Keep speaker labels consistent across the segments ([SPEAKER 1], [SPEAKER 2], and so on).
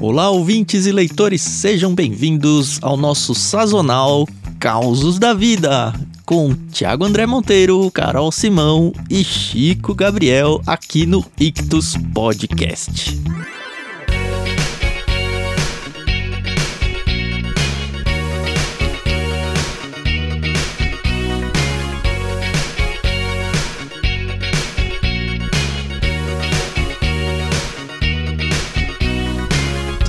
[SPEAKER 1] Olá, ouvintes e leitores, sejam bem-vindos ao nosso sazonal Causos da Vida, com Tiago André Monteiro, Carol Simão e Chico Gabriel aqui no Ictus Podcast.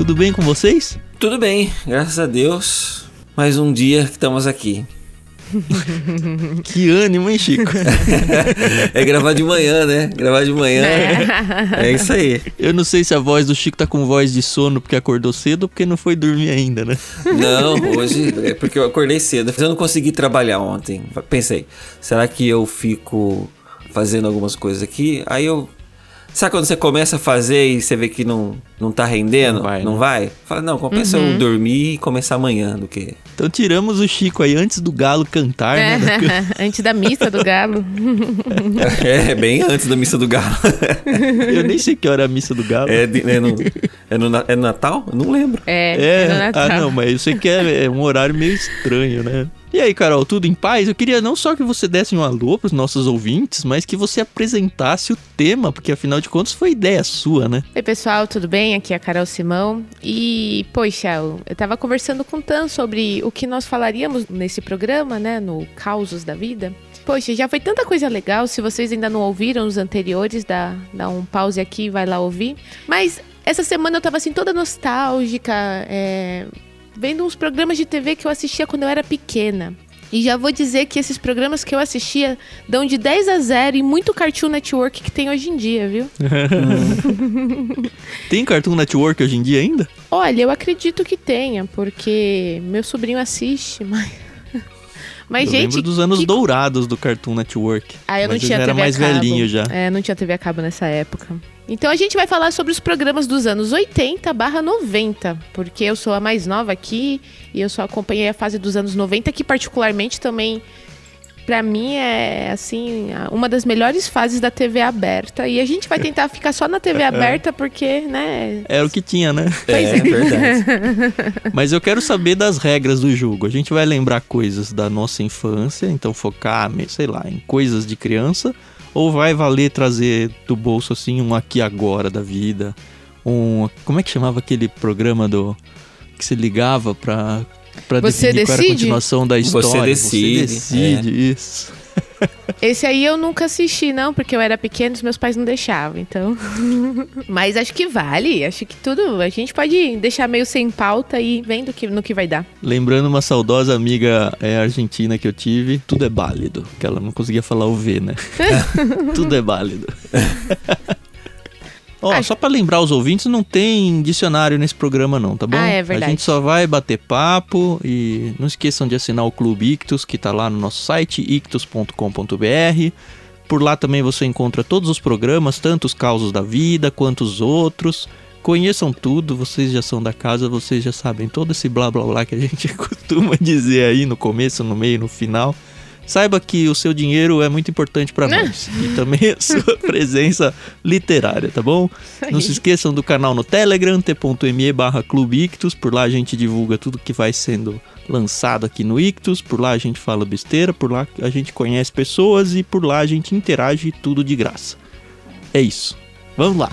[SPEAKER 1] Tudo bem com vocês?
[SPEAKER 2] Tudo bem, graças a Deus. Mais um dia que estamos aqui.
[SPEAKER 1] que ânimo, hein, Chico?
[SPEAKER 2] é gravar de manhã, né? Gravar de manhã. É. é. isso aí.
[SPEAKER 1] Eu não sei se a voz do Chico tá com voz de sono porque acordou cedo ou porque não foi dormir ainda, né?
[SPEAKER 2] Não, hoje é porque eu acordei cedo. Eu não consegui trabalhar ontem. Pensei, será que eu fico fazendo algumas coisas aqui? Aí eu Sabe quando você começa a fazer e você vê que não, não tá rendendo? Não vai. Não né? vai? Fala, não, compensa uhum. eu dormir e começar amanhã do que.
[SPEAKER 1] Então tiramos o Chico aí antes do Galo cantar,
[SPEAKER 3] é,
[SPEAKER 1] né?
[SPEAKER 3] antes da missa do Galo.
[SPEAKER 2] é, bem antes da missa do Galo.
[SPEAKER 1] eu nem sei que hora é a missa do Galo.
[SPEAKER 2] É, é, no, é, no, é no Natal? Eu não lembro.
[SPEAKER 3] É, é, é no Natal.
[SPEAKER 1] Ah, não, mas eu sei que é, é um horário meio estranho, né? E aí, Carol, tudo em paz? Eu queria não só que você desse um alô para os nossos ouvintes, mas que você apresentasse o tema, porque afinal de contas foi ideia sua, né?
[SPEAKER 3] Oi, pessoal, tudo bem? Aqui é a Carol Simão. E, poxa, eu tava conversando com o Tan sobre o que nós falaríamos nesse programa, né? No Causos da Vida. Poxa, já foi tanta coisa legal. Se vocês ainda não ouviram os anteriores, dá, dá um pause aqui e vai lá ouvir. Mas essa semana eu tava assim toda nostálgica, é, vendo uns programas de TV que eu assistia quando eu era pequena. E já vou dizer que esses programas que eu assistia dão de 10 a 0 e muito Cartoon Network que tem hoje em dia, viu?
[SPEAKER 1] tem Cartoon Network hoje em dia ainda?
[SPEAKER 3] Olha, eu acredito que tenha, porque meu sobrinho assiste, mas.
[SPEAKER 1] Mas, eu gente. lembro dos anos que... dourados do Cartoon Network.
[SPEAKER 3] Ah, eu não tinha
[SPEAKER 1] eu já
[SPEAKER 3] TV
[SPEAKER 1] era mais velhinho já.
[SPEAKER 3] É, não tinha TV a cabo nessa época. Então a gente vai falar sobre os programas dos anos 80 barra 90, porque eu sou a mais nova aqui e eu só acompanhei a fase dos anos 90, que particularmente também para mim é assim uma das melhores fases da TV aberta. E a gente vai tentar ficar só na TV é. aberta porque né
[SPEAKER 1] era o que tinha né?
[SPEAKER 2] É, é verdade.
[SPEAKER 1] Mas eu quero saber das regras do jogo. A gente vai lembrar coisas da nossa infância então focar sei lá em coisas de criança ou vai valer trazer do bolso assim um aqui agora da vida? Um. Como é que chamava aquele programa do. que se ligava pra. Pra
[SPEAKER 3] Você
[SPEAKER 1] definir
[SPEAKER 3] decide? qual era a
[SPEAKER 1] continuação da história.
[SPEAKER 2] Você decide.
[SPEAKER 1] Você decide, é. isso.
[SPEAKER 3] Esse aí eu nunca assisti, não, porque eu era pequeno e os meus pais não deixavam, então. Mas acho que vale. Acho que tudo. A gente pode deixar meio sem pauta e vendo que, no que vai dar.
[SPEAKER 1] Lembrando uma saudosa amiga é, argentina que eu tive, tudo é válido. Que ela não conseguia falar o V, né? tudo é válido. Ó, oh, só para lembrar os ouvintes, não tem dicionário nesse programa não, tá bom?
[SPEAKER 3] Ah, é verdade.
[SPEAKER 1] A gente só vai bater papo e não esqueçam de assinar o Clube Ictus, que tá lá no nosso site, ictus.com.br. Por lá também você encontra todos os programas, tanto os causos da vida quanto os outros. Conheçam tudo, vocês já são da casa, vocês já sabem todo esse blá blá blá que a gente costuma dizer aí no começo, no meio, no final. Saiba que o seu dinheiro é muito importante para né? nós e também a sua presença literária, tá bom? Não se esqueçam do canal no Telegram, t.me barra Clube Ictus, por lá a gente divulga tudo que vai sendo lançado aqui no Ictus, por lá a gente fala besteira, por lá a gente conhece pessoas e por lá a gente interage tudo de graça. É isso. Vamos lá.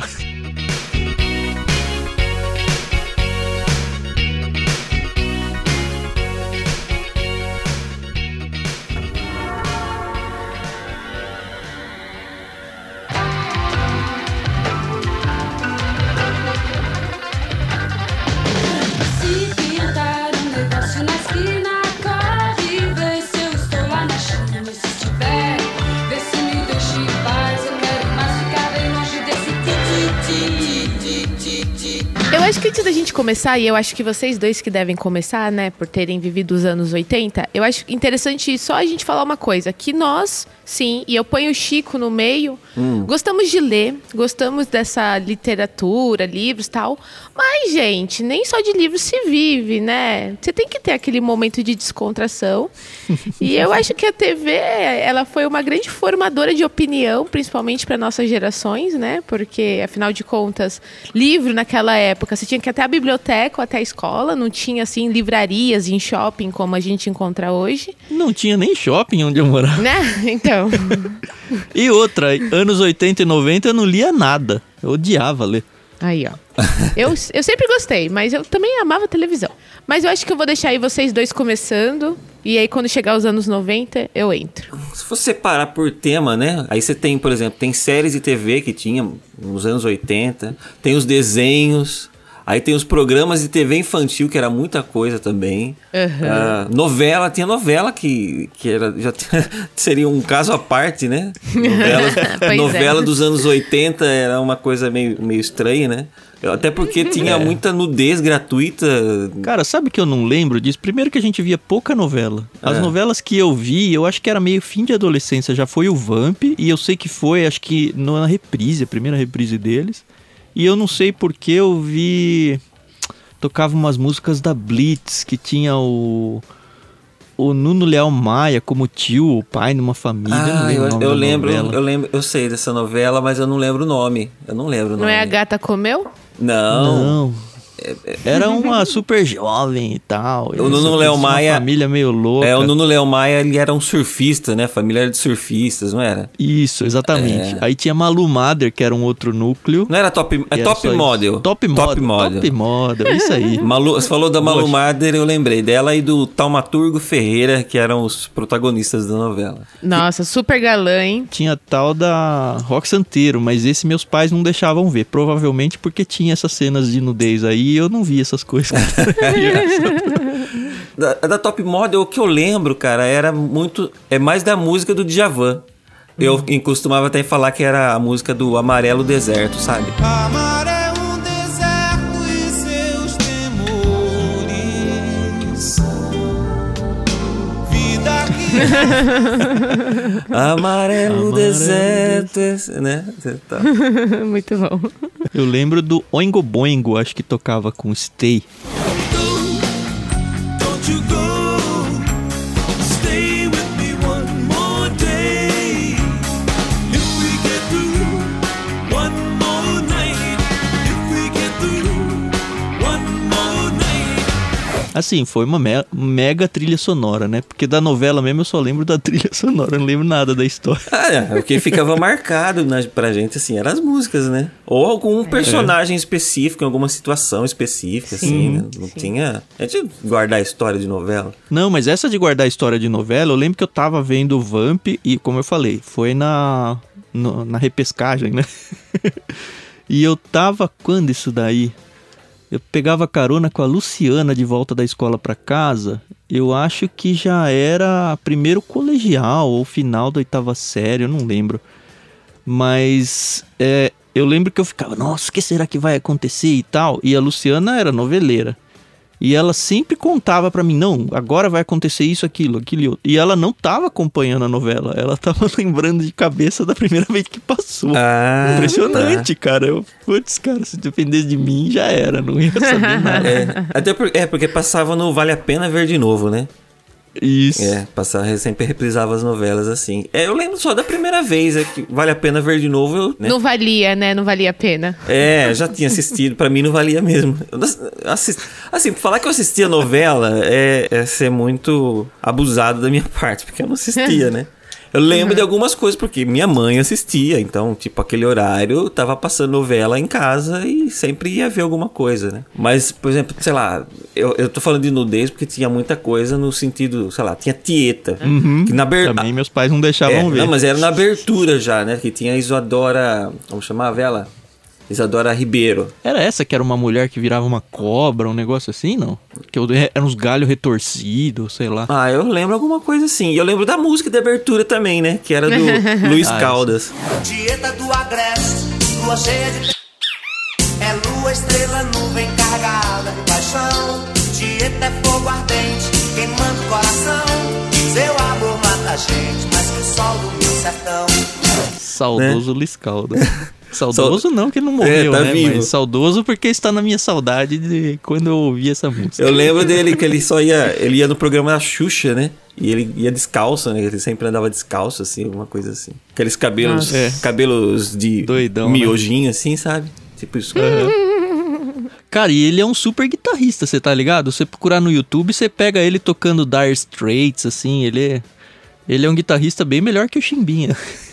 [SPEAKER 3] Antes da gente começar, e eu acho que vocês dois que devem começar, né, por terem vivido os anos 80, eu acho interessante só a gente falar uma coisa, que nós Sim, e eu ponho o Chico no meio. Hum. Gostamos de ler, gostamos dessa literatura, livros tal. Mas, gente, nem só de livros se vive, né? Você tem que ter aquele momento de descontração. e eu acho que a TV, ela foi uma grande formadora de opinião, principalmente para nossas gerações, né? Porque, afinal de contas, livro naquela época, você tinha que ir até a biblioteca ou até a escola, não tinha, assim, livrarias em shopping como a gente encontra hoje.
[SPEAKER 1] Não tinha nem shopping onde eu morava.
[SPEAKER 3] Né? Então.
[SPEAKER 1] e outra, anos 80 e 90 eu não lia nada. Eu odiava ler.
[SPEAKER 3] Aí, ó. eu, eu sempre gostei, mas eu também amava televisão. Mas eu acho que eu vou deixar aí vocês dois começando. E aí, quando chegar os anos 90, eu entro.
[SPEAKER 2] Se você parar por tema, né? Aí você tem, por exemplo, tem séries de TV que tinha nos anos 80, tem os desenhos, Aí tem os programas de TV infantil, que era muita coisa também. Uhum. Uh, novela, tinha novela que, que era, já seria um caso à parte, né? Novela, novela é. dos anos 80 era uma coisa meio, meio estranha, né? Até porque tinha é. muita nudez gratuita.
[SPEAKER 1] Cara, sabe que eu não lembro disso? Primeiro que a gente via pouca novela. As é. novelas que eu vi, eu acho que era meio fim de adolescência. Já foi o Vamp, e eu sei que foi, acho que na reprise, a primeira reprise deles. E eu não sei porque eu vi. Tocava umas músicas da Blitz, que tinha o. O Nuno Leal Maia como tio, o pai numa família.
[SPEAKER 2] Ah, eu, eu lembro, eu lembro, eu sei dessa novela, mas eu não lembro o nome. Eu não lembro o nome.
[SPEAKER 3] Não é a gata comeu?
[SPEAKER 2] Não.
[SPEAKER 1] Não. Era uma super jovem e tal.
[SPEAKER 2] O Nuno Léo Maia.
[SPEAKER 1] família meio louca.
[SPEAKER 2] É, o Nuno Léo Maia, ele era um surfista, né? Família era de surfistas, não era?
[SPEAKER 1] Isso, exatamente. É. Aí tinha Malu Mader, que era um outro núcleo.
[SPEAKER 2] Não era top, é top model.
[SPEAKER 1] Top, top model. Top model, isso aí.
[SPEAKER 2] Malu, você falou da Malu Mader, eu lembrei dela e do Taumaturgo Ferreira, que eram os protagonistas da novela.
[SPEAKER 3] Nossa, super galã, hein?
[SPEAKER 1] Tinha tal da Rock Santeiro, mas esse meus pais não deixavam ver. Provavelmente porque tinha essas cenas de nudez aí eu não vi essas coisas.
[SPEAKER 2] da, da, Top Model, o que eu lembro, cara, era muito. É mais da música do Djavan. Eu hum. costumava até falar que era a música do Amarelo Deserto, sabe? Amarelo Amarelo, Amarelo deserto, né?
[SPEAKER 3] Tá. Muito bom.
[SPEAKER 1] Eu lembro do Oingo Boingo, acho que tocava com Stay. Assim, foi uma me mega trilha sonora, né? Porque da novela mesmo eu só lembro da trilha sonora, não lembro nada da história.
[SPEAKER 2] Ah, é, o que ficava marcado na, pra gente, assim, eram as músicas, né? Ou algum é. personagem é. específico, em alguma situação específica, sim, assim, né? Não sim. tinha. A gente guardar a história de novela.
[SPEAKER 1] Não, mas essa de guardar a história de novela, eu lembro que eu tava vendo o Vamp e, como eu falei, foi na, no, na repescagem, né? e eu tava. Quando isso daí? Eu pegava carona com a Luciana de volta da escola para casa. Eu acho que já era primeiro colegial ou final da oitava série, eu não lembro. Mas é, eu lembro que eu ficava, nossa, o que será que vai acontecer e tal? E a Luciana era noveleira. E ela sempre contava para mim, não, agora vai acontecer isso, aquilo, aquilo e outro. E ela não tava acompanhando a novela, ela tava lembrando de cabeça da primeira vez que passou. Ah, Impressionante, tá. cara. Eu, putz, cara, se dependesse de mim, já era, não ia saber nada.
[SPEAKER 2] É, até por, é porque passava no Vale a Pena Ver de Novo, né?
[SPEAKER 1] Isso.
[SPEAKER 2] É, passar, sempre reprisava as novelas assim. É, eu lembro só da primeira vez, é que vale a pena ver de novo. Eu,
[SPEAKER 3] né? Não valia, né? Não valia a pena.
[SPEAKER 2] É, já tinha assistido, para mim não valia mesmo. Assist... Assim, falar que eu assistia novela é, é ser muito abusado da minha parte, porque eu não assistia, né? Eu lembro uhum. de algumas coisas, porque minha mãe assistia, então, tipo, aquele horário tava passando novela em casa e sempre ia ver alguma coisa, né? Mas, por exemplo, sei lá, eu, eu tô falando de nudez porque tinha muita coisa no sentido, sei lá, tinha Tieta.
[SPEAKER 1] Uhum. Que na abertura. Também meus pais não deixavam
[SPEAKER 2] é,
[SPEAKER 1] ver.
[SPEAKER 2] Não, mas era na abertura já, né? Que tinha a Isadora. Vamos chamar a vela? Isadora Ribeiro.
[SPEAKER 1] Era essa que era uma mulher que virava uma cobra, um negócio assim, não? Que eram uns galhos retorcidos, sei lá.
[SPEAKER 2] Ah, eu lembro alguma coisa assim. E eu lembro da música de abertura também, né? Que era do Luiz ah, Caldas. Dieta do agreste, lua cheia de... É lua, estrela, nuvem carregada de paixão. Dieta é fogo ardente, queimando o coração. Seu amor mata a gente, mas que o sol do meu
[SPEAKER 4] sertão.
[SPEAKER 1] Saudoso Liscalda. Saudoso não, que ele não
[SPEAKER 2] É,
[SPEAKER 1] morreu,
[SPEAKER 2] tá
[SPEAKER 1] né?
[SPEAKER 2] vivo.
[SPEAKER 1] Mas saudoso porque está na minha saudade de quando eu ouvi essa música.
[SPEAKER 2] Eu lembro dele que ele só ia. Ele ia no programa da Xuxa, né? E ele ia descalço, né? Ele sempre andava descalço, assim, alguma coisa assim. Aqueles cabelos.
[SPEAKER 1] É.
[SPEAKER 2] Cabelos de
[SPEAKER 1] Doidão, né?
[SPEAKER 2] miojinho, assim, sabe? Tipo isso.
[SPEAKER 1] Cara, e ele é um super guitarrista, você tá ligado? Você procurar no YouTube, você pega ele tocando Dire Straits, assim, ele é... Ele é um guitarrista bem melhor que o Chimbinha.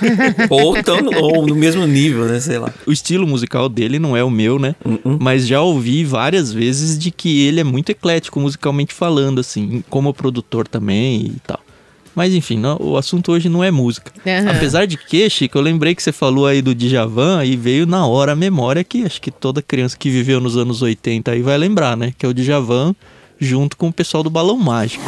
[SPEAKER 2] ou, tão, ou no mesmo nível, né? Sei lá.
[SPEAKER 1] O estilo musical dele não é o meu, né?
[SPEAKER 2] Uh-uh.
[SPEAKER 1] Mas já ouvi várias vezes de que ele é muito eclético musicalmente falando, assim, como produtor também e tal. Mas enfim, não- o assunto hoje não é música.
[SPEAKER 3] Aham.
[SPEAKER 1] Apesar de que, Chico, eu lembrei que você falou aí do Djavan e veio na hora a memória que acho que toda criança que viveu nos anos 80 aí vai lembrar, né? Que é o Djavan junto com o pessoal do Balão Mágico.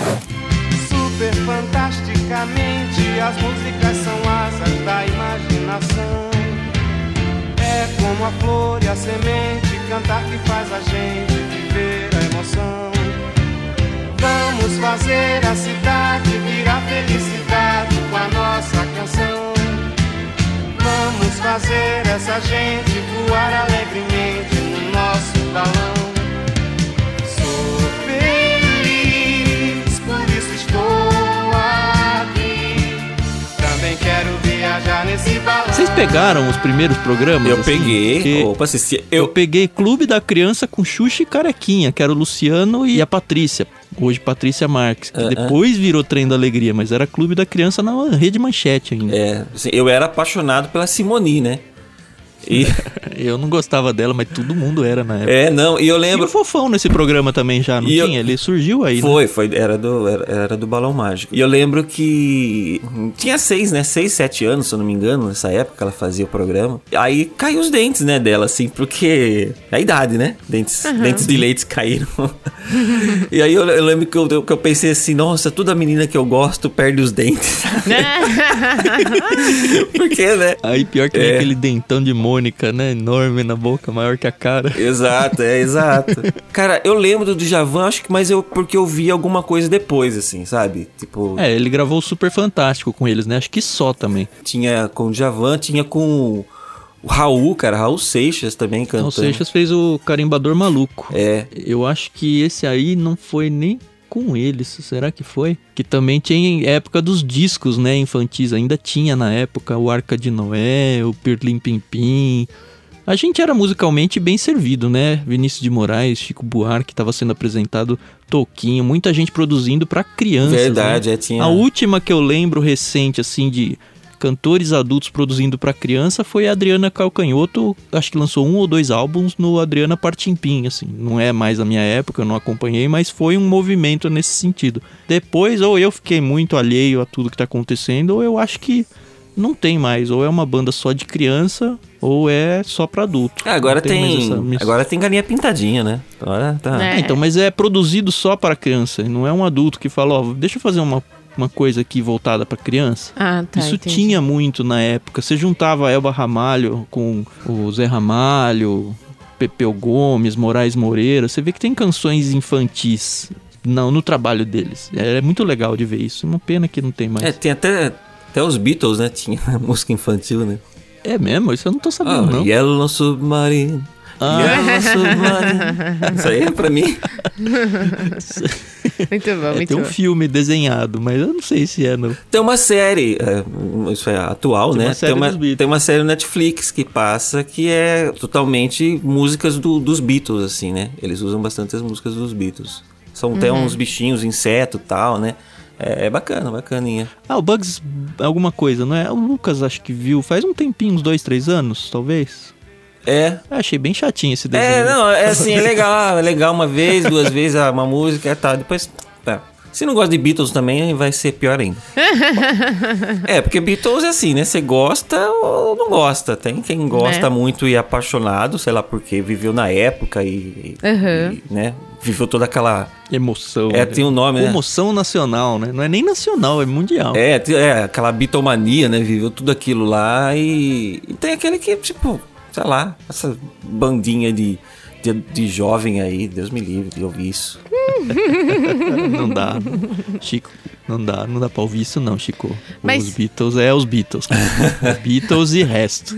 [SPEAKER 5] A flor e a semente, cantar que faz a gente viver a emoção. Vamos fazer a cidade virar felicidade com a nossa canção. Vamos fazer essa gente voar alegremente no nosso balão.
[SPEAKER 1] Pegaram os primeiros programas?
[SPEAKER 2] Eu
[SPEAKER 1] assim?
[SPEAKER 2] peguei. Opa, assisti.
[SPEAKER 1] Eu
[SPEAKER 2] Eu,
[SPEAKER 1] peguei Clube da Criança com Xuxa e Carequinha, que era o Luciano e a Patrícia. Hoje Patrícia Marques, que
[SPEAKER 2] Ah, ah.
[SPEAKER 1] depois virou Trem da Alegria, mas era Clube da Criança na Rede Manchete ainda.
[SPEAKER 2] é, assim, eu era apaixonado pela Simoni, né? E,
[SPEAKER 1] Eu não gostava dela, mas todo mundo era na época.
[SPEAKER 2] é, não, e eu
[SPEAKER 1] E o
[SPEAKER 2] lembro.
[SPEAKER 1] Fofão nesse programa também já, não
[SPEAKER 2] E eu-
[SPEAKER 1] tinha? Ele surgiu aí, né?
[SPEAKER 2] Foi, foi, era do, era, era do Balão Mágico. E eu lembro que tinha seis, né? Seis, sete anos, se eu não me engano, nessa época que ela fazia o programa. Aí caiu os dentes, né, dela, assim, porque. É a idade, né? Dentes, dentes de leite caíram. e aí eu, eu lembro que eu, que eu pensei assim, nossa, toda menina que eu gosto perde os dentes. porque, né?
[SPEAKER 1] Aí pior que
[SPEAKER 2] É.
[SPEAKER 1] aquele dentão de Né? Enorme na boca, maior que a cara.
[SPEAKER 2] Exato, é exato. Cara, eu lembro do Djavan, acho que, mas eu porque eu vi alguma coisa depois, assim, sabe? Tipo,
[SPEAKER 1] É, ele gravou o Super Fantástico com eles, né? Acho que só também.
[SPEAKER 2] tinha com o Djavan, tinha com o Raul, cara, Raul Seixas também cantando.
[SPEAKER 1] O Seixas fez o Carimbador Maluco.
[SPEAKER 2] É,
[SPEAKER 1] Eu acho que esse aí não foi nem com eles, será que foi? Que também tinha época dos discos, né, infantis, ainda tinha na época o Arca de Noé, o Pirlim Pim Pim. A gente era musicalmente bem servido, né? Vinícius de Moraes, Chico Buarque, estava sendo apresentado, Toquinho, muita gente produzindo pra crianças.
[SPEAKER 2] verdade,
[SPEAKER 1] né?
[SPEAKER 2] é, tinha.
[SPEAKER 1] A última que eu lembro recente, assim, de cantores adultos produzindo pra criança foi a Adriana Calcanhoto, acho que lançou um ou dois álbuns no Adriana Partimpim, assim. Não é mais a minha época, eu não acompanhei, mas foi um movimento nesse sentido. Depois, ou eu fiquei muito alheio a tudo que tá acontecendo, ou eu acho que não tem mais. Ou é uma banda só de criança, ou é só pra adulto.
[SPEAKER 2] Ah, agora
[SPEAKER 1] mais
[SPEAKER 2] tem,
[SPEAKER 1] essa
[SPEAKER 2] agora tem galinha pintadinha, né? Agora tá.
[SPEAKER 3] Né?
[SPEAKER 1] É, então, mas é produzido só para criança. Não é um adulto que fala, ó, deixa eu fazer uma, uma coisa aqui voltada para criança.
[SPEAKER 3] Ah, tá.
[SPEAKER 1] Isso
[SPEAKER 3] entendi.
[SPEAKER 1] tinha muito na época. Você juntava a Elba Ramalho com o Zé Ramalho, Pepeu Gomes, Moraes Moreira. Você vê que tem canções infantis não, no trabalho deles. É muito legal de ver isso. Uma pena que não tem mais.
[SPEAKER 2] É, tem até, até os Beatles, né? Tinha música infantil, né?
[SPEAKER 1] É, mesmo? Isso eu não tô sabendo, não.
[SPEAKER 2] Yellow Submarine.
[SPEAKER 1] Ah.
[SPEAKER 2] Isso aí é pra mim.
[SPEAKER 3] Muito bom,
[SPEAKER 1] É,
[SPEAKER 3] muito
[SPEAKER 1] tem um
[SPEAKER 3] bom.
[SPEAKER 1] filme desenhado, mas eu não sei se é, não.
[SPEAKER 2] Tem uma série, é, isso é atual,
[SPEAKER 1] Tem
[SPEAKER 2] né?
[SPEAKER 1] uma série
[SPEAKER 2] tem, uma, tem uma série no Netflix que passa que é totalmente músicas do- dos Beatles, assim, né? Eles usam bastante as músicas dos Beatles. São até
[SPEAKER 1] Uhum.
[SPEAKER 2] uns bichinhos, inseto e tal, né? É, é bacana, bacaninha.
[SPEAKER 1] Ah, o Bugs alguma coisa, não é? O Lucas acho que viu faz um tempinho, uns dois, três anos, talvez.
[SPEAKER 2] É.
[SPEAKER 1] Eu achei bem chatinho esse desenho.
[SPEAKER 2] É, não, é assim, é legal, é legal uma vez, duas vezes ah, uma música e tal. Depois, tá. Se não gosta de Beatles também, vai ser pior ainda. é, porque Beatles é assim, né? Você gosta ou não gosta. Tem quem gosta
[SPEAKER 3] Né?
[SPEAKER 2] muito e é apaixonado, sei lá porque viveu na época e,
[SPEAKER 3] Aham.
[SPEAKER 2] e, né? Viveu toda aquela.
[SPEAKER 1] Emoção.
[SPEAKER 2] É, tem um nome, né?
[SPEAKER 1] Emoção nacional, né? Não é nem nacional, é mundial.
[SPEAKER 2] É, é, aquela bitomania, né? Viveu tudo aquilo lá e, e tem aquele que, tipo, sei lá, essa bandinha de, de, de jovem aí, Deus me livre de ouvir isso.
[SPEAKER 1] Não dá. Chico, Não dá, não dá pra ouvir isso não, Chico.
[SPEAKER 3] Mas-
[SPEAKER 1] Os Beatles é os Beatles. cara. Beatles e resto.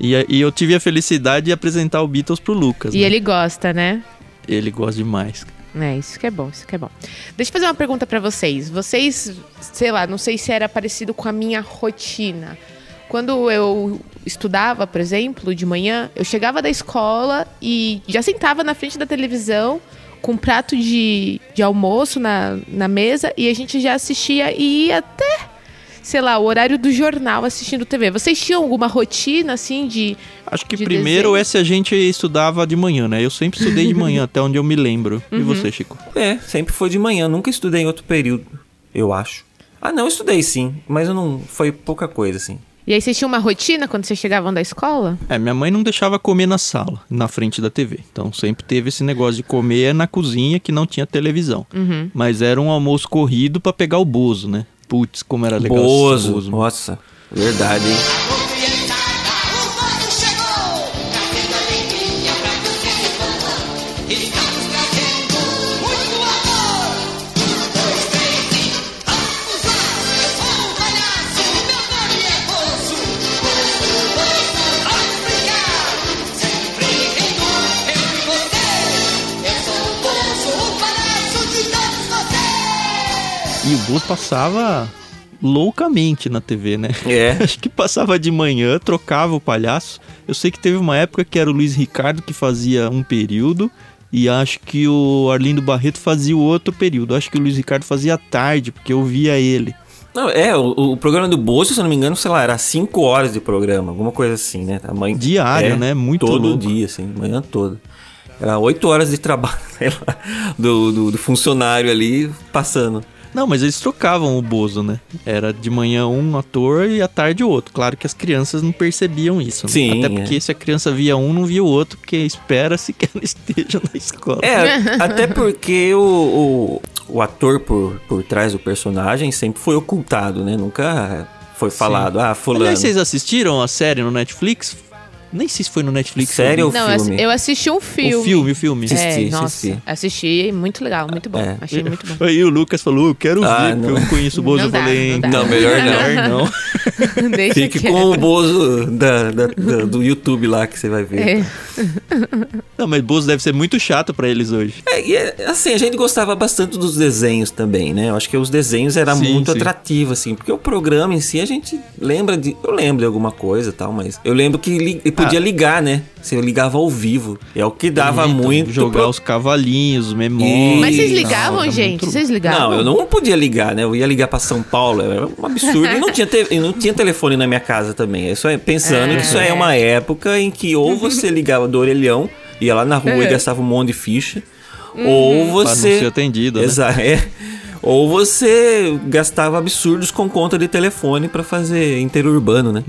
[SPEAKER 1] E, e eu tive a felicidade de apresentar o Beatles pro Lucas.
[SPEAKER 3] E
[SPEAKER 1] né?
[SPEAKER 3] ele gosta, né?
[SPEAKER 1] ele gosta demais.
[SPEAKER 3] É, isso que é bom, isso que é bom. Deixa eu fazer uma pergunta pra vocês. Vocês, sei lá, não sei se era parecido com a minha rotina. Quando eu estudava, por exemplo, de manhã, eu chegava da escola e já sentava na frente da televisão com um prato de, de almoço na, na mesa e a gente já assistia e ia até, sei lá, o horário do jornal assistindo TV. Vocês tinham alguma rotina, assim, de...
[SPEAKER 1] Acho que
[SPEAKER 3] De
[SPEAKER 1] primeiro
[SPEAKER 3] desenho?
[SPEAKER 1] é se a gente estudava de manhã, né? Eu sempre estudei de manhã, até onde eu me lembro.
[SPEAKER 3] Uhum.
[SPEAKER 1] E você, Chico?
[SPEAKER 2] É, sempre foi de manhã. Nunca estudei em outro período, eu acho. Ah, não, eu estudei sim, mas eu não. Foi pouca coisa, assim.
[SPEAKER 3] E aí vocês tinham uma rotina quando vocês chegavam da escola?
[SPEAKER 1] É, minha mãe não deixava comer na sala, na frente da TV. Então sempre teve esse negócio de comer na cozinha que não tinha televisão.
[SPEAKER 3] Uhum.
[SPEAKER 1] Mas era um almoço corrido pra pegar o bozo, né? Putz, como era legal esse
[SPEAKER 2] Bozo.
[SPEAKER 1] bozo.
[SPEAKER 2] Nossa, verdade, hein?
[SPEAKER 1] O bozo passava loucamente na TV, né?
[SPEAKER 2] É.
[SPEAKER 1] Acho que passava de manhã, trocava o palhaço. Eu sei que teve uma época que era o Luiz Ricardo que fazia um período. E acho que o Arlindo Barreto fazia o outro período. Acho que o Luiz Ricardo fazia tarde, porque eu via ele.
[SPEAKER 2] Não, é, o, o programa do Bozo, se eu não me engano, sei lá, era 5 horas de programa, alguma coisa assim, né? Mãe,
[SPEAKER 1] Diário, né? Muito
[SPEAKER 2] Todo
[SPEAKER 1] louco.
[SPEAKER 2] dia, assim, manhã toda. Era 8 horas de trabalho, lá, do, do, do funcionário ali passando.
[SPEAKER 1] Não, mas eles trocavam o Bozo, né? Era de manhã um ator e à tarde o outro. Claro que as crianças não percebiam isso. Né?
[SPEAKER 2] Sim,
[SPEAKER 1] Até porque
[SPEAKER 2] é.
[SPEAKER 1] se a criança via um, não via o outro, porque espera-se que ela esteja na escola.
[SPEAKER 2] É, até porque o, o, o ator por, por trás do personagem sempre foi ocultado, né? Nunca foi falado, ah, fulano.
[SPEAKER 1] Aliás, vocês assistiram a série no Netflix? Nem sei se foi no Netflix.
[SPEAKER 2] Série
[SPEAKER 1] eu
[SPEAKER 2] ou.
[SPEAKER 3] Não,
[SPEAKER 2] filme?
[SPEAKER 3] eu assisti um filme.
[SPEAKER 1] O filme, o filme.
[SPEAKER 2] Assisti,
[SPEAKER 3] é, nossa,
[SPEAKER 2] assisti.
[SPEAKER 3] assisti. muito legal, muito bom.
[SPEAKER 2] É.
[SPEAKER 3] Achei muito bom.
[SPEAKER 1] Aí o Lucas falou, eu quero
[SPEAKER 2] Ah,
[SPEAKER 1] ver,
[SPEAKER 2] não.
[SPEAKER 1] porque eu conheço o Bozo.
[SPEAKER 3] Não
[SPEAKER 1] eu
[SPEAKER 3] dá,
[SPEAKER 1] falei,
[SPEAKER 3] não dá.
[SPEAKER 2] Não, melhor não.
[SPEAKER 1] melhor não.
[SPEAKER 3] Deixa
[SPEAKER 2] Fique
[SPEAKER 3] quieto.
[SPEAKER 2] com o Bozo da, da- da- do YouTube lá que você vai ver.
[SPEAKER 3] É.
[SPEAKER 1] Não, mas Bozo deve ser muito chato pra eles hoje.
[SPEAKER 2] É, e é, assim, a gente gostava bastante dos desenhos também, né? Eu acho que os desenhos eram
[SPEAKER 1] Sim,
[SPEAKER 2] muito
[SPEAKER 1] sim.
[SPEAKER 2] atrativos, assim, porque o programa em si a gente lembra de. Eu lembro de alguma coisa e tal, mas eu lembro que li- podia
[SPEAKER 1] Ah.
[SPEAKER 2] ligar, né? Você ligava ao vivo. É o que dava
[SPEAKER 1] Então,
[SPEAKER 2] muito.
[SPEAKER 1] Jogar
[SPEAKER 2] pro-
[SPEAKER 1] os cavalinhos, os memórias.
[SPEAKER 3] Mas vocês ligavam,
[SPEAKER 1] Não,
[SPEAKER 3] gente?
[SPEAKER 1] muito-
[SPEAKER 3] Vocês ligavam?
[SPEAKER 2] Não, eu não podia ligar, né? Eu ia ligar pra São Paulo, era um absurdo. E não tinha, te- e não tinha telefone na minha casa também. Isso é pensando que isso é uma época em que ou você ligava do orelhão, ia lá na rua e
[SPEAKER 3] É.
[SPEAKER 2] gastava um monte de ficha, ou
[SPEAKER 1] Pra não
[SPEAKER 2] você.
[SPEAKER 1] ser atendido, né?
[SPEAKER 2] Exato, é. Ou você gastava absurdos com conta de telefone pra fazer interurbano, né?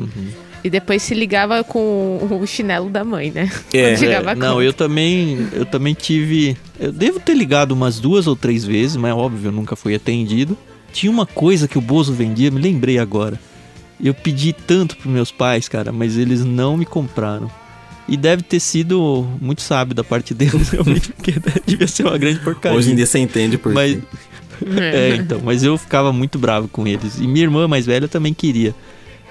[SPEAKER 3] E depois se ligava com o chinelo da mãe, né?
[SPEAKER 2] É.
[SPEAKER 3] A
[SPEAKER 1] Não, eu também, eu também tive. Eu devo ter ligado umas duas ou três vezes, mas óbvio, eu nunca fui atendido. Tinha uma coisa que o Bozo vendia, me lembrei agora. Eu pedi tanto pros meus pais, cara, mas eles não me compraram. E deve ter sido muito sábio da parte deles, realmente, porque devia ser uma grande porcaria.
[SPEAKER 2] Hoje em dia você entende por
[SPEAKER 1] Mas,
[SPEAKER 2] quê.
[SPEAKER 1] é, então, mas eu ficava muito bravo com eles. E minha irmã mais velha também queria.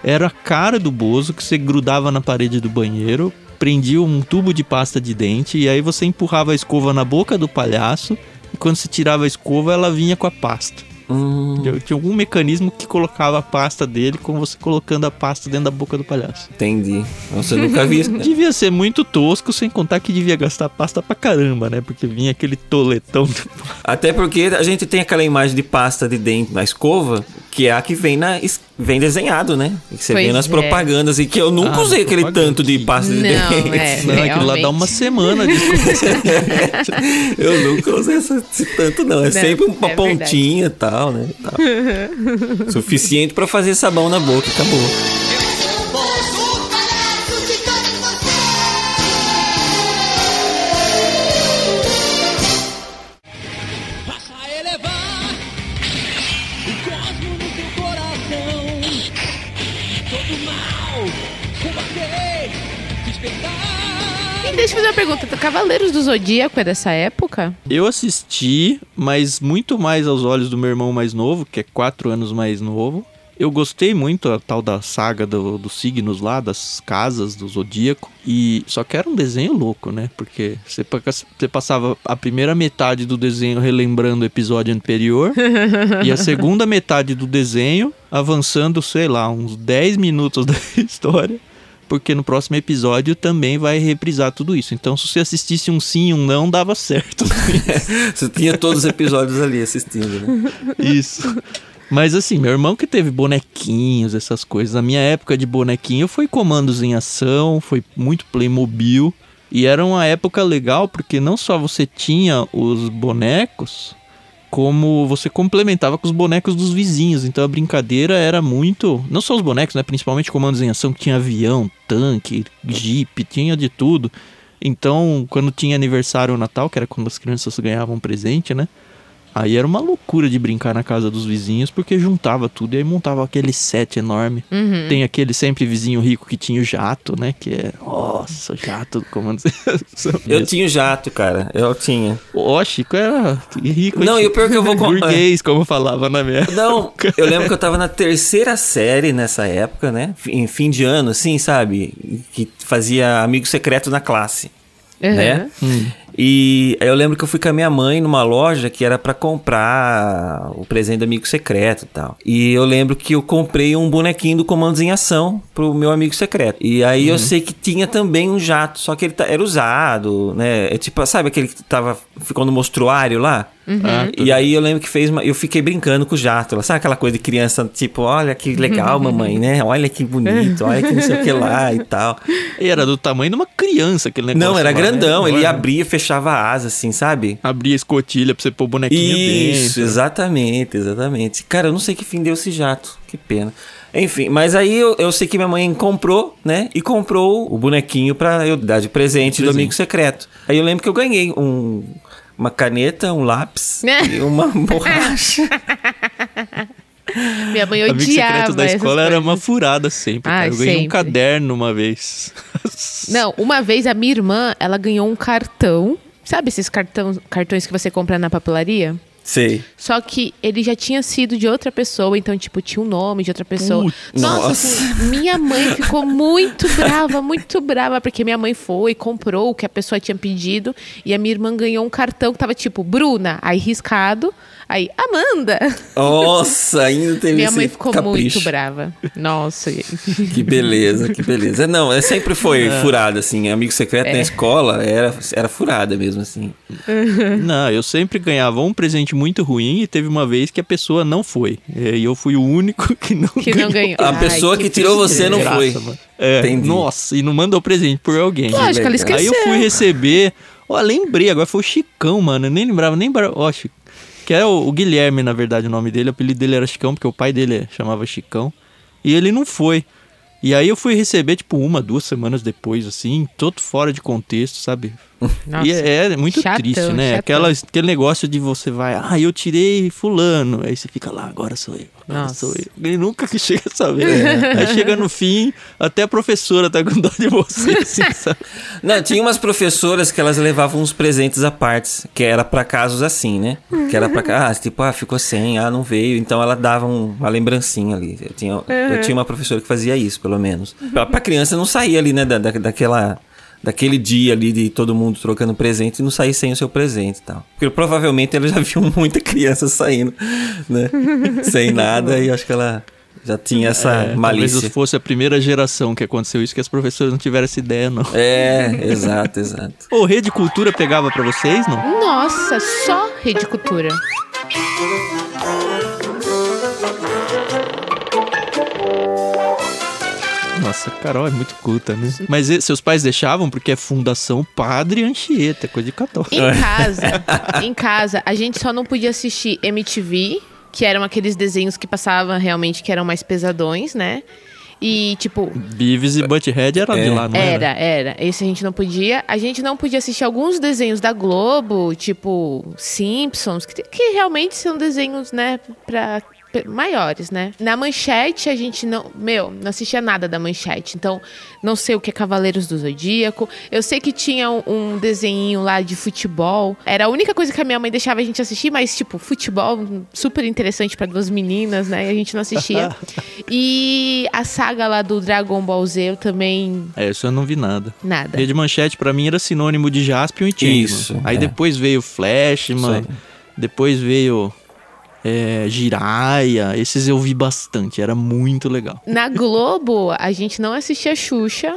[SPEAKER 1] Era a cara do Bozo que você grudava na parede do banheiro, prendia um tubo de pasta de dente e aí você empurrava a escova na boca do palhaço e quando você tirava a escova ela vinha com a pasta.
[SPEAKER 2] Hum,
[SPEAKER 1] Tinha algum mecanismo que colocava a pasta dele com você colocando a pasta dentro da boca do palhaço.
[SPEAKER 2] entendi. Nossa, eu nunca vi isso.
[SPEAKER 1] Devia ser muito tosco, sem contar que devia gastar pasta pra caramba, né? Porque vinha aquele toletão.
[SPEAKER 2] Até porque a gente tem aquela imagem de pasta de dente na escova, que é a que vem, na, vem desenhado, né? Que você
[SPEAKER 3] Pois
[SPEAKER 2] vê nas
[SPEAKER 3] é.
[SPEAKER 2] propagandas e que eu nunca
[SPEAKER 1] Ah,
[SPEAKER 2] usei aquele tanto de pasta de
[SPEAKER 3] Não,
[SPEAKER 2] dente.
[SPEAKER 3] é.
[SPEAKER 1] Não, aquilo lá dá uma semana de
[SPEAKER 2] Eu nunca usei esse tanto, não. É
[SPEAKER 3] Não,
[SPEAKER 2] sempre uma
[SPEAKER 3] é
[SPEAKER 2] pontinha e tal, né? Tal. Suficiente pra fazer sabão na boca, acabou.
[SPEAKER 3] Fazer uma pergunta, Cavaleiros do Zodíaco é dessa época?
[SPEAKER 1] Eu assisti, mas muito mais aos olhos do meu irmão mais novo, que é quatro anos mais novo. Eu gostei muito a tal da saga do- dos signos lá, das casas do zodíaco. E só que era um desenho louco, né? Porque você, você passava a primeira metade do desenho relembrando o episódio anterior e a segunda metade do desenho avançando, sei lá, uns 10 minutos da história. Porque no próximo episódio também vai reprisar tudo isso. Então, se você assistisse um sim e um não, dava certo.
[SPEAKER 2] Você tinha todos os episódios ali assistindo, né?
[SPEAKER 1] Isso. Mas assim, meu irmão que teve bonequinhos, essas coisas. A minha época de bonequinho foi comandos em ação, foi muito Playmobil. E era uma época legal porque não só você tinha os bonecos, como você complementava com os bonecos dos vizinhos. Então a brincadeira era muito. Não só os bonecos, né? Principalmente comandos em ação, que tinha avião, tanque, jeep, tinha de tudo. Então, quando tinha aniversário ou Natal, que era quando as crianças ganhavam presente, né? Aí era uma loucura de brincar na casa dos vizinhos, porque juntava tudo e aí montava aquele set enorme.
[SPEAKER 3] Uhum.
[SPEAKER 1] Tem aquele sempre vizinho rico que tinha o jato, né? Que é. Nossa, jato do comando.
[SPEAKER 2] Eu tinha o jato, cara. Eu tinha.
[SPEAKER 1] Ó, Chico era rico.
[SPEAKER 2] Não, e o pior que eu vou con-
[SPEAKER 1] Burguês, como falava na minha.
[SPEAKER 2] Não, eu lembro que eu tava na terceira série nessa época, né? Em fim de ano, assim, sabe? Que fazia amigo secreto na classe,
[SPEAKER 3] Uhum.
[SPEAKER 2] né? E aí eu lembro que eu fui com a minha mãe numa loja que era pra comprar o presente do amigo secreto e tal. E eu lembro que eu comprei um bonequinho do Comandos em Ação pro meu amigo secreto. E aí eu sei que tinha também um jato, só que ele era usado, né? É tipo, sabe aquele que tava ficou no mostruário lá?
[SPEAKER 1] Ah,
[SPEAKER 2] E aí eu lembro que fez uma, eu fiquei brincando com o jato. Sabe aquela coisa de criança, tipo, olha que legal, mamãe, né? Olha que bonito, olha que não sei o que lá e tal.
[SPEAKER 1] E era do tamanho de uma criança aquele negócio.
[SPEAKER 2] Não, era
[SPEAKER 1] lá, né?
[SPEAKER 2] grandão, ele
[SPEAKER 1] Agora,
[SPEAKER 2] abria e fechava a asa, assim, sabe?
[SPEAKER 1] Abria a escotilha pra você pôr o bonequinho
[SPEAKER 2] Isso,
[SPEAKER 1] dentro.
[SPEAKER 2] exatamente, exatamente. Cara, eu não sei que fim deu esse jato, que pena. Enfim, mas aí eu, eu sei que minha mãe comprou, né? E comprou o bonequinho pra eu dar de presente do
[SPEAKER 1] Presente.
[SPEAKER 2] amigo secreto. Aí eu lembro que eu ganhei um, uma caneta, um lápis e uma borracha.
[SPEAKER 3] Minha mãe
[SPEAKER 1] Amigo
[SPEAKER 3] odiava
[SPEAKER 1] secreto da escola era uma furada sempre.
[SPEAKER 3] Ah,
[SPEAKER 1] cara. Eu ganhei um caderno uma vez.
[SPEAKER 3] Não, uma vez a minha irmã, ela ganhou um cartão. Sabe esses cartão, cartões que você compra na papelaria?
[SPEAKER 2] Sei.
[SPEAKER 3] Só que ele já tinha sido de outra pessoa, então, tipo, tinha o nome de outra pessoa.
[SPEAKER 1] Putz,
[SPEAKER 3] nossa,
[SPEAKER 2] nossa.
[SPEAKER 3] assim, minha mãe ficou muito brava, muito brava, porque minha mãe foi, comprou o que a pessoa tinha pedido, e a minha irmã ganhou um cartão que tava tipo, Bruna, aí riscado, aí, Amanda.
[SPEAKER 2] Nossa, ainda teve
[SPEAKER 3] minha
[SPEAKER 2] esse
[SPEAKER 3] mãe ficou
[SPEAKER 2] capricho.
[SPEAKER 3] muito brava. Nossa.
[SPEAKER 2] Que beleza, que beleza. Não, é, sempre foi furada, assim. Amigo secreto
[SPEAKER 3] É.
[SPEAKER 2] na escola era, era furada mesmo, assim.
[SPEAKER 1] Não, eu sempre ganhava um presente muito ruim e teve uma vez que a pessoa não foi. E eu fui o único que não
[SPEAKER 3] Que
[SPEAKER 1] ganhou.
[SPEAKER 3] não ganhou.
[SPEAKER 2] A
[SPEAKER 3] Ai,
[SPEAKER 2] pessoa que tirou você não
[SPEAKER 1] Graça,
[SPEAKER 2] foi.
[SPEAKER 1] É, nossa, e não mandou presente por alguém.
[SPEAKER 3] Lógico, ela esqueceu.
[SPEAKER 1] Aí eu fui receber. Ó, lembrei, agora foi o Chicão, mano. Eu nem lembrava, nem. Ó, Chico. Que é o, o Guilherme, na verdade, o nome dele. O apelido dele era Chicão, porque o pai dele chamava Chicão. E ele não foi. E aí eu fui receber, tipo, uma, duas semanas depois, assim, todo fora de contexto, sabe?
[SPEAKER 3] Nossa.
[SPEAKER 1] E é, é muito
[SPEAKER 3] Chatão,
[SPEAKER 1] triste, né? Aquela, aquele negócio de você vai, ah, eu tirei fulano. Aí você fica lá, agora sou eu, agora
[SPEAKER 3] Nossa.
[SPEAKER 1] sou eu. E nunca que chega a saber. Aí chega no fim, até a professora tá com dó de você, assim, sabe?
[SPEAKER 2] Não, tinha umas professoras que elas levavam uns presentes à parte, que era pra casos assim, né? Que era pra cá, ah, tipo, ah, ficou sem, ah, não veio. Então ela dava um- uma lembrancinha ali. Eu tinha, eu tinha uma professora que fazia isso, pelo menos. Pra, pra criança não sair ali, né, da, da- daquela... Daquele dia ali de todo mundo trocando presente e não sair sem o seu presente e tal. Porque provavelmente ela já viu muita criança saindo, né? sem nada e acho que ela já tinha essa
[SPEAKER 1] É, Talvez
[SPEAKER 2] malícia.
[SPEAKER 1] fosse a primeira geração que aconteceu isso, que as professoras não tiveram essa ideia, não.
[SPEAKER 2] É, exato, exato.
[SPEAKER 1] Ô, Rede Cultura pegava pra vocês, não?
[SPEAKER 3] Nossa, só Rede Cultura.
[SPEAKER 1] Nossa, Carol é muito culta, né? Mas e- seus pais deixavam porque é Fundação Padre Anchieta, coisa de católico.
[SPEAKER 3] Em casa, em casa, a gente só não podia assistir MTV, que eram aqueles desenhos que passavam realmente que eram mais pesadões, né? E, tipo,
[SPEAKER 1] Beavis e Butthead era de
[SPEAKER 2] É.
[SPEAKER 1] lá, não era?
[SPEAKER 3] era, era. Esse a gente não podia. A gente não podia assistir alguns desenhos da Globo, tipo Simpsons, que, que realmente são desenhos, né, pra maiores, né? Na manchete a gente não, meu, não assistia nada da manchete. Então, não sei o que é Cavaleiros do Zodíaco. Eu sei que tinha um, um desenho lá de futebol. Era a única coisa que a minha mãe deixava a gente assistir, mas tipo, futebol super interessante pra duas meninas, né? E a gente não assistia. e a saga lá do Dragon Ball Z eu também
[SPEAKER 1] É, isso eu não vi nada.
[SPEAKER 3] nada.
[SPEAKER 1] Rede Manchete pra mim era sinônimo de Jaspion e Changeman.
[SPEAKER 2] Isso,
[SPEAKER 1] Aí
[SPEAKER 2] é.
[SPEAKER 1] depois veio Flashman,
[SPEAKER 2] Isso aí.
[SPEAKER 1] depois veio é, Jiraiya. Esses eu vi bastante, era muito legal.
[SPEAKER 3] Na Globo, a gente não assistia Xuxa.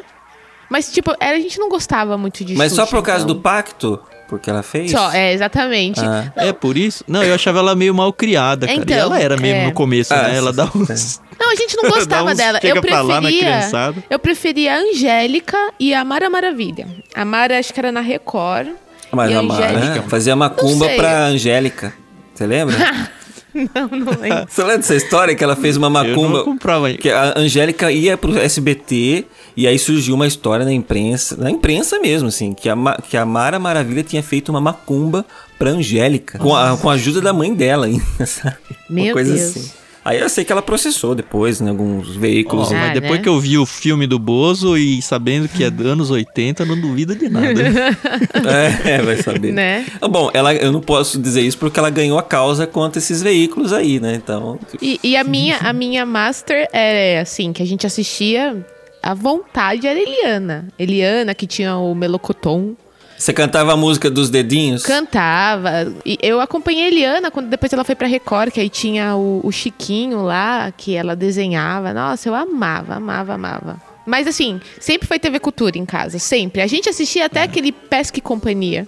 [SPEAKER 3] Mas, tipo, era- a gente não gostava muito de
[SPEAKER 2] Mas
[SPEAKER 3] Xuxa.
[SPEAKER 2] só por causa
[SPEAKER 3] então-
[SPEAKER 2] do pacto? Porque ela fez?
[SPEAKER 3] Só, é, exatamente.
[SPEAKER 2] Ah.
[SPEAKER 1] É por isso? Não, eu achava ela meio mal criada, cara.
[SPEAKER 3] Então,
[SPEAKER 1] e ela era mesmo
[SPEAKER 3] é.
[SPEAKER 1] no começo,
[SPEAKER 2] Ah,
[SPEAKER 1] né? Ela dá uns.
[SPEAKER 3] Não, a gente não gostava
[SPEAKER 1] uns
[SPEAKER 3] dela.
[SPEAKER 1] chega
[SPEAKER 3] Eu
[SPEAKER 1] pra lá na
[SPEAKER 3] preferia.
[SPEAKER 1] criançada.
[SPEAKER 3] Eu preferia a Angélica e a Mara Maravilha. A Mara, acho que era na Record.
[SPEAKER 2] Mas
[SPEAKER 3] e
[SPEAKER 2] a Mara
[SPEAKER 3] Angélica.
[SPEAKER 2] fazia macumba pra Angélica. Você lembra?
[SPEAKER 3] Não, não lembro.
[SPEAKER 2] Você lembra dessa história que ela fez uma
[SPEAKER 1] Eu
[SPEAKER 2] macumba?
[SPEAKER 1] não comprava.
[SPEAKER 2] Que a Angélica ia pro SBT e aí surgiu uma história na imprensa, na imprensa mesmo, assim, que a, Ma- que a Mara Maravilha tinha feito uma macumba pra Angélica, com a, com a ajuda da mãe dela ainda, sabe? uma
[SPEAKER 3] Meu
[SPEAKER 2] coisa
[SPEAKER 3] Deus.
[SPEAKER 2] assim. Aí eu sei que ela processou depois, em alguns veículos.
[SPEAKER 1] Ó,
[SPEAKER 3] Ah,
[SPEAKER 1] mas depois
[SPEAKER 3] né?
[SPEAKER 1] que eu vi o filme do Bozo e sabendo que é dos anos 80, eu não duvido de nada. né?
[SPEAKER 2] É, vai saber.
[SPEAKER 3] Né?
[SPEAKER 2] Ah, Bom, ela, eu não posso dizer isso porque ela ganhou a causa contra esses veículos aí, né? Então,
[SPEAKER 3] E, e a, minha, a minha master é assim, que a gente assistia. A vontade era Eliana. Eliana, que tinha o Melocoton.
[SPEAKER 2] Você cantava a música dos dedinhos?
[SPEAKER 3] Cantava. E eu acompanhei a Eliana quando depois ela foi pra Record, que aí tinha o, o Chiquinho lá, que ela desenhava. Nossa, eu amava, amava, amava. Mas assim, sempre foi TV Cultura em casa, sempre. A gente assistia até aquele Pesca e Companhia.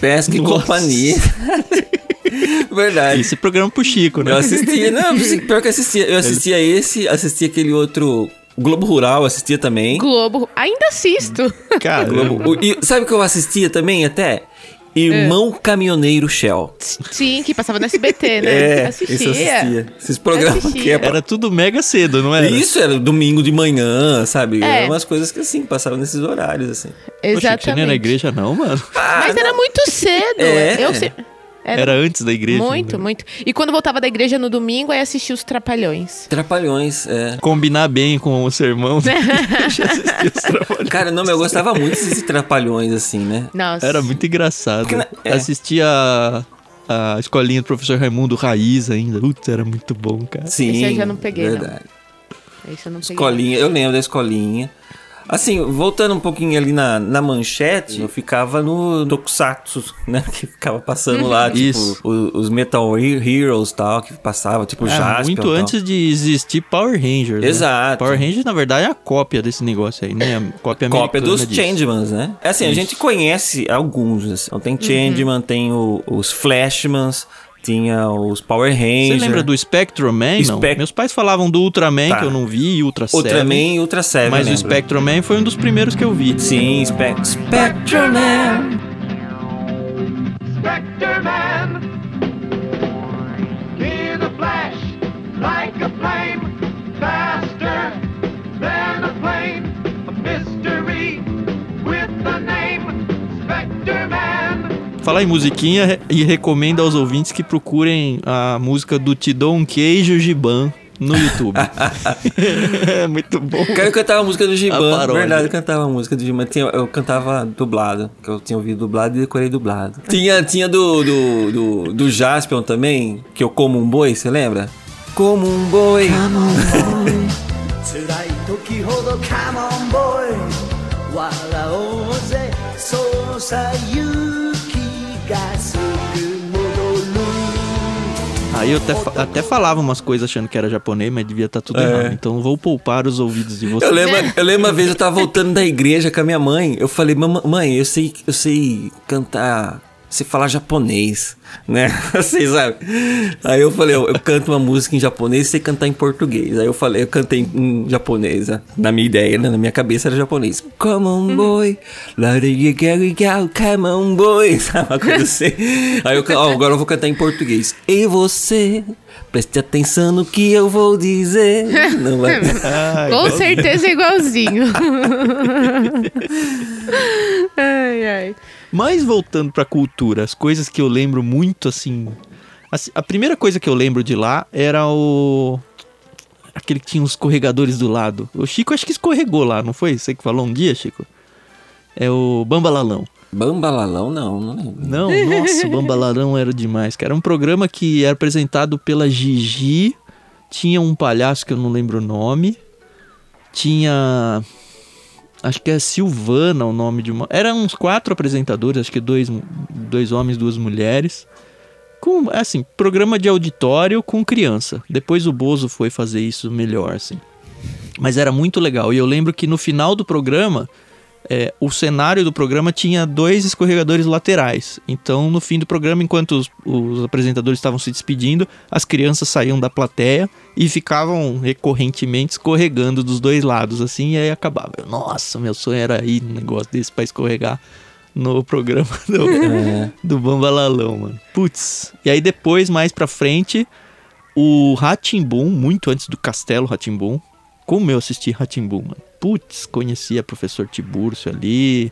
[SPEAKER 2] Pesca e
[SPEAKER 1] Nossa.
[SPEAKER 2] companhia. Verdade.
[SPEAKER 1] Esse programa pro Chico, né?
[SPEAKER 2] Eu assistia, não, pior que assistia. Eu assistia esse, assistia aquele outro. Globo Rural, assistia também.
[SPEAKER 3] Globo, ainda assisto.
[SPEAKER 1] Cara,
[SPEAKER 2] Globo. e sabe o que eu assistia também até? Irmão Caminhoneiro Shell.
[SPEAKER 3] Sim, que passava no SBT, né?
[SPEAKER 2] É,
[SPEAKER 3] assistia.
[SPEAKER 2] isso eu assistia. Esses programas
[SPEAKER 3] Assistia.
[SPEAKER 2] que é pra...
[SPEAKER 1] era tudo mega cedo, não era?
[SPEAKER 2] Isso era domingo de manhã, sabe?
[SPEAKER 3] É.
[SPEAKER 2] Eram umas coisas que assim, passavam nesses horários, assim.
[SPEAKER 1] Poxa,
[SPEAKER 3] Exatamente.
[SPEAKER 1] nem ia na igreja, não, mano.
[SPEAKER 3] Mas era muito cedo.
[SPEAKER 2] É.
[SPEAKER 3] Eu se-
[SPEAKER 1] Era antes da igreja.
[SPEAKER 3] Muito,
[SPEAKER 1] né?
[SPEAKER 3] muito. E quando voltava da igreja no domingo, aí assistia os Trapalhões.
[SPEAKER 2] Trapalhões, é.
[SPEAKER 1] Combinar bem com o sermão. né?
[SPEAKER 2] Cara, não, mas eu gostava muito desses trapalhões, assim, né?
[SPEAKER 3] Nossa.
[SPEAKER 1] Era muito engraçado.
[SPEAKER 2] Porque é.
[SPEAKER 1] Assistia a, a escolinha do professor Raimundo Raiz ainda. Putz, era muito bom, cara.
[SPEAKER 2] Sim.
[SPEAKER 3] Esse eu já não peguei, não.
[SPEAKER 2] Verdade.
[SPEAKER 3] Esse eu não peguei.
[SPEAKER 2] Escolinha, eu lembro da escolinha. Assim, voltando um pouquinho ali na, na manchete, eu ficava no Tokusatsu, né? Que ficava passando lá, tipo,
[SPEAKER 1] Isso.
[SPEAKER 2] o- os Metal Heroes e tal, que passava, tipo,
[SPEAKER 1] É,
[SPEAKER 2] Jaspion
[SPEAKER 1] muito
[SPEAKER 2] tal.
[SPEAKER 1] antes de existir Power Rangers. né?
[SPEAKER 2] Exato.
[SPEAKER 1] Power Rangers, na verdade, é a cópia desse negócio aí, né? A cópia
[SPEAKER 2] Cópia dos
[SPEAKER 1] disso.
[SPEAKER 2] Changemans, né? É assim, a gente conhece alguns. Assim. Então tem Changeman, tem o- os Flashmans, tinha os Power
[SPEAKER 1] Você
[SPEAKER 2] Rangers.
[SPEAKER 1] lembra do Spectrum Man? Não.
[SPEAKER 2] Spec-
[SPEAKER 1] Meus pais falavam do Ultraman,
[SPEAKER 2] Tá.
[SPEAKER 1] que eu não vi, e Ultra Seven.
[SPEAKER 2] Ultraman e Ultra Seven.
[SPEAKER 1] Mas o
[SPEAKER 2] lembra?
[SPEAKER 1] Spectrum Man foi um dos primeiros que eu vi.
[SPEAKER 2] Sim, Spe Spectrum Man.
[SPEAKER 1] Falar em musiquinha re- e recomendo aos ouvintes que procurem a música do Te Dou um Queijo Giban no YouTube. é muito bom.
[SPEAKER 2] Cara, eu cantava a música do
[SPEAKER 1] A
[SPEAKER 2] Giban.
[SPEAKER 1] paródia.
[SPEAKER 2] Verdade, eu cantava a música do Giban. Tinha- Eu cantava dublado, que eu tinha ouvido dublado e decorei dublado. Tinha, tinha do, do, do, do Jaspion também, que eu como um boi, você lembra? Como um boi.
[SPEAKER 6] 辛い時ほどカモンボーイ笑おうぜそうさ勇気がすぐ戻る
[SPEAKER 1] Aí eu até, fa- até falava umas coisas achando que era japonês, mas devia estar tudo
[SPEAKER 2] É.
[SPEAKER 1] errado. Então vou poupar os ouvidos de vocês.
[SPEAKER 2] Eu lembro, eu lembro uma vez eu tava voltando da igreja com a minha mãe. Eu falei, "Mama- mãe, eu sei, eu sei cantar, sei falar japonês, né? Vocês sabem. Aí eu falei, eu, eu canto uma música em japonês e sei cantar em português. Aí eu falei, eu cantei em japonês, né? na minha ideia, né? na minha cabeça era japonês. Come on boy, let it go, go, come on boy, sabe uma coisa assim. Aí eu, ó, agora eu vou cantar em português. E você, preste atenção no que eu vou dizer. Não vai.
[SPEAKER 1] Ai,
[SPEAKER 3] Com certeza é igualzinho. ai, ai.
[SPEAKER 1] Mas voltando pra cultura, as coisas que eu lembro muito assim. Assim, a primeira coisa que eu lembro de lá era o. Aquele que tinha os escorregadores do lado. O Chico acho que escorregou lá, não foi? Você que falou um dia, Chico? É o Bambalalão.
[SPEAKER 2] Bambalalão, não, não lembro.
[SPEAKER 1] Não, nossa, o Bambalarão era demais, cara. Era um programa que era apresentado pela Gigi. Tinha um palhaço que eu não lembro o nome. Tinha. Acho que é Silvana o nome de uma. Eram uns quatro apresentadores, acho que dois, dois homens, duas mulheres. Com, assim, programa de auditório com criança. Depois o Bozo foi fazer isso melhor, assim. Mas era muito legal. E eu lembro que no final do programa, é, o cenário do programa tinha dois escorregadores laterais. Então, no fim do programa, enquanto os, os apresentadores estavam se despedindo, as crianças saíam da plateia e ficavam recorrentemente escorregando dos dois lados, assim, e aí acabava. Nossa, meu sonho era ir num negócio desse pra escorregar no programa do, do Bambalalão, mano. Putz. E aí depois, mais pra frente, o Ratimbum, muito antes do Castelo Ratimbum. Como eu assisti Ratimbum, mano. Putz, conhecia professor Tibúrcio ali.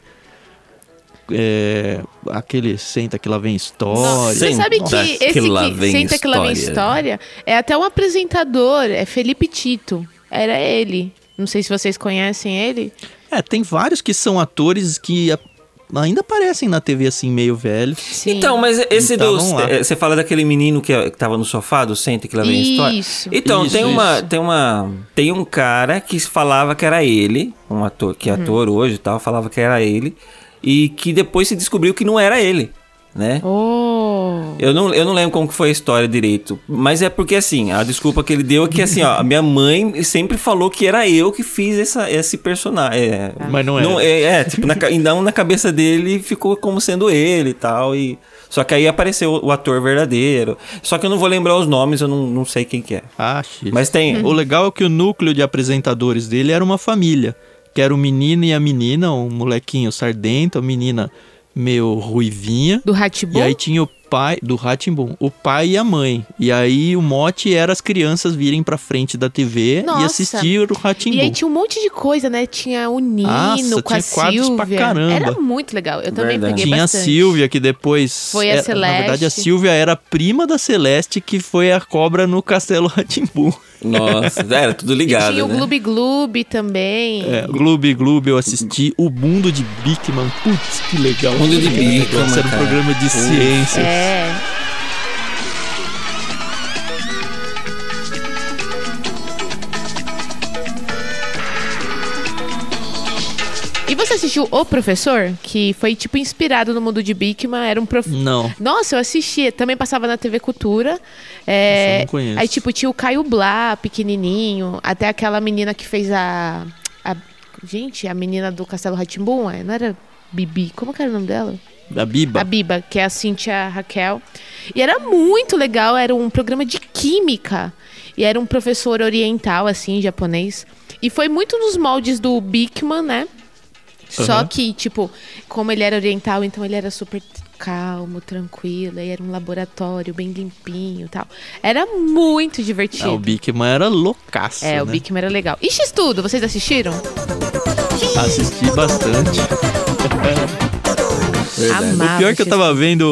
[SPEAKER 1] É, aquele Senta que lá vem história.
[SPEAKER 3] Você sabe que
[SPEAKER 2] que
[SPEAKER 3] esse
[SPEAKER 2] lá
[SPEAKER 3] que
[SPEAKER 2] vem
[SPEAKER 3] Senta que lá vem
[SPEAKER 2] história.
[SPEAKER 3] é até um apresentador, é Felipe Tito. Era ele. Não sei se vocês conhecem ele.
[SPEAKER 1] É, tem vários que são atores que ainda aparecem na TV assim, meio velhos.
[SPEAKER 3] Sim.
[SPEAKER 2] Então, mas esse
[SPEAKER 1] Então,
[SPEAKER 2] do. Você fala daquele menino que, que tava no sofá do Senta que lá vem a história?
[SPEAKER 3] Isso.
[SPEAKER 2] Então,
[SPEAKER 1] Isso,
[SPEAKER 2] tem uma.
[SPEAKER 1] isso.
[SPEAKER 2] Tem uma. Tem um cara que falava que era ele, um ator que é
[SPEAKER 3] Uhum.
[SPEAKER 2] ator hoje e tal, falava que era ele, e que depois se descobriu que não era ele, né?
[SPEAKER 3] Oh.
[SPEAKER 2] Eu não, eu não lembro como que foi a história direito, mas é porque assim, a desculpa que ele deu é que assim, ó, a minha mãe sempre falou que era eu que fiz essa, esse personagem. É,
[SPEAKER 1] Mas não era.
[SPEAKER 2] é, é, tipo, na, então na cabeça dele ficou como sendo ele e tal, e... Só que aí apareceu o ator verdadeiro. Só que eu não vou lembrar os nomes, eu não, não sei quem que é.
[SPEAKER 1] Ah.
[SPEAKER 2] Mas tem...
[SPEAKER 1] O legal é que o núcleo de apresentadores dele era uma família. Que era o menino e a menina, um molequinho sardento, a menina meio ruivinha.
[SPEAKER 3] Do Ratibum?
[SPEAKER 1] E aí tinha o pai do Ratimbum, o pai e a mãe. E aí o mote era as crianças virem pra frente da TV e
[SPEAKER 3] Nossa.
[SPEAKER 1] assistir o Ratimbum.
[SPEAKER 3] E aí tinha um monte de coisa, né? Tinha o Nino
[SPEAKER 1] Nossa,
[SPEAKER 3] com a
[SPEAKER 1] tinha quadros
[SPEAKER 3] Silvia.
[SPEAKER 1] pra caramba.
[SPEAKER 3] Era muito legal. Eu também
[SPEAKER 2] Verdade.
[SPEAKER 3] peguei
[SPEAKER 1] Tinha
[SPEAKER 3] bastante.
[SPEAKER 1] a Silvia, que depois.
[SPEAKER 3] Foi a
[SPEAKER 1] é, Na verdade, a
[SPEAKER 3] Celeste.
[SPEAKER 1] Silvia era prima da Celeste, que foi a cobra no Castelo Ratimbum.
[SPEAKER 2] Nossa, era tudo
[SPEAKER 3] E
[SPEAKER 2] ligado,
[SPEAKER 3] tinha o
[SPEAKER 2] né?
[SPEAKER 3] Gloob Gloob também.
[SPEAKER 1] É, Gloob Gloob eu assisti. O Mundo de Bigman. Putz, que legal.
[SPEAKER 2] Mundo de
[SPEAKER 1] negócio, Era um programa de ciência.
[SPEAKER 3] É. E você assistiu O Professor? Que foi, tipo, inspirado no mundo de Bigman. Era um prof...
[SPEAKER 1] Não.
[SPEAKER 3] Nossa, eu assisti. Também passava na TV Cultura. É...
[SPEAKER 1] eu não conheço.
[SPEAKER 3] Aí, tipo, tinha o Caio Blá, pequenininho. Até aquela menina que fez a... a- Gente, a menina do Castelo Ratimbum, não era Bibi? Como que era o nome dela?
[SPEAKER 1] Da Biba.
[SPEAKER 3] A Biba, que é a Cíntia Raquel. E era muito legal, era um programa de química. E era um professor oriental, assim, japonês. E foi muito nos moldes do Bigman, né? Só
[SPEAKER 1] Aham.
[SPEAKER 3] que, tipo, como ele era oriental, então ele era super calmo, tranquilo. E era um laboratório bem limpinho e tal. Era muito divertido.
[SPEAKER 1] Ah, o Bigman era loucaço.
[SPEAKER 3] é, o
[SPEAKER 1] né?
[SPEAKER 3] Bigman era legal. E X-Tudo, vocês assistiram?
[SPEAKER 1] Assisti bastante.
[SPEAKER 2] Verdade.
[SPEAKER 3] Amava
[SPEAKER 1] o pior é que eu tava vendo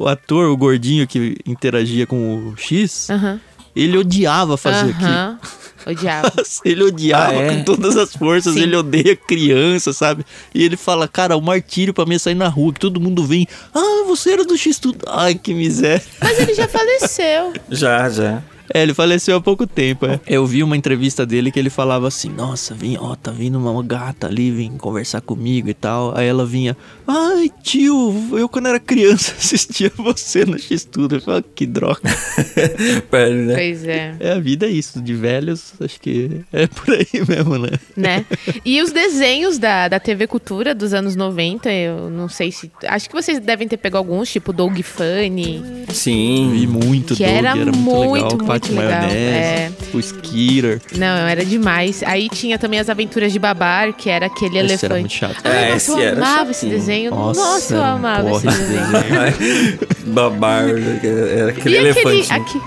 [SPEAKER 1] o ator, o gordinho que interagia com o X,
[SPEAKER 3] Aham.
[SPEAKER 1] ele odiava fazer aquilo.
[SPEAKER 3] Aham. Odiava.
[SPEAKER 1] Ele odiava
[SPEAKER 2] Ah, é?
[SPEAKER 1] com todas as forças,
[SPEAKER 3] Sim.
[SPEAKER 1] ele odeia criança, sabe? E ele fala, cara, o martírio pra mim é sair na rua, que todo mundo vem. Ah, você era do X tudo. Ai, que miséria.
[SPEAKER 3] Mas ele já faleceu.
[SPEAKER 2] Já, já.
[SPEAKER 1] É, ele faleceu há pouco tempo, é. Eu vi uma entrevista dele que ele falava assim, nossa, vem, ó, tá vindo uma gata ali, vem conversar comigo e tal. Aí ela vinha, ai, tio, eu quando era criança assistia você no X-Tudo. Eu falava, que droga.
[SPEAKER 2] Perde, né?
[SPEAKER 3] Pois é.
[SPEAKER 1] É, a vida é isso, de velhos, acho que é por aí mesmo, né?
[SPEAKER 3] né? E os desenhos da, da TV Cultura dos anos 90, eu não sei se. Acho que vocês devem ter pego alguns, tipo Doug Funny.
[SPEAKER 2] Sim.
[SPEAKER 1] Vi muito
[SPEAKER 3] Que
[SPEAKER 1] Doug,
[SPEAKER 3] era
[SPEAKER 1] era, muito,
[SPEAKER 3] muito,
[SPEAKER 1] legal.
[SPEAKER 3] muito
[SPEAKER 1] Pate
[SPEAKER 3] legal,
[SPEAKER 1] Maionese,
[SPEAKER 3] é.
[SPEAKER 1] o Skitter.
[SPEAKER 3] Não, era demais. Aí tinha também as aventuras de Babar, que era aquele
[SPEAKER 1] Esse era muito
[SPEAKER 3] elefante.
[SPEAKER 1] chato.
[SPEAKER 3] Ai,
[SPEAKER 2] É,
[SPEAKER 3] eu
[SPEAKER 2] era
[SPEAKER 3] amava esse
[SPEAKER 2] chatinho.
[SPEAKER 3] Desenho.
[SPEAKER 1] Nossa,
[SPEAKER 3] Nossa, eu amava esse
[SPEAKER 1] porre esse
[SPEAKER 3] desenho.
[SPEAKER 2] Babar, né? era aquele
[SPEAKER 3] e aquele,
[SPEAKER 2] elefante.
[SPEAKER 3] aque-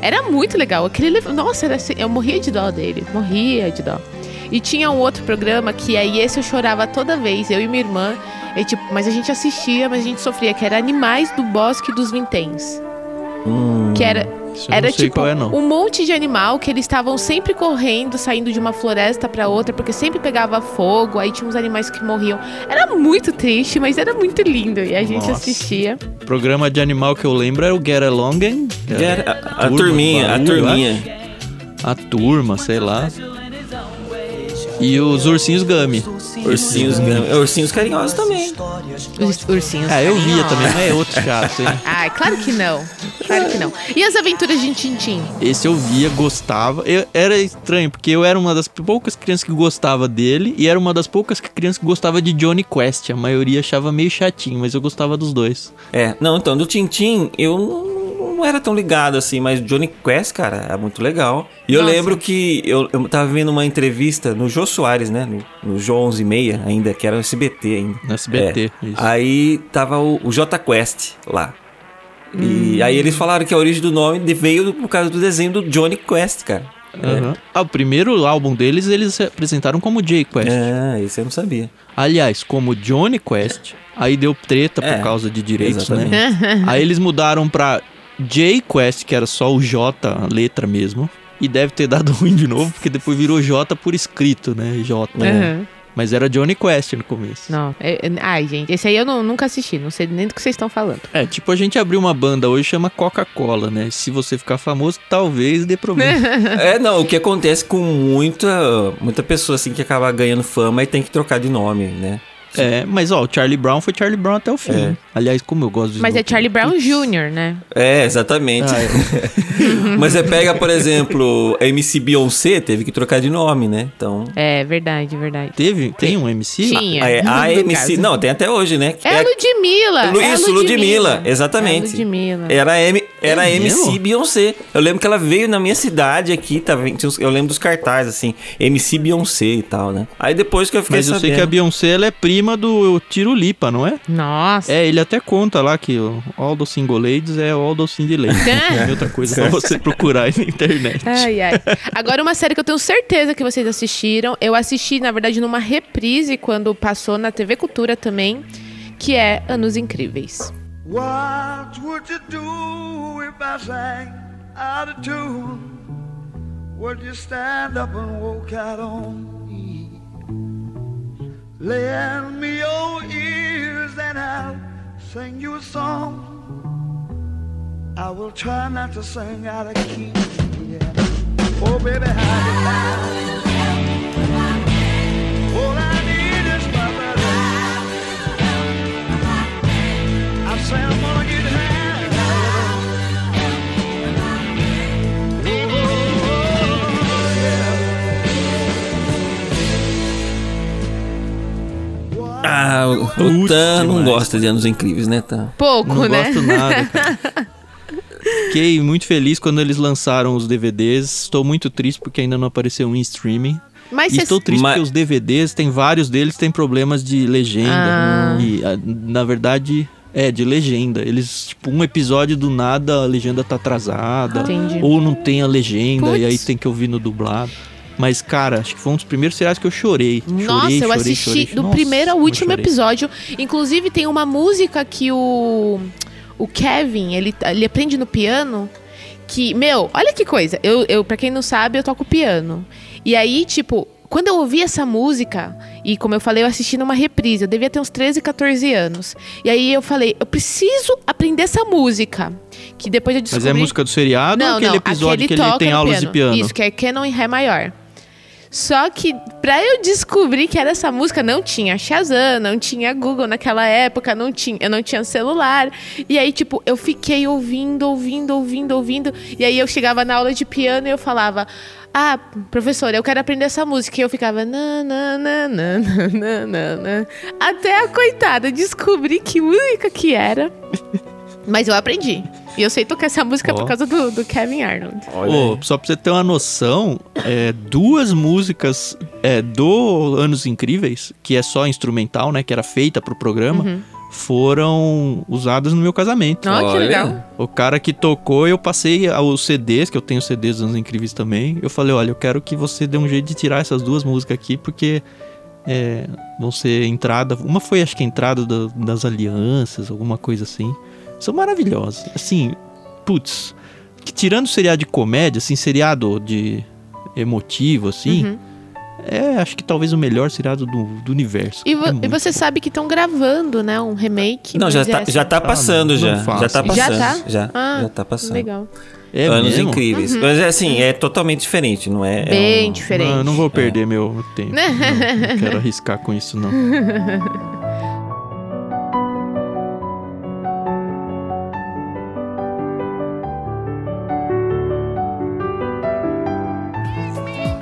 [SPEAKER 3] Era muito legal. Aquele elef... Nossa, era assim- eu morria de dó dele. Morria de dó. E tinha um outro programa que aí esse eu chorava toda vez, eu e minha irmã. E, tipo, mas a gente assistia, mas a gente sofria, que era Animais do Bosque dos Vinténs. Que era, era tipo
[SPEAKER 1] é,
[SPEAKER 3] um monte de animal que eles estavam sempre correndo, saindo de uma floresta pra outra, porque sempre pegava fogo, aí tinha uns animais que morriam. Era muito triste, mas era muito lindo. E a gente
[SPEAKER 1] Nossa.
[SPEAKER 3] assistia.
[SPEAKER 1] Programa de animal que eu lembro era o Get Along and...
[SPEAKER 2] Era a, a
[SPEAKER 1] Turma,
[SPEAKER 2] turminha, a turminha.
[SPEAKER 1] A turma, sei lá. E os ursinhos Gummy.
[SPEAKER 2] Ursinhos, gam- ursinhos carinhosos também.
[SPEAKER 3] Os ursinhos.
[SPEAKER 1] É, eu via
[SPEAKER 3] carinhosos.
[SPEAKER 1] também, mas é outro chato, hein?
[SPEAKER 3] Ai, claro que não. Claro que não. E as aventuras de Tintim?
[SPEAKER 1] Esse eu via, gostava. Eu, era estranho, porque eu era uma das poucas crianças que gostava dele e era uma das poucas crianças que gostava de Johnny Quest. A maioria achava meio chatinho, mas eu gostava dos dois.
[SPEAKER 2] É, não, então, do Tintim, eu não era tão ligado assim, mas Johnny Quest, cara, é muito legal. E eu
[SPEAKER 3] Nossa.
[SPEAKER 2] lembro que eu, eu tava vendo uma entrevista no Jô Soares, né? No, no Jô 11 e meia ainda, que era o SBT ainda.
[SPEAKER 1] No SBT,
[SPEAKER 2] É.
[SPEAKER 1] isso.
[SPEAKER 2] Aí tava o, o J Quest lá.
[SPEAKER 1] Hum.
[SPEAKER 2] E aí eles falaram que a origem do nome veio do- por causa do desenho do Johnny Quest, cara.
[SPEAKER 1] Aham. Ah, o primeiro álbum deles, eles se apresentaram como J Quest.
[SPEAKER 2] É, isso eu não sabia.
[SPEAKER 1] Aliás, como Johnny Quest, aí deu treta por
[SPEAKER 2] É,
[SPEAKER 1] causa de direitos,
[SPEAKER 2] exatamente.
[SPEAKER 1] né? aí eles mudaram pra J Quest, que era só o J, a letra mesmo. E deve ter dado ruim de novo, porque depois virou J por escrito, né? J.
[SPEAKER 3] Aham.
[SPEAKER 1] Mas era Johnny Quest no começo.
[SPEAKER 3] Não. é- é- ai, gente, esse aí eu não- nunca assisti. Não sei nem do que vocês estão falando.
[SPEAKER 1] É, tipo, a gente abriu uma banda hoje chama Coca-Cola, né? Se você ficar famoso, talvez dê problema.
[SPEAKER 2] É, não, o que acontece com muita, muita pessoa assim que acaba ganhando fama e tem que trocar de nome, né?
[SPEAKER 1] É, mas ó, o Charlie Brown foi Charlie Brown até o fim.
[SPEAKER 2] É.
[SPEAKER 1] Aliás, como eu gosto de
[SPEAKER 3] Mas é. Charlie Brown Jr., né?
[SPEAKER 2] É, exatamente.
[SPEAKER 1] Ah, é.
[SPEAKER 2] Mas você pega, por exemplo, a MC Beyoncé, teve que trocar de nome, né? Então.
[SPEAKER 3] É, verdade, verdade.
[SPEAKER 1] Teve? Tem um MC?
[SPEAKER 3] Tinha.
[SPEAKER 2] A, a
[SPEAKER 3] no
[SPEAKER 2] MC.
[SPEAKER 3] caso.
[SPEAKER 2] Não, tem até hoje, né?
[SPEAKER 3] É a Ludmilla.
[SPEAKER 2] Lu-
[SPEAKER 3] é a
[SPEAKER 2] Isso, Ludmilla, exatamente.
[SPEAKER 3] É a Ludmilla.
[SPEAKER 2] Era a, M, era a
[SPEAKER 1] É
[SPEAKER 2] MC
[SPEAKER 1] mesmo?
[SPEAKER 2] Beyoncé. Eu lembro que ela veio na minha cidade aqui, tá Eu lembro dos cartazes, assim, MC Beyoncé e tal, né? Aí depois que eu fiquei
[SPEAKER 1] Mas eu
[SPEAKER 2] sabendo...
[SPEAKER 1] sei que a Beyoncé ela é prima do Tiro Lipa, não é?
[SPEAKER 3] Nossa.
[SPEAKER 1] É, ele até conta lá que o All the Single Ladies é All the Cindy Ladies. Não tem outra coisa pra você procurar aí na internet.
[SPEAKER 3] Ai, ai. Agora, uma série que eu tenho certeza que vocês assistiram. Eu assisti, na verdade, numa reprise quando passou na TV Cultura também, que é Anos Incríveis.
[SPEAKER 6] What would you do if I sang out of tune? Would you stand up and walk out on? Lend me your ears and I'll sing you a song. I will try not to sing out of key. Yeah. Oh, baby, how brother. I say I'm gonna get high.
[SPEAKER 2] Ah, o, o Tan não gosta de Anos Incríveis, né, Tan?
[SPEAKER 3] Pouco,
[SPEAKER 1] Não
[SPEAKER 3] né?
[SPEAKER 1] gosto nada, cara. Fiquei muito feliz quando eles lançaram os DVDs. Estou muito triste porque ainda não apareceu em streaming.
[SPEAKER 3] Mas
[SPEAKER 1] E
[SPEAKER 3] cês-
[SPEAKER 1] estou triste
[SPEAKER 2] Mas-
[SPEAKER 1] porque os DVDs, tem vários deles têm problemas de legenda.
[SPEAKER 3] Ah.
[SPEAKER 1] E, ah, na verdade, é, de legenda. Eles, tipo, um episódio do nada, a legenda tá atrasada.
[SPEAKER 3] Entendi.
[SPEAKER 1] Ou não tem a legenda,
[SPEAKER 3] Putz.
[SPEAKER 1] e aí tem que ouvir no dublado. Mas, cara, acho que foi um dos primeiros seriados que eu chorei.
[SPEAKER 3] Nossa,
[SPEAKER 1] chorei,
[SPEAKER 3] eu
[SPEAKER 1] chorei,
[SPEAKER 3] assisti
[SPEAKER 1] chorei.
[SPEAKER 3] do
[SPEAKER 1] Nossa,
[SPEAKER 3] primeiro ao
[SPEAKER 1] eu
[SPEAKER 3] último episódio. Inclusive, tem uma música que o. O Kevin, ele, ele aprende no piano. Que, meu, olha que coisa. Eu, eu, pra quem não sabe, eu toco piano. E aí, tipo, quando eu ouvi essa música, e como eu falei, eu assisti numa reprise, eu devia ter uns 13, 14 anos. E aí eu falei, eu preciso aprender essa música. Que depois eu
[SPEAKER 1] Mas
[SPEAKER 3] descobri.
[SPEAKER 1] é música do seriado ou aquele episódio
[SPEAKER 3] aquele
[SPEAKER 1] que ele tem aulas de piano?
[SPEAKER 3] Isso, que é Canon em Ré maior. Só que pra eu descobrir que era essa música, não tinha Shazam, não tinha Google naquela época, não tinha, eu não tinha celular. E aí, tipo, eu fiquei ouvindo, ouvindo, ouvindo, ouvindo. E aí eu chegava na aula de piano e eu falava. Ah, professora, eu quero aprender essa música. E eu ficava. Até a coitada descobrir que música que era. Mas eu aprendi. E eu sei tocar essa música
[SPEAKER 1] Ó.
[SPEAKER 3] por causa do, do Kevin Arnold.
[SPEAKER 1] Ô, só pra você ter uma noção, é, duas músicas é, do Anos Incríveis, que é só instrumental, né? Que era feita pro programa,
[SPEAKER 3] Uhum.
[SPEAKER 1] foram usadas no meu casamento.
[SPEAKER 3] Ó, que legal.
[SPEAKER 1] O cara que tocou, eu passei os CDs, que eu tenho CDs dos Anos Incríveis também. Eu falei, olha, eu quero que você dê um jeito de tirar essas duas músicas aqui, porque é, vão ser entrada. Uma foi, acho que, a entrada da- das alianças, alguma coisa assim. São maravilhosas. Assim, putz, que tirando seriado de comédia, assim, seriado de emotivo, assim,
[SPEAKER 3] Uhum.
[SPEAKER 1] é acho que talvez o melhor seriado do, do universo.
[SPEAKER 3] E, vo-
[SPEAKER 1] É
[SPEAKER 3] e você sabe que estão gravando, né? Um remake.
[SPEAKER 2] Não, já
[SPEAKER 3] mas
[SPEAKER 2] tá,
[SPEAKER 3] é
[SPEAKER 2] já
[SPEAKER 3] assim.
[SPEAKER 2] tá passando,
[SPEAKER 1] não
[SPEAKER 2] já. Já tá
[SPEAKER 3] Já
[SPEAKER 2] passando.
[SPEAKER 3] tá?
[SPEAKER 2] Já,
[SPEAKER 3] Ah,
[SPEAKER 2] já tá passando.
[SPEAKER 3] Legal.
[SPEAKER 1] É
[SPEAKER 2] Anos
[SPEAKER 1] mesmo?
[SPEAKER 2] incríveis. Mas é assim, é totalmente diferente, não é? é
[SPEAKER 3] Bem
[SPEAKER 2] um-
[SPEAKER 3] diferente.
[SPEAKER 1] Não, eu não vou perder meu tempo. Não, não quero arriscar com isso, não.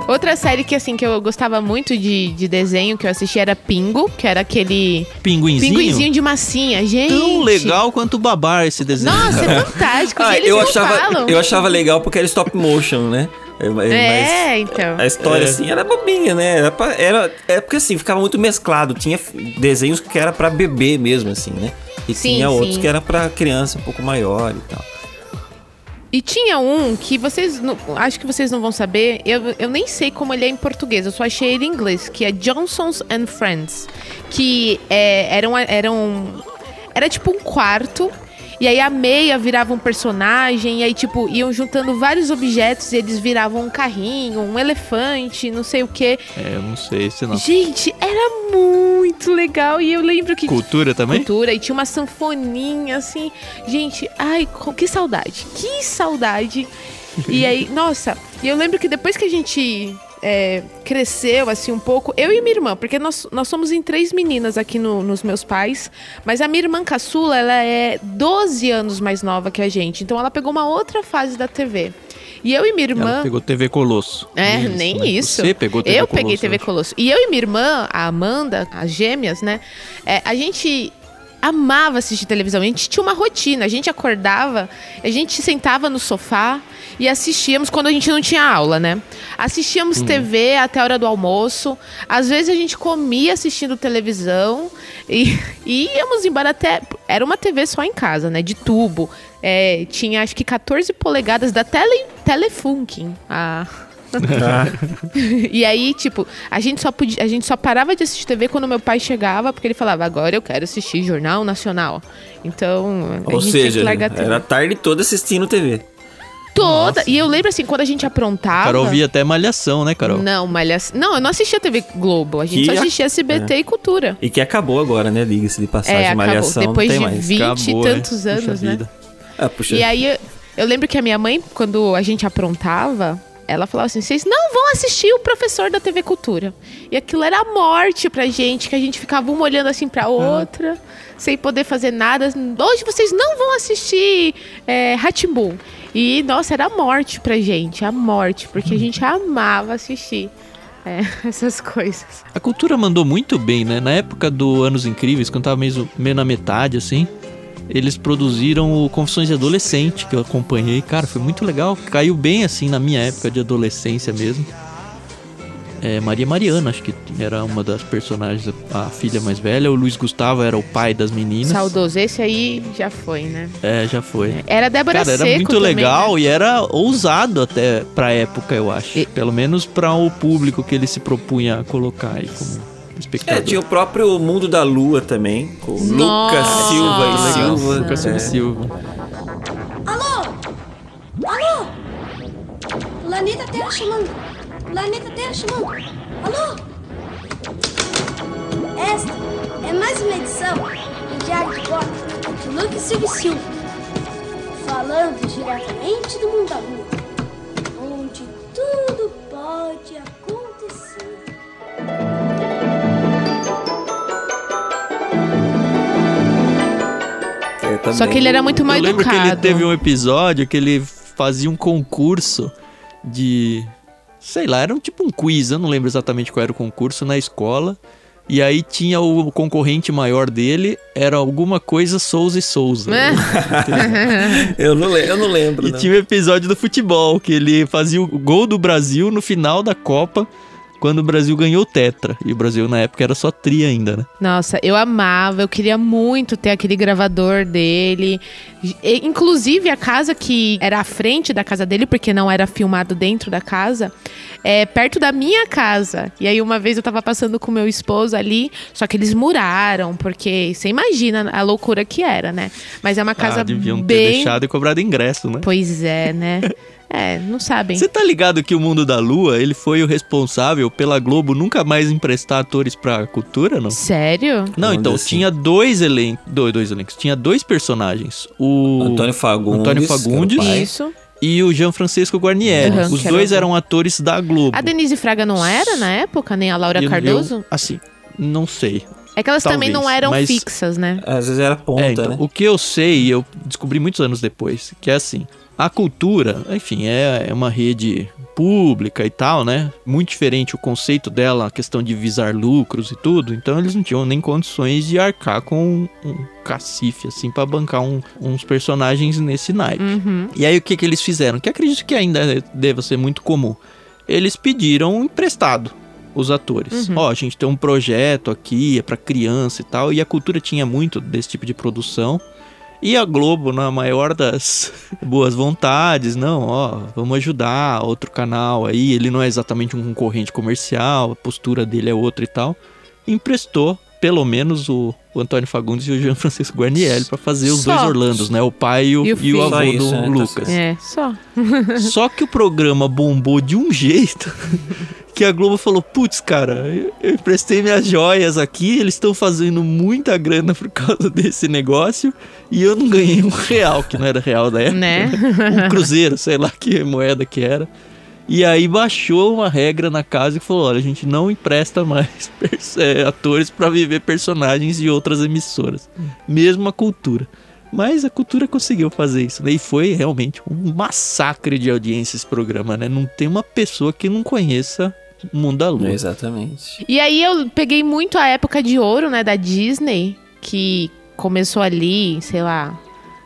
[SPEAKER 3] Outra série que, assim, que eu gostava muito de, de desenho que eu assisti era Pingo, que era aquele
[SPEAKER 1] Pinguinzinho?
[SPEAKER 3] pinguinzinho de massinha. Gente.
[SPEAKER 1] Tão legal quanto babar esse desenho.
[SPEAKER 3] Nossa, é fantástico.
[SPEAKER 2] Ah,
[SPEAKER 3] eles
[SPEAKER 2] eu
[SPEAKER 3] não
[SPEAKER 2] achava,
[SPEAKER 3] falam.
[SPEAKER 2] eu achava legal porque era stop motion, né? É, mas-
[SPEAKER 3] É, então.
[SPEAKER 2] A história,
[SPEAKER 1] É.
[SPEAKER 2] assim, era bobinha, né? Era, pra- era, é porque, assim, ficava muito mesclado. Tinha desenhos que era pra bebê mesmo, assim, né? E
[SPEAKER 3] Sim,
[SPEAKER 2] tinha outros
[SPEAKER 3] sim.
[SPEAKER 2] que era pra criança um pouco maior e tal.
[SPEAKER 3] E tinha um que vocês. não- acho que vocês não vão saber. Eu, eu nem sei como ele é em português, eu só achei ele em inglês, que é Johnson's and Friends. Que é, era, um, era um. Era tipo um quarto. E aí a meia virava um personagem, e aí, tipo, iam juntando vários objetos e eles viravam um carrinho, um elefante, não sei o quê.
[SPEAKER 1] É, eu não sei se não.
[SPEAKER 3] Gente, era muito legal. E eu lembro que
[SPEAKER 1] Cultura também?
[SPEAKER 3] cultura e tinha uma sanfoninha assim. Gente, ai, que saudade. Que saudade. E aí, nossa, e eu lembro que depois que a gente é, cresceu assim um pouco, eu e minha irmã, porque nós, nós somos em três meninas aqui no- nos meus pais, mas a minha irmã caçula, ela é 12 anos mais nova que a gente, então ela pegou uma outra fase da TV. E eu e minha irmã.
[SPEAKER 1] Ela pegou TV Colosso.
[SPEAKER 3] É,
[SPEAKER 1] Isso,
[SPEAKER 3] nem
[SPEAKER 1] né?
[SPEAKER 3] isso.
[SPEAKER 1] Você pegou TV
[SPEAKER 3] Eu
[SPEAKER 1] Colosso.
[SPEAKER 3] peguei TV
[SPEAKER 1] eu.
[SPEAKER 3] Colosso. E eu e minha irmã, a Amanda, as gêmeas, né? é, a gente amava assistir televisão. A gente tinha uma rotina. A gente acordava, a gente sentava no sofá e assistíamos quando a gente não tinha aula, né? Assistíamos TV até a hora do almoço. Às vezes a gente comia assistindo televisão e, e íamos embora até. Era uma TV só em casa, né? De tubo. É, tinha acho que 14 polegadas da tele, Telefunken. A, e aí, tipo, a gente só podia, a gente só parava de assistir TV quando meu pai chegava, porque ele falava, agora eu quero assistir Jornal Nacional. Então, a
[SPEAKER 2] Ou
[SPEAKER 3] gente tinha
[SPEAKER 2] seja,
[SPEAKER 3] que largar a TV.
[SPEAKER 2] era a tarde toda assistindo TV.
[SPEAKER 3] toda. E eu lembro assim, quando a gente aprontava.
[SPEAKER 1] Carol via até Malhação, né, Carol?
[SPEAKER 3] Não, malhação. Não, eu não assistia TV Globo. A gente
[SPEAKER 2] Que
[SPEAKER 3] só
[SPEAKER 2] a-
[SPEAKER 3] assistia SBT e Cultura.
[SPEAKER 2] E que acabou agora, né? Diga-se de passagem,
[SPEAKER 3] É, acabou.
[SPEAKER 2] malhação
[SPEAKER 3] Depois
[SPEAKER 2] não tem
[SPEAKER 3] de
[SPEAKER 2] mais.
[SPEAKER 3] 20
[SPEAKER 1] Acabou,
[SPEAKER 3] e
[SPEAKER 1] é.
[SPEAKER 3] tantos
[SPEAKER 1] Puxa
[SPEAKER 3] anos, né?
[SPEAKER 1] vida.
[SPEAKER 2] Ah, puxa.
[SPEAKER 3] E aí, eu lembro que a minha mãe, quando a gente aprontava, ela falava assim: vocês não vão assistir o professor da TV Cultura. E aquilo era a morte pra gente, que a gente ficava uma olhando assim pra outra, sem poder fazer nada. Hoje vocês não vão assistir é. E, nossa, era a morte pra gente, a morte, porque a gente amava assistir é, essas coisas.
[SPEAKER 1] A cultura mandou muito bem, né? Na época do Anos Incríveis, quando tava meio, meio na metade, assim, eles produziram o Confissões de Adolescente, que eu acompanhei. Cara, foi muito legal. Caiu bem, assim, na minha época de adolescência mesmo. É, Maria Mariana, acho que era uma das personagens, a filha mais velha. O Luiz Gustavo era o pai das meninas.
[SPEAKER 3] Saudoso, esse aí já foi, né?
[SPEAKER 1] É, já foi.
[SPEAKER 3] Era Débora
[SPEAKER 1] Cara, era
[SPEAKER 3] Seco
[SPEAKER 1] muito
[SPEAKER 3] também,
[SPEAKER 1] legal
[SPEAKER 3] né?
[SPEAKER 1] e era ousado até pra época, eu acho.
[SPEAKER 3] E-
[SPEAKER 1] Pelo menos pra o público que ele se propunha a colocar aí como espectador.
[SPEAKER 2] É, tinha o próprio Mundo da Lua também, com Lucas Silva e. Silva.
[SPEAKER 1] Lucas Silva
[SPEAKER 2] É.
[SPEAKER 1] e Silva.
[SPEAKER 7] Alô? Alô? Planeta Terra chamando. Planeta Terra chamando. Alô? Esta é mais uma edição do Diário de Bordo de Lucas Silva e Silva. Falando diretamente do mundo da lua, onde tudo
[SPEAKER 2] também.
[SPEAKER 3] Só que ele era muito mal
[SPEAKER 1] Eu lembro
[SPEAKER 3] educado.
[SPEAKER 1] que ele teve um episódio que ele fazia um concurso de. Sei lá, era um tipo um quiz, eu não lembro exatamente qual era o concurso na escola. E aí tinha o concorrente maior dele, era alguma coisa Souza e Souza.
[SPEAKER 3] É.
[SPEAKER 2] Eu não, eu não lembro,
[SPEAKER 1] E
[SPEAKER 2] não.
[SPEAKER 1] tinha o episódio do futebol, que ele fazia o gol do Brasil no final da Copa. Quando o Brasil ganhou o Tetra. E o Brasil na época era só tri ainda, né?
[SPEAKER 3] Nossa, eu amava, eu queria muito ter aquele gravador dele. E, inclusive, a casa que era à frente da casa dele, porque não era filmado dentro da casa, é perto da minha casa. E aí, uma vez eu tava passando com meu esposo ali, só que eles muraram, porque você imagina a loucura que era, né? Mas é uma casa
[SPEAKER 1] ah, deviam ter
[SPEAKER 3] bem.
[SPEAKER 1] deixado e cobrado ingresso, né?
[SPEAKER 3] Pois é, né? É, não sabem.
[SPEAKER 1] Você tá ligado que o Mundo da Lua, ele foi o responsável pela Globo nunca mais emprestar atores pra cultura, não?
[SPEAKER 3] Sério?
[SPEAKER 1] Não, então,
[SPEAKER 2] assim.
[SPEAKER 1] tinha dois elencos, dois, dois elencos, tinha dois personagens. O
[SPEAKER 2] Antônio Fagundes.
[SPEAKER 1] Antônio
[SPEAKER 2] era
[SPEAKER 1] Fagundes.
[SPEAKER 2] pai.
[SPEAKER 3] Isso.
[SPEAKER 1] e o Jean Francisco Guarnieri.
[SPEAKER 3] Uhum,
[SPEAKER 1] Os
[SPEAKER 3] era
[SPEAKER 1] dois
[SPEAKER 3] o-
[SPEAKER 1] eram atores da Globo.
[SPEAKER 3] A Denise Fraga não era na época, nem a Laura
[SPEAKER 1] eu-
[SPEAKER 3] Cardoso?
[SPEAKER 1] eu- assim, não sei.
[SPEAKER 3] É que elas também
[SPEAKER 1] talvez,
[SPEAKER 3] não eram
[SPEAKER 1] mas-
[SPEAKER 3] fixas, né?
[SPEAKER 2] Às vezes era ponta,
[SPEAKER 1] É, então,
[SPEAKER 2] né?
[SPEAKER 1] o que eu sei, eu descobri muitos anos depois, que é assim, a cultura, enfim, é, é uma rede pública e tal, né? Muito diferente o conceito dela, a questão de visar lucros e tudo, então eles não tinham nem condições de arcar com um, um cacife, assim, pra bancar um- uns personagens nesse naipe.
[SPEAKER 3] Uhum.
[SPEAKER 1] E aí o que que eles fizeram? Que acredito que ainda deva ser muito comum. Eles pediram emprestado os atores. Ó, a gente tem um projeto aqui, é pra criança e tal, e a cultura tinha muito desse tipo de produção. E a Globo, na maior das boas vontades, não, ó, vamos ajudar outro canal aí, ele não é exatamente um concorrente comercial, a postura dele é outra e tal. Emprestou pelo menos o, o Antônio Fagundes e o Jean Francisco Guarnieri pra fazer os
[SPEAKER 3] Só.
[SPEAKER 1] dois Orlandos, né? O pai e o,
[SPEAKER 3] E o
[SPEAKER 1] e o avô
[SPEAKER 2] isso,
[SPEAKER 1] do
[SPEAKER 2] né?
[SPEAKER 1] Lucas.
[SPEAKER 3] É, só.
[SPEAKER 1] Só que o programa bombou de um jeito que a Globo falou: putz, cara, eu, emprestei minhas joias aqui, eles estão fazendo muita grana por causa desse negócio e eu não ganhei um real, que não era real da época.
[SPEAKER 3] Né?
[SPEAKER 1] Um cruzeiro, sei lá que moeda que era. E aí baixou uma regra na casa e falou: olha, a gente não empresta mais é, atores pra viver personagens de outras emissoras. Mesmo a cultura. Mas a cultura conseguiu fazer isso, né? E foi realmente um massacre de audiência esse programa, né? Não tem uma pessoa que não conheça Mundo da Lua.
[SPEAKER 2] Exatamente.
[SPEAKER 3] E aí eu peguei muito a época de ouro, né, da Disney, que começou ali, sei lá,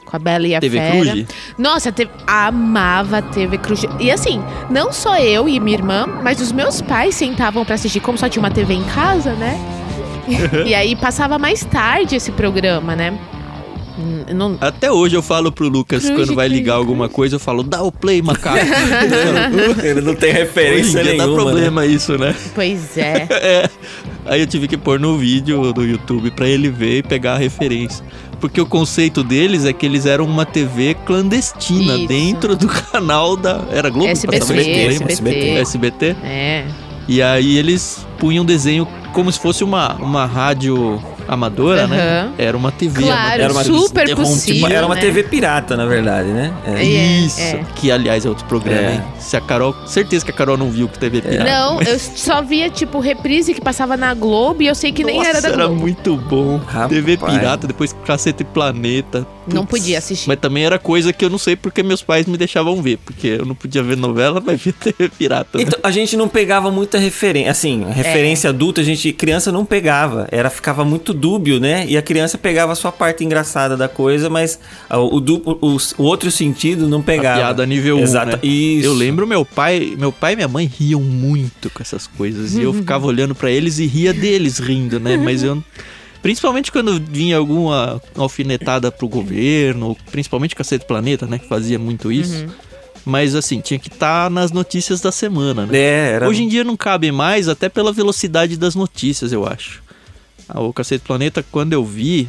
[SPEAKER 3] com a Bela e a
[SPEAKER 1] TV
[SPEAKER 3] Fera.
[SPEAKER 1] Cruz?
[SPEAKER 3] Nossa, teve, amava a TV Cruz. E assim, não só eu e minha irmã, mas os meus pais sentavam pra assistir, como só tinha uma TV em casa, né? e aí passava mais tarde esse programa, né? Não,
[SPEAKER 1] Até hoje eu falo pro Lucas,
[SPEAKER 3] Cruz,
[SPEAKER 1] quando vai
[SPEAKER 3] Cruz,
[SPEAKER 1] ligar alguma coisa, eu falo, dá o play, macaco.
[SPEAKER 2] Ele não tem referência nenhuma.
[SPEAKER 1] dá
[SPEAKER 2] né?
[SPEAKER 1] problema isso, né?
[SPEAKER 3] pois é.
[SPEAKER 1] É. Aí eu tive que pôr no vídeo do YouTube pra ele ver e pegar a referência. Porque o conceito deles é que eles eram uma TV clandestina
[SPEAKER 3] Isso.
[SPEAKER 1] dentro do canal da. Era Globo?
[SPEAKER 3] SBT,
[SPEAKER 1] lembra?
[SPEAKER 3] SBT.
[SPEAKER 1] SBT.
[SPEAKER 3] É.
[SPEAKER 1] E aí eles punham desenho como se fosse uma, uma rádio amadora, né?
[SPEAKER 3] Aham.
[SPEAKER 1] Era uma TV
[SPEAKER 3] Claro,
[SPEAKER 2] Era uma-
[SPEAKER 3] super possível.
[SPEAKER 2] Era uma
[SPEAKER 3] né?
[SPEAKER 2] TV pirata, na verdade, né? É.
[SPEAKER 3] É,
[SPEAKER 1] Isso,
[SPEAKER 3] é.
[SPEAKER 1] que aliás é outro programa,
[SPEAKER 2] É.
[SPEAKER 1] hein? Se a Carol, certeza que a Carol não viu que TV pirata.
[SPEAKER 3] Não,
[SPEAKER 1] mas-
[SPEAKER 3] eu só via, tipo, reprise que passava na Globo e eu sei que nem
[SPEAKER 1] Nossa,
[SPEAKER 3] era da
[SPEAKER 1] era
[SPEAKER 3] Globo.
[SPEAKER 1] muito bom.
[SPEAKER 2] Rapaz.
[SPEAKER 1] TV pirata, depois Cacete e Planeta.
[SPEAKER 3] Não podia assistir.
[SPEAKER 1] Mas também era coisa que eu não sei porque meus pais me deixavam ver, porque eu não podia ver novela, mas via TV pirata. né?
[SPEAKER 2] Então, a gente não pegava muita referência. Assim,
[SPEAKER 3] É.
[SPEAKER 2] referência adulta, a gente, criança não pegava. Era, ficava muito dúbio, né? E a criança pegava só a parte engraçada da coisa, mas ah, o, duplo, o, o outro sentido não
[SPEAKER 1] A
[SPEAKER 2] pegava.
[SPEAKER 1] piada nível 1,
[SPEAKER 2] Exato.
[SPEAKER 1] né?
[SPEAKER 2] Isso.
[SPEAKER 1] Eu lembro meu pai, meu pai e minha mãe riam muito com essas coisas e eu ficava olhando pra eles e ria deles rindo, né? Mas eu principalmente quando vinha alguma alfinetada pro governo, principalmente Cacete Planeta, né, que fazia muito isso. Mas assim, tinha que estar nas notícias da semana, né?
[SPEAKER 2] É, era.
[SPEAKER 1] Hoje em dia não cabe mais, até pela velocidade das notícias, eu acho. Ah, O Cacete Planeta, quando eu vi,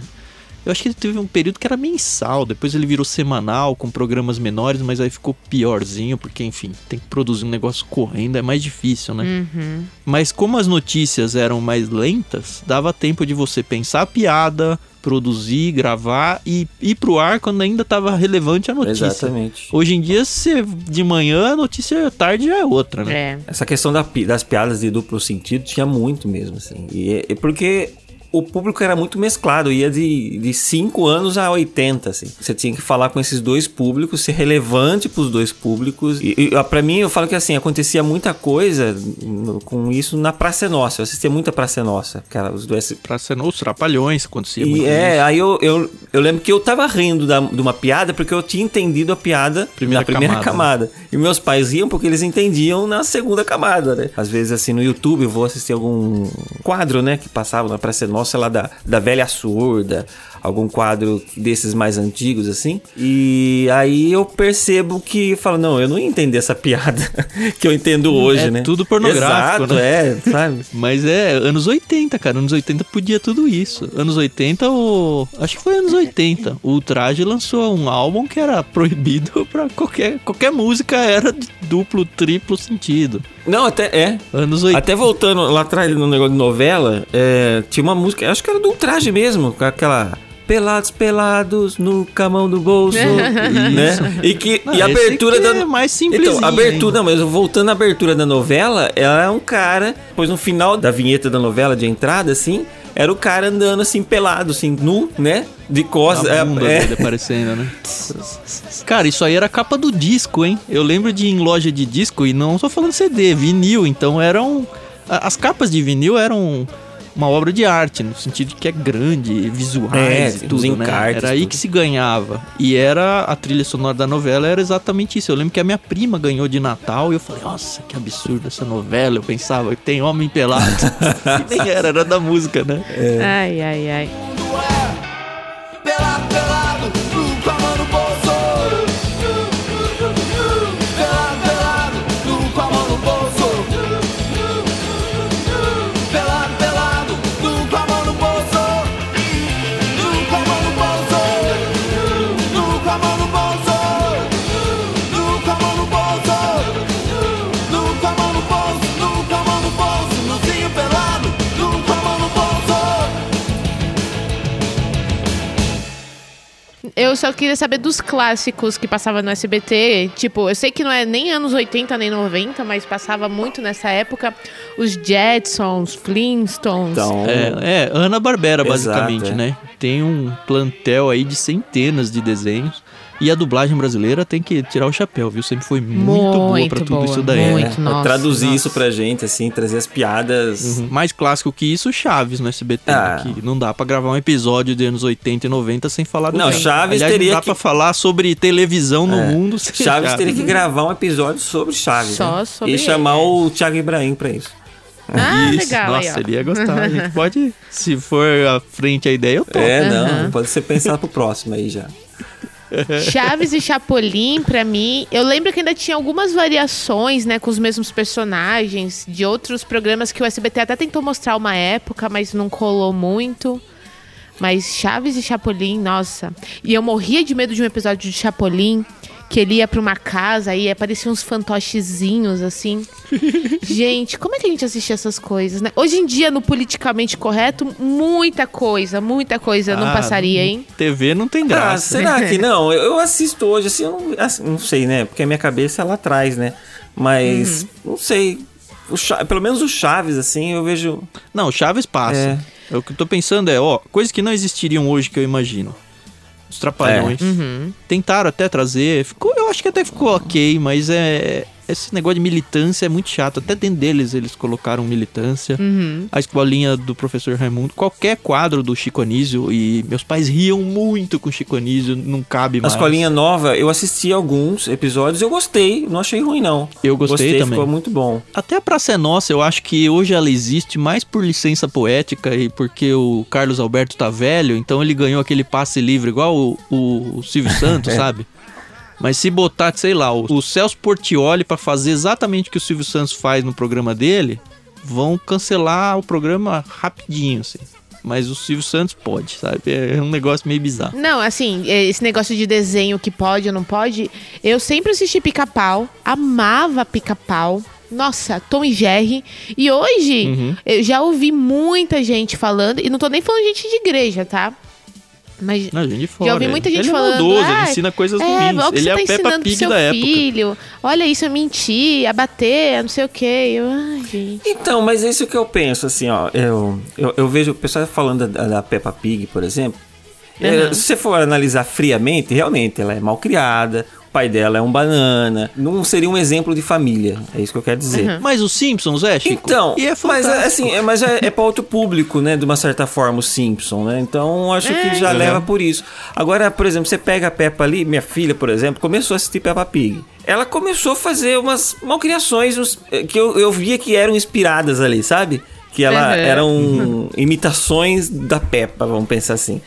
[SPEAKER 1] eu acho que ele teve um período que era mensal, depois ele virou semanal, com programas menores, mas aí ficou piorzinho, porque, enfim, tem que produzir um negócio correndo, é mais difícil, né?
[SPEAKER 3] Uhum.
[SPEAKER 1] Mas como as notícias eram mais lentas, dava tempo de você pensar a piada, produzir, gravar e ir pro ar quando ainda estava relevante a notícia.
[SPEAKER 2] Exatamente.
[SPEAKER 1] Hoje em dia, se de manhã, a notícia tarde já é outra, né?
[SPEAKER 3] É.
[SPEAKER 2] Essa questão da das piadas de duplo sentido tinha muito mesmo, assim. E, e porque o público era muito mesclado, ia de, de 5 anos a 80, assim. Você tinha que falar com esses dois públicos, ser relevante pros dois públicos. E, e pra mim, eu falo que assim, acontecia muita coisa no- com isso na Praça Nossa. Eu assistia muita Praça Nossa, cara, os dois
[SPEAKER 1] Pra ser os trapalhões, acontecia
[SPEAKER 2] e é,
[SPEAKER 1] isso.
[SPEAKER 2] aí eu, eu, eu lembro que eu tava rindo da- de uma piada porque eu tinha entendido a piada
[SPEAKER 1] Primeira
[SPEAKER 2] na primeira
[SPEAKER 1] camada.
[SPEAKER 2] camada. E meus pais riam porque eles entendiam na segunda camada, né? Às vezes, assim, no YouTube eu vou assistir algum quadro, né, que passava na Praça Nossa lá da, da Velha Surda, algum quadro desses mais antigos, assim. E aí eu percebo que, falo, não, eu não ia entender essa piada que eu entendo hoje,
[SPEAKER 1] É
[SPEAKER 2] né?
[SPEAKER 1] tudo pornográfico,
[SPEAKER 2] Exato,
[SPEAKER 1] né?
[SPEAKER 2] é, sabe?
[SPEAKER 1] Mas é anos 80, cara. Anos 80 podia tudo isso. Anos 80, o. Acho que foi anos 80. O Ultraje lançou um álbum que era proibido pra qualquer. Qualquer música era de duplo, triplo sentido.
[SPEAKER 2] Não, até é.
[SPEAKER 1] Anos 80.
[SPEAKER 2] Até voltando lá atrás no negócio de novela, é, tinha uma música, acho que era do Ultraje mesmo, com aquela. Pelados, pelados, no camão do bolso, né? E que
[SPEAKER 1] Não,
[SPEAKER 2] e a abertura da
[SPEAKER 1] é mais simplesinho
[SPEAKER 2] Então, a abertura, não, mas voltando à abertura da novela, ela é um cara, pois no final da vinheta da novela de entrada assim, era o cara andando assim pelado, assim, nu, né? De costas,
[SPEAKER 1] A bunda
[SPEAKER 2] é,
[SPEAKER 1] dele aparecendo, né? Cara, isso aí era a capa do disco, hein? Eu lembro de ir em loja de disco e não tô falando CD, vinil. Então eram. As capas de vinil eram uma obra de arte, no sentido de que é grande, visuais
[SPEAKER 2] É,
[SPEAKER 1] e tudo, né? Era aí
[SPEAKER 2] tudo.
[SPEAKER 1] que se ganhava. E era a trilha sonora da novela era exatamente isso. Eu lembro que a minha prima ganhou de Natal e eu falei, nossa, que absurdo essa novela. Eu pensava tem homem pelado. e nem era, era da música, né?
[SPEAKER 3] Ai, ai, ai.
[SPEAKER 4] Pelado, pelado, no
[SPEAKER 3] Eu só queria saber dos clássicos que passava no SBT. Tipo, eu sei que não é nem anos 80 nem 90, mas passava muito nessa época. Os Jetsons, Flintstones.
[SPEAKER 2] Então,
[SPEAKER 1] É, é Ana Barbera,
[SPEAKER 2] Exato,
[SPEAKER 1] basicamente,
[SPEAKER 2] é.
[SPEAKER 1] né? Tem um plantel aí de centenas de desenhos. E a dublagem brasileira tem que tirar o chapéu, viu? Sempre foi muito, boa
[SPEAKER 3] Muito
[SPEAKER 1] pra tudo
[SPEAKER 3] boa,
[SPEAKER 1] isso daí.
[SPEAKER 3] muito.
[SPEAKER 1] né?
[SPEAKER 3] nossa,
[SPEAKER 2] traduzir
[SPEAKER 3] nossa.
[SPEAKER 2] isso pra gente, assim, trazer as piadas.
[SPEAKER 1] Uhum. Mais clássico que isso, Chaves no SBT.
[SPEAKER 2] Ah.
[SPEAKER 1] né? Que não dá pra gravar um episódio de anos 80 e 90 sem falar do
[SPEAKER 2] Não, Chaves
[SPEAKER 1] Aliás,
[SPEAKER 2] teria
[SPEAKER 1] não dá
[SPEAKER 2] que-
[SPEAKER 1] pra falar sobre televisão no
[SPEAKER 2] É.
[SPEAKER 1] mundo sem
[SPEAKER 2] Chaves teria que gravar um episódio sobre Chaves.
[SPEAKER 3] Só
[SPEAKER 2] né?
[SPEAKER 3] sobre
[SPEAKER 2] E chamar
[SPEAKER 3] ele,
[SPEAKER 2] o Thiago Ibrahim pra isso.
[SPEAKER 3] Ah,
[SPEAKER 1] Isso,
[SPEAKER 3] legal. aí,
[SPEAKER 1] Nossa,
[SPEAKER 3] ó.
[SPEAKER 1] ele ia gostar. A gente pode, se for à frente a ideia, eu topo.
[SPEAKER 2] É, não, pode ser pensado pro próximo aí já.
[SPEAKER 3] Chaves e Chapolin, pra mim, eu lembro que ainda tinha algumas variações, né, com os mesmos personagens de outros programas que o SBT até tentou mostrar uma época, mas não colou muito. Mas Chaves e Chapolin, nossa. E eu morria de medo de um episódio de Chapolin, que ele ia pra uma casa e apareciam uns fantochezinhos, assim. gente, como é que a gente assistia essas coisas, né? Hoje em dia, no politicamente correto, muita coisa, muita coisa não
[SPEAKER 1] Ah,
[SPEAKER 3] passaria, hein?
[SPEAKER 1] TV não tem
[SPEAKER 2] Ah,
[SPEAKER 1] graça.
[SPEAKER 2] será que não? Eu assisto hoje, assim, eu não, assim, não sei, né? Porque a minha cabeça é lá atrás, né? Mas,
[SPEAKER 3] Uhum.
[SPEAKER 2] não sei. O Cha- pelo menos o Chaves, assim, eu vejo.
[SPEAKER 1] Não, Chaves passa. É. O que eu tô pensando é, ó, coisas que não existiriam hoje que eu imagino. Os trapalhões.
[SPEAKER 3] Uhum.
[SPEAKER 1] Tentaram até trazer, ficou, eu acho que até ficou ok, mas é esse negócio de militância é muito chato. Até dentro deles eles colocaram militância.
[SPEAKER 3] Uhum.
[SPEAKER 1] A escolinha do professor Raimundo, qualquer quadro do Chico Anísio e meus pais riam muito com o Chico Anísio, não cabe
[SPEAKER 2] A
[SPEAKER 1] mais.
[SPEAKER 2] escolinha nova, eu assisti alguns episódios, eu gostei, não achei ruim, não.
[SPEAKER 1] Eu gostei também.
[SPEAKER 2] ficou muito bom.
[SPEAKER 1] Até a Praça é Nossa, eu acho que hoje ela existe mais por licença poética e porque o Carlos Alberto tá velho, então ele ganhou aquele passe livre igual o, o- o Silvio Santos, sabe? Mas se botar, sei lá, o, o Celso Portioli pra fazer exatamente o que o Silvio Santos faz no programa dele, vão cancelar o programa rapidinho, assim. Mas o Silvio Santos pode, sabe? É um negócio meio bizarro.
[SPEAKER 3] Não, assim, é, esse negócio de desenho que pode ou não pode, eu sempre assisti pica-pau, amava pica-pau. Nossa, Tom e Jerry. E hoje,
[SPEAKER 1] Uhum.
[SPEAKER 3] eu já ouvi muita gente falando, e não tô nem falando gente de igreja, tá? Mas
[SPEAKER 1] Não, gente fora.
[SPEAKER 3] já ouvi muita gente
[SPEAKER 1] ele
[SPEAKER 3] falando.
[SPEAKER 1] é maldoso,
[SPEAKER 3] "Ah,
[SPEAKER 1] ele ensina coisas
[SPEAKER 3] é,
[SPEAKER 1] ruins.
[SPEAKER 3] o
[SPEAKER 1] Ele é
[SPEAKER 3] tá
[SPEAKER 1] a Peppa
[SPEAKER 3] ensinando pro
[SPEAKER 1] Pig
[SPEAKER 3] seu
[SPEAKER 1] da época.
[SPEAKER 3] filho. Olha isso, é mentir, é bater, não sei o quê. Eu, ai, gente.
[SPEAKER 2] Então, mas é isso que eu penso, assim, ó. Eu, eu, eu vejo o pessoal falando da, da Peppa Pig, por exemplo. É,
[SPEAKER 3] Uhum.
[SPEAKER 2] se você for analisar friamente, realmente, ela é mal criada, o pai dela é um banana. Não seria um exemplo de família, é isso que eu quero dizer.
[SPEAKER 3] Uhum.
[SPEAKER 1] Mas os Simpsons, é, Chico?
[SPEAKER 2] Então,
[SPEAKER 1] e é
[SPEAKER 2] mas
[SPEAKER 1] fantástico.
[SPEAKER 2] é, assim, é, mas é, é para outro público, né? De uma certa forma, o Simpson, né? Então acho que já
[SPEAKER 1] Uhum.
[SPEAKER 2] leva por isso. Agora, por exemplo, você pega a Peppa ali, minha filha, por exemplo, começou a assistir Peppa Pig. Ela começou a fazer umas malcriações uns- eh, que eu, eu via que eram inspiradas ali, sabe? Que ela
[SPEAKER 3] Uhum.
[SPEAKER 2] eram imitações da Peppa, vamos pensar assim.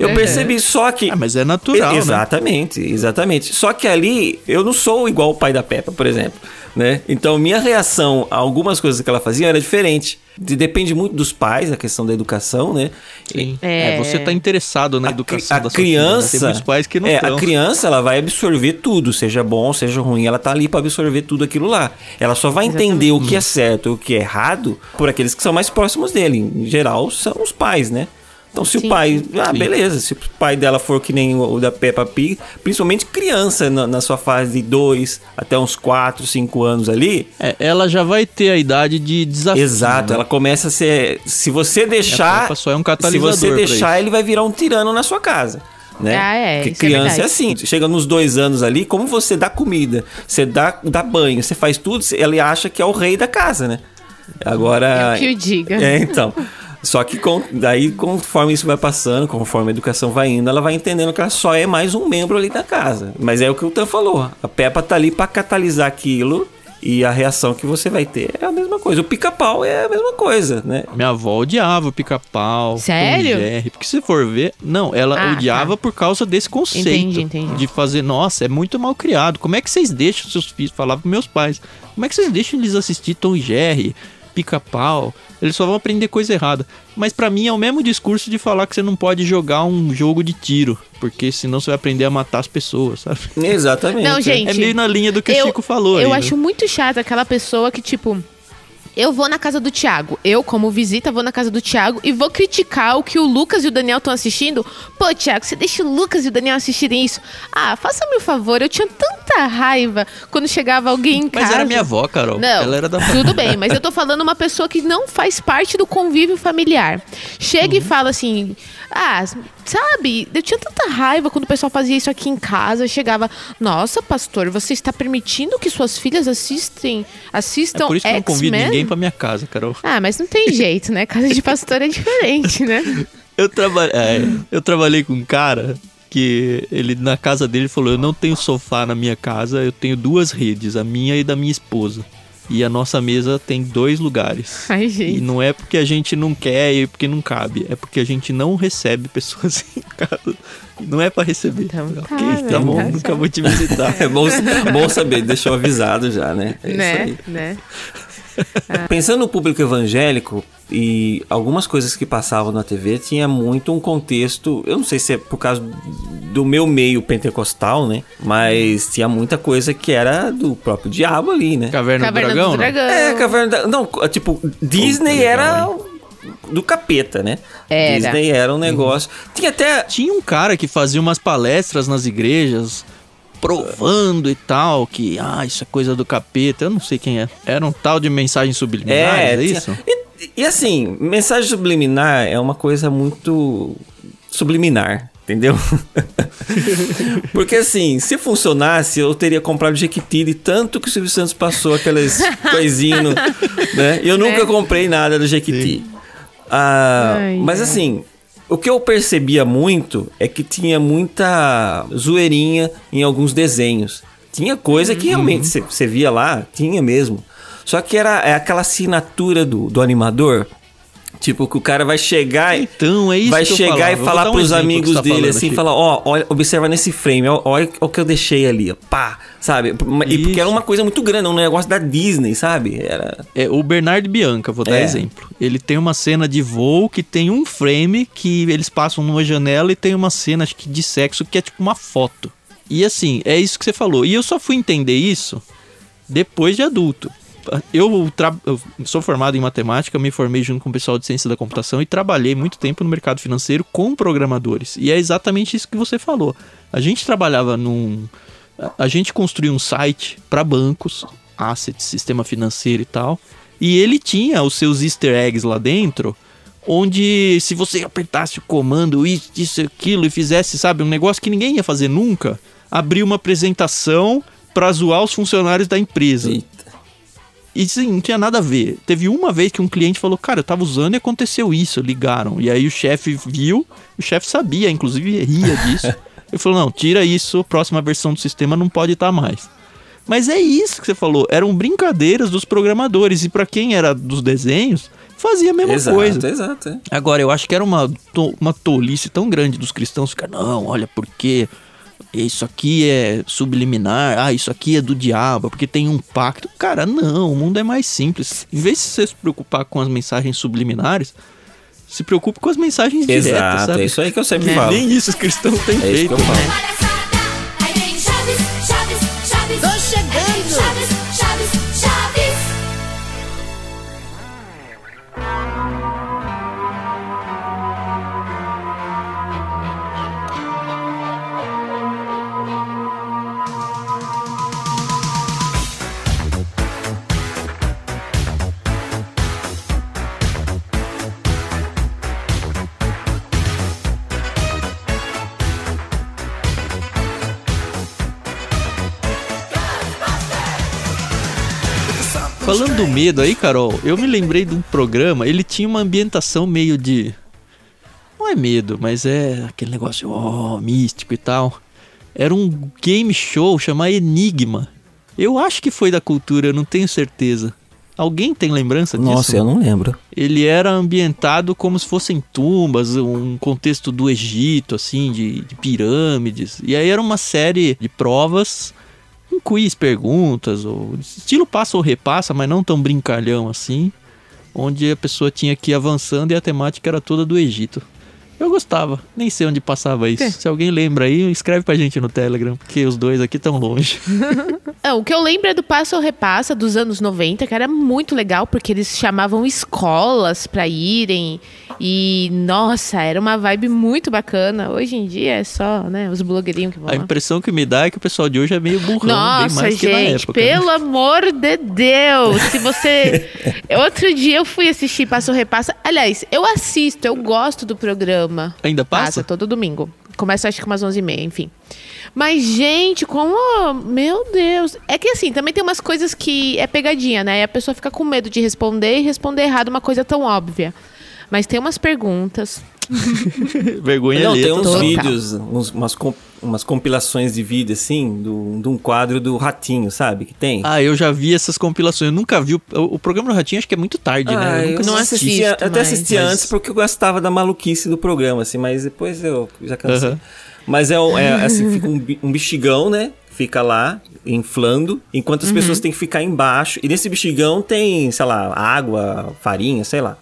[SPEAKER 2] Eu
[SPEAKER 3] Uhum.
[SPEAKER 2] percebi só que.
[SPEAKER 1] Ah, mas é natural, né?
[SPEAKER 2] Exatamente, exatamente. Só que ali eu não sou igual o pai da Peppa, por exemplo, né? Então minha reação a algumas coisas que ela fazia era diferente. De- Depende muito dos pais, a questão da educação, né?
[SPEAKER 1] Sim.
[SPEAKER 3] É.
[SPEAKER 1] É, você tá interessado na
[SPEAKER 2] A, cri-
[SPEAKER 1] educação
[SPEAKER 2] a
[SPEAKER 1] da sua filha, né?
[SPEAKER 2] criança,
[SPEAKER 1] pais que não
[SPEAKER 2] é,
[SPEAKER 1] estão.
[SPEAKER 2] a criança ela vai absorver tudo, seja bom, seja ruim, ela tá ali para absorver tudo aquilo lá. Ela só vai entender o que é certo e o que é errado por aqueles que são mais próximos dele. Em geral, são os pais, né? Então, se
[SPEAKER 3] Sim,
[SPEAKER 2] o pai.
[SPEAKER 3] sim.
[SPEAKER 2] Ah,
[SPEAKER 1] Sim.
[SPEAKER 2] beleza. Se o pai dela for que nem o da Peppa Pig, principalmente criança na, na sua fase de 2 até uns 4, 5 anos ali.
[SPEAKER 1] É, ela já vai ter a idade de desafio.
[SPEAKER 2] Exato,
[SPEAKER 1] né?
[SPEAKER 2] ela começa a ser. Se você deixar.
[SPEAKER 1] Peppa só é um
[SPEAKER 2] se
[SPEAKER 1] catalisador
[SPEAKER 2] você
[SPEAKER 1] pra
[SPEAKER 2] deixar, ele vai virar um tirano na sua casa. Né?
[SPEAKER 3] Ah, é,
[SPEAKER 2] Porque
[SPEAKER 3] é
[SPEAKER 2] criança é,
[SPEAKER 3] verdade.
[SPEAKER 2] assim. Chega nos dois anos ali, como você dá comida, você dá, dá banho, você faz tudo, ele acha que é o rei da casa, né? Agora.
[SPEAKER 3] Eu que o diga.
[SPEAKER 2] É, então. Só que com, daí, conforme isso vai passando, conforme a educação vai indo, ela vai entendendo que ela só é mais um membro ali da casa. Mas é o que o Tan falou. A Peppa tá ali pra catalisar aquilo e a reação que você vai ter é a mesma coisa. O pica-pau é a mesma coisa, né?
[SPEAKER 1] Minha avó odiava o pica-pau.
[SPEAKER 3] Sério?
[SPEAKER 1] Tom Jerry, porque se for ver, não, ela
[SPEAKER 3] Ah,
[SPEAKER 1] odiava
[SPEAKER 3] tá.
[SPEAKER 1] por causa desse conceito.
[SPEAKER 3] Entendi, entendi.
[SPEAKER 1] De fazer, nossa, é muito mal criado. Como é que vocês deixam seus filhos, falava pros meus pais, como é que vocês deixam eles assistir Tom e Jerry, pica-pau? Eles só vão aprender coisa errada. Mas pra mim é o mesmo discurso de falar que você não pode jogar um jogo de tiro, porque senão você vai aprender a matar as pessoas, sabe?
[SPEAKER 2] Exatamente.
[SPEAKER 3] Não, gente.
[SPEAKER 1] É meio na linha do que
[SPEAKER 3] eu,
[SPEAKER 1] o Chico falou.
[SPEAKER 3] Eu
[SPEAKER 1] aí,
[SPEAKER 3] acho
[SPEAKER 1] né?
[SPEAKER 3] muito chato aquela pessoa que, tipo. Eu vou na casa do Thiago. Eu, como visita, vou na casa do Thiago e vou criticar o que o Lucas e o Daniel estão assistindo. Pô, Thiago, você deixa o Lucas e o Daniel assistirem isso. Ah, faça-me um favor. Eu tinha tanta raiva quando chegava alguém em
[SPEAKER 1] Mas
[SPEAKER 3] casa.
[SPEAKER 1] era minha avó, Carol.
[SPEAKER 3] Não,
[SPEAKER 1] Ela era da
[SPEAKER 3] tudo bem, mas eu tô falando uma pessoa que não faz parte do convívio familiar. Chega
[SPEAKER 1] Uhum.
[SPEAKER 3] e fala assim: Ah, sabe, eu tinha tanta raiva quando o pessoal fazia isso aqui em casa. Chegava, nossa, pastor, você está permitindo que suas filhas assistem, assistam
[SPEAKER 1] É por isso que eu não convido
[SPEAKER 3] X-Men?"
[SPEAKER 1] ninguém pra minha casa, Carol.
[SPEAKER 3] Ah, mas não tem jeito, né? Casa de pastor é diferente, né?
[SPEAKER 1] Eu, traba... é, eu trabalhei com um cara que ele na casa dele falou: Eu não tenho sofá na minha casa, eu tenho duas redes, a minha e da minha esposa. E a nossa mesa tem dois lugares.
[SPEAKER 3] Ai,
[SPEAKER 1] E
[SPEAKER 3] gente.
[SPEAKER 1] não é porque a gente não quer e porque não cabe, é porque a gente não recebe pessoas em casa. Não é pra receber.
[SPEAKER 3] Então tá,
[SPEAKER 1] ok,
[SPEAKER 3] né?
[SPEAKER 1] tá bom,
[SPEAKER 3] Tá
[SPEAKER 1] nunca vou te visitar.
[SPEAKER 2] É bom, bom saber, deixou avisado já, né? É isso
[SPEAKER 3] né?
[SPEAKER 2] Pensando no público evangélico e algumas coisas que passavam na TV, tinha muito um contexto, eu não sei se é por causa do meu meio pentecostal, né? Mas tinha muita coisa que era do próprio diabo ali, né?
[SPEAKER 1] Caverna,
[SPEAKER 3] Caverna
[SPEAKER 1] do Dragão?
[SPEAKER 3] do
[SPEAKER 1] não?
[SPEAKER 3] Dragão.
[SPEAKER 2] É, Caverna da... Não, tipo, Disney era do capeta, né?
[SPEAKER 3] Era.
[SPEAKER 2] Disney era um negócio. Tinha até...
[SPEAKER 1] Tinha um cara que fazia umas palestras nas igrejas provando e tal que ah, isso é coisa do capeta. Eu não sei quem é. Era um tal de mensagem subliminar, é,
[SPEAKER 2] tinha-
[SPEAKER 1] isso?
[SPEAKER 2] E, e assim, mensagem subliminar é uma coisa muito subliminar, entendeu? Porque assim, se funcionasse, eu teria comprado Jequiti de tanto que o Silvio Santos passou aquelas coisinhas, né? Eu nunca
[SPEAKER 3] Né?
[SPEAKER 2] comprei nada do Jequiti. Ah,
[SPEAKER 3] Ai,
[SPEAKER 2] mas
[SPEAKER 3] ai.
[SPEAKER 2] assim, o que eu percebia muito é que tinha muita zoeirinha em alguns desenhos. Tinha coisa que realmente você- você via lá, tinha mesmo. Só que era é aquela assinatura do, do animador. Tipo, que o cara vai chegar e
[SPEAKER 1] Então, é isso
[SPEAKER 2] vai chegar
[SPEAKER 1] falava.
[SPEAKER 2] e falar
[SPEAKER 1] um
[SPEAKER 2] pros amigos
[SPEAKER 1] tá
[SPEAKER 2] dele
[SPEAKER 1] falando,
[SPEAKER 2] assim,
[SPEAKER 1] Chico.
[SPEAKER 2] fala, ó, olha, observa nesse frame, ó, olha o que eu deixei ali, ó, pá, sabe? E porque
[SPEAKER 1] Isso.
[SPEAKER 2] era uma coisa muito grande, um negócio da Disney, sabe? Era
[SPEAKER 1] É o Bernardo Bianca, vou dar
[SPEAKER 2] É.
[SPEAKER 1] exemplo. Ele tem uma cena de voo que tem um frame que eles passam numa janela e tem uma cena acho que de sexo que é tipo uma foto. E assim, é isso que você falou. E eu só fui entender isso depois de adulto. Eu, eu sou formado em matemática, me formei junto com o pessoal de ciência da computação e trabalhei muito tempo no mercado financeiro com programadores. E é exatamente isso que você falou. A gente trabalhava num. a- gente construía um site para bancos, assets, sistema financeiro e tal. E ele tinha os seus easter eggs lá dentro, onde se você apertasse o comando, isso, isso, aquilo, e fizesse, sabe, um negócio que ninguém ia fazer nunca, abria uma apresentação para zoar os funcionários da empresa.
[SPEAKER 2] Eita.
[SPEAKER 1] E sim, não tinha nada a ver. Teve uma vez que um cliente falou, cara, eu tava usando e aconteceu isso, ligaram. E aí o chefe viu, o chefe sabia, inclusive ria disso. Ele falou, não, tira isso, próxima versão do sistema não pode estar mais. Mas é isso que você falou, eram brincadeiras dos programadores. E pra quem era dos desenhos, fazia a mesma
[SPEAKER 2] exato,
[SPEAKER 1] coisa.
[SPEAKER 2] exato. é.
[SPEAKER 1] Agora, eu acho que era uma, to- uma tolice tão grande dos cristãos ficar, não, olha, porque isso aqui é subliminar, ah, isso aqui é do diabo, porque tem um pacto. Cara, não, o mundo é mais simples. Em vez de você se preocupar com as mensagens subliminares, se preocupe com as mensagens diretas,
[SPEAKER 2] Exato,
[SPEAKER 1] sabe?
[SPEAKER 2] é isso aí que eu sempre
[SPEAKER 1] É,
[SPEAKER 2] falo.
[SPEAKER 1] Nem isso os cristãos têm
[SPEAKER 2] É isso que
[SPEAKER 1] feito.
[SPEAKER 2] eu falo.
[SPEAKER 1] Falando do medo aí, Carol, eu me lembrei de um programa, ele tinha uma ambientação meio de. Não é medo, mas é aquele negócio ó, místico e tal. Era um game show chamado Enigma. Eu acho que foi da cultura, eu não tenho certeza. Alguém tem lembrança disso?
[SPEAKER 2] Nossa, eu não lembro.
[SPEAKER 1] Ele era ambientado como se fossem tumbas, um contexto do Egito, assim, de, de pirâmides. E aí era uma série de provas, um quiz, perguntas, ou estilo passa ou repassa, mas não tão brincalhão assim, onde a pessoa tinha que ir avançando e a temática era toda do Egito. Eu gostava, nem sei onde passava isso.
[SPEAKER 3] É.
[SPEAKER 1] Se alguém lembra aí, escreve pra gente no Telegram, porque os dois aqui tão longe.
[SPEAKER 3] É, o que eu lembro é do Passa ou Repassa dos anos 90, que era muito legal, porque eles chamavam escolas pra irem. E, nossa, era uma vibe muito bacana. Hoje em dia é só, né, os blogueirinhos que vão
[SPEAKER 1] A
[SPEAKER 3] lá.
[SPEAKER 1] impressão que me dá é que o pessoal de hoje é meio burrão, bem
[SPEAKER 3] Nossa,
[SPEAKER 1] mais que na
[SPEAKER 3] gente,
[SPEAKER 1] época. né?
[SPEAKER 3] pelo amor de Deus. Se você. Outro dia eu fui assistir Passa ou Repassa. Aliás, eu assisto, eu gosto do programa.
[SPEAKER 1] Ainda
[SPEAKER 3] Passa
[SPEAKER 1] passa?
[SPEAKER 3] todo domingo. Começa acho que umas 11h30, enfim. Mas, gente, como. Meu Deus. É que assim, também tem umas coisas que é pegadinha, né? E a pessoa fica com medo de responder e responder errado uma coisa tão óbvia. Mas tem umas perguntas.
[SPEAKER 1] Vergonha
[SPEAKER 2] Não, tem uns
[SPEAKER 1] total.
[SPEAKER 2] vídeos, uns- umas, umas compilações de vídeo, assim, do- de um quadro do Ratinho, sabe? Que tem.
[SPEAKER 1] Ah, eu já vi essas compilações. Eu nunca vi. O, o programa do Ratinho acho que é muito tarde,
[SPEAKER 2] Ah,
[SPEAKER 1] né? Eu nunca
[SPEAKER 2] eu
[SPEAKER 3] não
[SPEAKER 1] assisti.
[SPEAKER 3] assisti.
[SPEAKER 2] até
[SPEAKER 3] mais,
[SPEAKER 2] assistia
[SPEAKER 1] mas-
[SPEAKER 2] antes porque eu gostava da maluquice do programa, assim, mas depois eu já cansei.
[SPEAKER 1] Aham.
[SPEAKER 2] Mas é, é, assim, fica um, um bexigão, né? Fica lá, inflando, enquanto as pessoas têm que ficar embaixo. E nesse bexigão tem, sei lá, água, farinha, sei lá.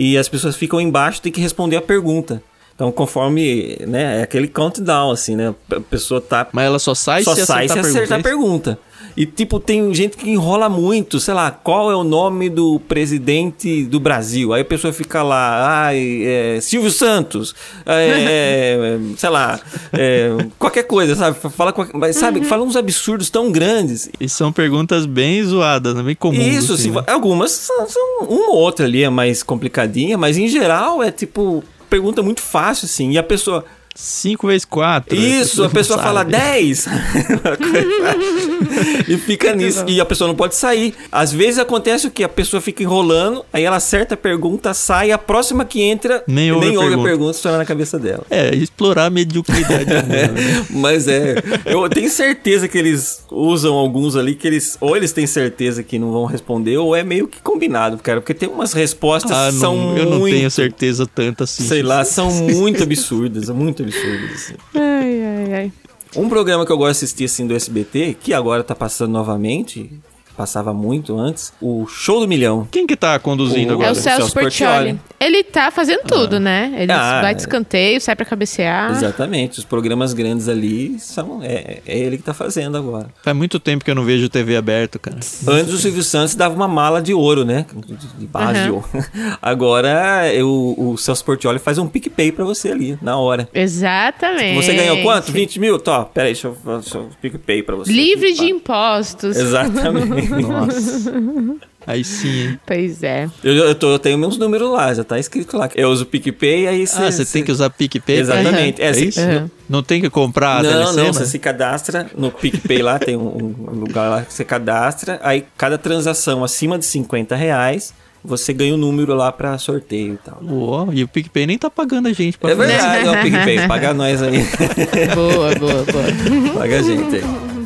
[SPEAKER 2] E as pessoas ficam embaixo e tem que responder a pergunta. Então, conforme, né, é aquele countdown, assim, né? A pessoa tá
[SPEAKER 1] Mas ela só sai
[SPEAKER 2] só
[SPEAKER 1] se
[SPEAKER 2] sai
[SPEAKER 1] acertar
[SPEAKER 2] se acertar a
[SPEAKER 1] pergunta.
[SPEAKER 2] E, tipo, tem gente que enrola muito, sei lá, qual é o nome do presidente do Brasil? Aí a pessoa fica lá, ai, é, Silvio Santos, é, é, sei lá, é, qualquer coisa, sabe? Fala, mas, sabe, fala uns absurdos tão grandes.
[SPEAKER 1] E são perguntas bem zoadas, né? bem comuns.
[SPEAKER 2] Isso,
[SPEAKER 1] assim, né?
[SPEAKER 2] algumas são, são uma ou outra ali é mais complicadinha, mas em geral é tipo pergunta muito fácil, assim, e a pessoa
[SPEAKER 1] 5 vezes 4.
[SPEAKER 2] Isso, a pessoa fala 10. e fica nisso. E a pessoa não pode sair. Às vezes acontece o que? A pessoa fica enrolando, aí ela acerta a pergunta, sai, a próxima que entra,
[SPEAKER 1] Nem ouve a
[SPEAKER 2] a
[SPEAKER 1] pergunta.
[SPEAKER 2] pergunta, estoura na cabeça dela.
[SPEAKER 1] É, explorar a mediocridade. humana, né?
[SPEAKER 2] Mas é, eu tenho certeza que eles usam alguns ali que eles, ou eles têm certeza que não vão responder, ou é meio que combinado, cara, porque tem umas respostas
[SPEAKER 1] Ah,
[SPEAKER 2] que são
[SPEAKER 1] não, eu não
[SPEAKER 2] muito,
[SPEAKER 1] tenho certeza tanto assim.
[SPEAKER 2] sei lá, são muito absurdas, muito absurdas. Assim.
[SPEAKER 3] Ai, ai, ai.
[SPEAKER 2] Um programa que eu gosto de assistir assim do SBT, que agora tá passando novamente, passava muito antes, o Show do Milhão.
[SPEAKER 1] Quem que tá conduzindo
[SPEAKER 2] O-
[SPEAKER 3] É
[SPEAKER 1] agora?
[SPEAKER 3] o Celso
[SPEAKER 2] Celso
[SPEAKER 3] Portioli.
[SPEAKER 2] Portioli.
[SPEAKER 3] Ele tá fazendo tudo, né? Ele
[SPEAKER 2] Ah,
[SPEAKER 3] vai
[SPEAKER 2] é.
[SPEAKER 3] de escanteio, sai pra cabecear.
[SPEAKER 2] Exatamente, os programas grandes ali são é, é ele que tá fazendo agora.
[SPEAKER 1] Faz muito tempo que eu não vejo TV aberto, cara.
[SPEAKER 2] Antes o Silvio Santos dava uma mala de ouro, né? De, de base de
[SPEAKER 3] Aham.
[SPEAKER 2] ouro. Agora eu, o Celso Portioli faz um PicPay pra você ali, na hora.
[SPEAKER 3] Exatamente.
[SPEAKER 2] Você ganhou quanto? 20 mil? Tó, peraí, deixa eu fazer um PicPay pra você.
[SPEAKER 3] Livre
[SPEAKER 2] aqui,
[SPEAKER 3] de impostos.
[SPEAKER 2] Exatamente.
[SPEAKER 1] Nossa. Aí sim, hein?
[SPEAKER 3] Pois é.
[SPEAKER 2] Eu, eu, tô- eu tenho meus números lá, já tá escrito lá. Eu uso o PicPay, aí você...
[SPEAKER 1] Ah, você tem que usar PicPay?
[SPEAKER 2] Exatamente.
[SPEAKER 1] É,
[SPEAKER 2] É,
[SPEAKER 1] isso?
[SPEAKER 3] Aham.
[SPEAKER 1] Não tem que comprar a
[SPEAKER 2] Não,
[SPEAKER 1] telecena?
[SPEAKER 2] não, você se cadastra no PicPay lá, tem um, um lugar lá que você cadastra, aí cada transação acima de 50 reais, você ganha um número lá pra sorteio e tal.
[SPEAKER 1] Uó, e o PicPay nem tá pagando a gente pra
[SPEAKER 2] É
[SPEAKER 1] fazer.
[SPEAKER 2] verdade, ó, o PicPay, paga nós aí.
[SPEAKER 3] Boa, boa, boa.
[SPEAKER 2] paga a gente aí.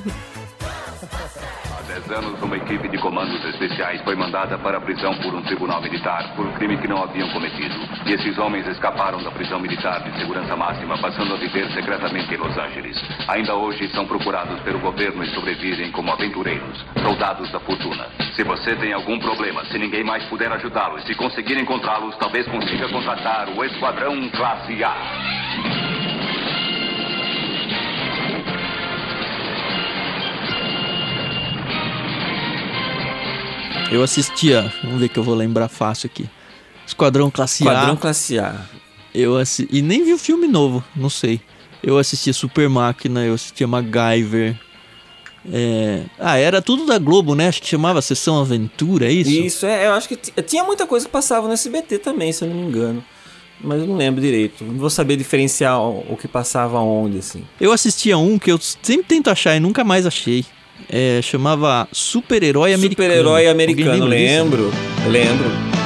[SPEAKER 8] Há 10 anos, uma equipe de comandos especiais foi mandada para a prisão por um tribunal militar por um crime que não haviam cometido. E esses homens escaparam da prisão militar de segurança máxima, passando a viver secretamente em Los Angeles. Ainda hoje são procurados pelo governo e sobrevivem como aventureiros, soldados da fortuna. Se você tem algum problema, se ninguém mais puder ajudá-los, se conseguir encontrá-los, talvez consiga contratar o Esquadrão Classe A.
[SPEAKER 1] Eu assistia, vamos ver que eu vou lembrar fácil aqui. Esquadrão Classe A.
[SPEAKER 2] classe A.
[SPEAKER 1] Eu assi... E nem vi o filme novo, não sei. Eu assistia Super Máquina, eu assistia MacGyver. É... Ah, era tudo da Globo, né? Acho que chamava Sessão Aventura, é isso?
[SPEAKER 2] Isso, é, eu acho que tinha muita coisa que passava no SBT também, se eu não me engano. Mas eu não lembro direito. Não vou saber diferenciar o, o que passava onde, assim.
[SPEAKER 1] Eu assistia um que eu sempre tento achar e nunca mais achei. É, chamava Super-Herói Americano.
[SPEAKER 2] Super-herói americano, lembro. Lembro.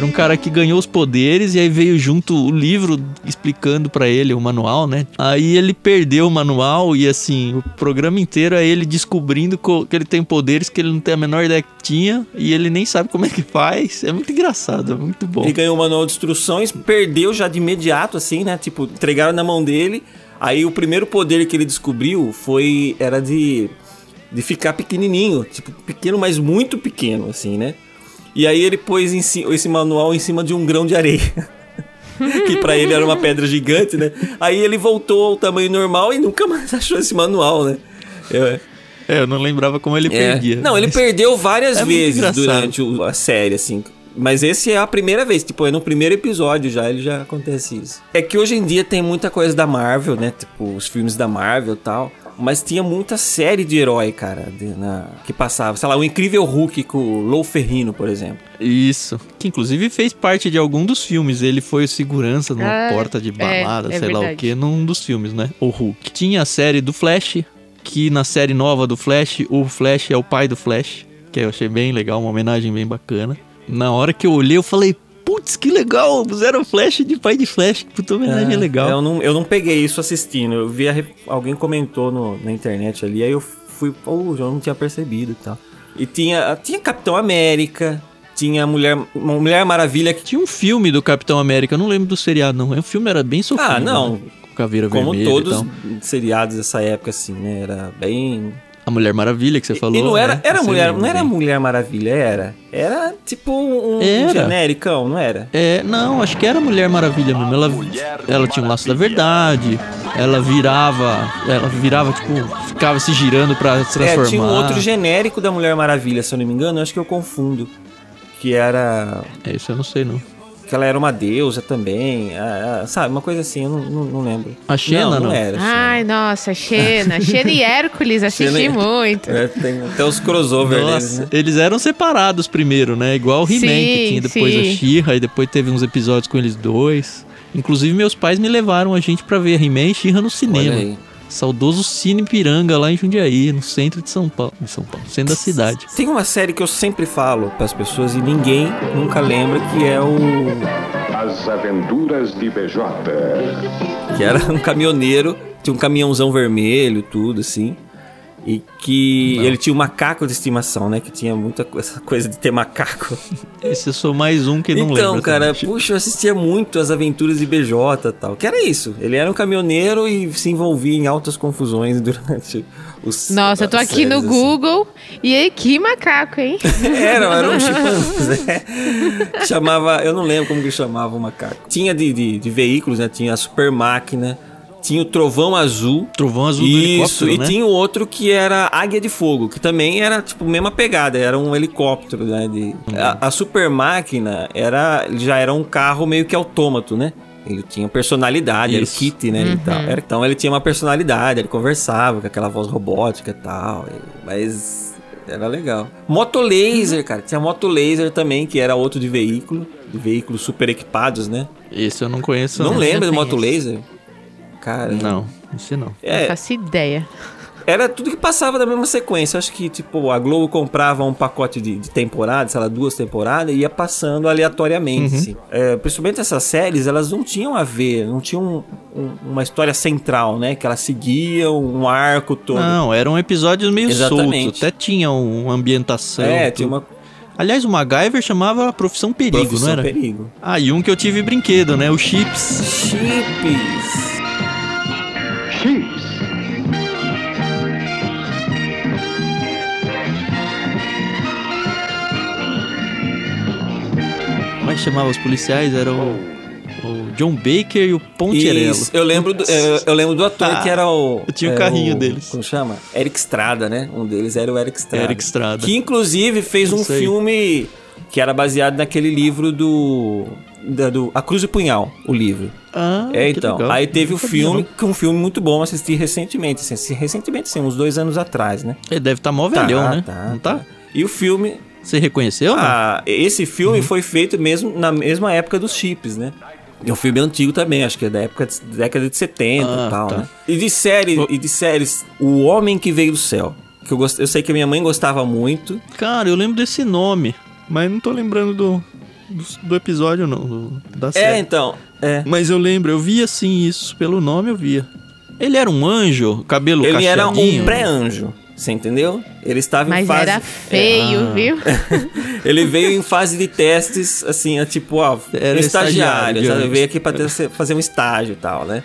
[SPEAKER 1] Era um cara que ganhou os poderes e aí veio junto o livro explicando pra ele o manual, né? Aí ele perdeu o manual e assim, o programa inteiro é ele descobrindo co- que ele tem poderes que ele não tem a menor ideia que tinha e ele nem sabe como é que faz. É muito engraçado, é muito bom.
[SPEAKER 2] Ele ganhou o manual de instruções, perdeu já de imediato, assim, né? Tipo, entregaram na mão dele. Aí o primeiro poder que ele descobriu foi. Era de. De ficar pequenininho. Tipo, pequeno, mas muito pequeno, assim, né? E aí ele pôs esse manual em cima de um grão de areia. que pra ele era uma pedra gigante, né? Aí ele voltou ao tamanho normal e nunca mais achou esse manual, né? Eu-
[SPEAKER 1] É, eu não lembrava como ele
[SPEAKER 2] é.
[SPEAKER 1] perdia.
[SPEAKER 2] Não, ele perdeu várias
[SPEAKER 1] É
[SPEAKER 2] vezes durante o- a série, assim. Mas esse é a primeira vez, tipo, é no primeiro episódio já, ele já acontece isso. É que hoje em dia tem muita coisa da Marvel, né? Tipo, os filmes da Marvel e tal. Mas tinha muita série de herói, cara, de- na- que passava. Sei lá, o Incrível Hulk com o Lou Ferrino, por exemplo.
[SPEAKER 1] Isso. Que inclusive fez parte de algum dos filmes. Ele foi o segurança numa
[SPEAKER 3] Ah,
[SPEAKER 1] porta de
[SPEAKER 3] é,
[SPEAKER 1] balada,
[SPEAKER 3] é
[SPEAKER 1] sei lá o que, num dos filmes, né? O Hulk. Tinha a série do Flash, que na série nova do Flash, o Flash é o pai do Flash, que eu achei bem legal, uma homenagem bem bacana. Na hora que eu olhei, eu falei, putz, que legal, fizeram Flash de pai de Flash, que puta homenagem legal.
[SPEAKER 2] Eu não, eu não peguei isso assistindo. Eu vi a alguém comentou no- na internet ali, aí eu fui, pô, eu não tinha percebido e tal. E tinha, tinha Capitão América, tinha Mulher, Mulher Maravilha que
[SPEAKER 1] Tinha um filme do Capitão América, eu não lembro do seriado, não. O filme era bem sofrido.
[SPEAKER 2] Ah, não.
[SPEAKER 1] né? Com caveira
[SPEAKER 2] Como todos seriados dessa época, assim, né? Era bem.
[SPEAKER 1] A Mulher Maravilha que você falou.
[SPEAKER 2] e não era,
[SPEAKER 1] né?
[SPEAKER 2] era mulher, não era. Mulher Maravilha, era. Era tipo um
[SPEAKER 1] Era.
[SPEAKER 2] genericão, não era?
[SPEAKER 1] É, não, acho que era Mulher Maravilha mesmo. Ela, ela tinha um laço da verdade. Ela virava. Ela virava, tipo, ficava se girando pra se transformar.
[SPEAKER 2] É, tinha um outro genérico da Mulher Maravilha, se eu não me engano, eu acho que eu confundo. Que era.
[SPEAKER 1] É, isso eu não sei, não.
[SPEAKER 2] Que ela era uma deusa também. ah, ah, sabe, uma coisa assim, eu não, não, não lembro.
[SPEAKER 1] A Xena,
[SPEAKER 2] não,
[SPEAKER 1] não?
[SPEAKER 2] era. Xena.
[SPEAKER 3] Ai, nossa, Xena. Xena e Hércules, assisti
[SPEAKER 2] Xena
[SPEAKER 3] muito.
[SPEAKER 2] É, tem até os crossover deles,
[SPEAKER 1] Nossa,
[SPEAKER 2] né?
[SPEAKER 1] eles eram separados primeiro, né? Igual o He-Man, que tinha depois
[SPEAKER 3] sim.
[SPEAKER 1] a She-Ra, e depois teve uns episódios com eles dois. Inclusive, meus pais me levaram a gente pra ver He-Man e She-Ra no
[SPEAKER 2] Olha
[SPEAKER 1] cinema. Saudoso Cine Piranga, lá em Jundiaí, no centro de São Paulo. De São Paulo, centro da cidade.
[SPEAKER 2] Tem uma série que eu sempre falo pras pessoas e ninguém nunca lembra que é o
[SPEAKER 9] As Aventuras de BJ.
[SPEAKER 2] que era um caminhoneiro, tinha um caminhãozão vermelho, tudo assim. E que ele tinha um macaco de estimação, né? Que tinha muita essa coisa de ter macaco.
[SPEAKER 1] Esse eu sou mais um que não
[SPEAKER 2] então,
[SPEAKER 1] lembra.
[SPEAKER 2] cara,
[SPEAKER 1] também.
[SPEAKER 2] puxa, eu assistia muito as aventuras de BJ e tal. Que era isso. Ele era um caminhoneiro e se envolvia em altas confusões durante os.
[SPEAKER 3] Nossa, eu tô aqui no
[SPEAKER 2] séries,
[SPEAKER 3] Google e aí, que macaco, hein?
[SPEAKER 2] assim. Era, era um chimpanzé. chamava, eu não lembro como que chamava o macaco. Tinha de, de, de veículos, né? Tinha a super máquina, tinha o trovão azul.
[SPEAKER 1] Trovão azul do
[SPEAKER 2] Isso,
[SPEAKER 1] helicóptero,
[SPEAKER 2] e
[SPEAKER 1] né?
[SPEAKER 2] tinha o outro que era Águia de Fogo, que também era, tipo, mesma pegada, era um helicóptero, né? De...
[SPEAKER 1] Uhum.
[SPEAKER 2] A, a super máquina era, já era um carro meio que autômato, né? Ele tinha personalidade, era o
[SPEAKER 1] Isso.
[SPEAKER 2] kit, né? e tal. Era- então ele tinha uma personalidade, ele conversava com aquela voz robótica e tal. e- Mas era legal. Moto laser, cara. Tinha moto laser também, que era outro de veículo. De veículos super equipados, né?
[SPEAKER 1] Esse eu não conheço.
[SPEAKER 2] Não,
[SPEAKER 1] Não,
[SPEAKER 2] lembra do moto laser? Cara.
[SPEAKER 1] Não, esse não.
[SPEAKER 3] Não
[SPEAKER 2] É,
[SPEAKER 3] faço ideia.
[SPEAKER 2] era tudo que passava da mesma sequência. Acho que, tipo, a Globo comprava um pacote de, de temporadas, sei lá, duas temporadas, e ia passando aleatoriamente. assim. É, principalmente essas séries, elas não tinham a ver, não tinham um- uma história central, né? Que elas seguiam um arco todo.
[SPEAKER 1] Não, eram episódios meio
[SPEAKER 2] Exatamente.
[SPEAKER 1] soltos. Até tinha uma ambientação.
[SPEAKER 2] é,
[SPEAKER 1] tudo.
[SPEAKER 2] tinha uma
[SPEAKER 1] Aliás, o MacGyver chamava Profissão Perigo,
[SPEAKER 2] profissão
[SPEAKER 1] não era?
[SPEAKER 2] perigo.
[SPEAKER 1] Ah, e um que eu tive brinquedo, né? O Chips.
[SPEAKER 2] Chips.
[SPEAKER 9] Chips.
[SPEAKER 1] Como é que chamava os policiais? Era o, o John Baker e o Poncherello.
[SPEAKER 2] Isso, eu lembro, do, eu, eu lembro do ator
[SPEAKER 1] Ah,
[SPEAKER 2] que era o.
[SPEAKER 1] eu tinha o
[SPEAKER 2] é,
[SPEAKER 1] carrinho deles.
[SPEAKER 2] Como chama? Eric Estrada, né? Um deles era o Eric Estrada.
[SPEAKER 1] Eric Estrada.
[SPEAKER 2] Que inclusive fez um filme que era baseado naquele livro do. Da- do A Cruz e o Punhal, o livro.
[SPEAKER 1] Ah,
[SPEAKER 2] é, então.
[SPEAKER 1] legal.
[SPEAKER 2] Aí teve o filme, que é um filme muito bom, assisti recentemente. Assim, recentemente, sim, uns dois anos atrás, né?
[SPEAKER 1] Ele deve estar mó velhão, né? não tá?
[SPEAKER 2] E o filme.
[SPEAKER 1] Você reconheceu? não?
[SPEAKER 2] Ah, esse
[SPEAKER 1] Uhum.
[SPEAKER 2] filme foi feito mesmo na mesma época dos chips, né? É um filme antigo também, acho que é da época de, década de 70
[SPEAKER 1] Ah,
[SPEAKER 2] e tal,
[SPEAKER 1] tá.
[SPEAKER 2] né? E de série, e de séries, O Homem que Veio do Céu. Que eu, gost... eu sei que a minha mãe gostava muito.
[SPEAKER 1] Cara, eu lembro desse nome, mas não tô lembrando do, do, do episódio, não, do- da
[SPEAKER 2] É,
[SPEAKER 1] série.
[SPEAKER 2] então. É.
[SPEAKER 1] Mas eu lembro, eu via sim isso, pelo nome eu via. Ele era um anjo, cabelo
[SPEAKER 2] Ele era um pré-anjo. Você entendeu? Ele estava em
[SPEAKER 3] Mas
[SPEAKER 2] fase.
[SPEAKER 3] era feio,
[SPEAKER 1] Ah.
[SPEAKER 3] viu?
[SPEAKER 2] Ele veio em fase de testes, assim, é tipo, ó,
[SPEAKER 1] Era
[SPEAKER 2] um estagiário,
[SPEAKER 1] estagiário.
[SPEAKER 2] Veio aqui pra ter- fazer um estágio e tal, né?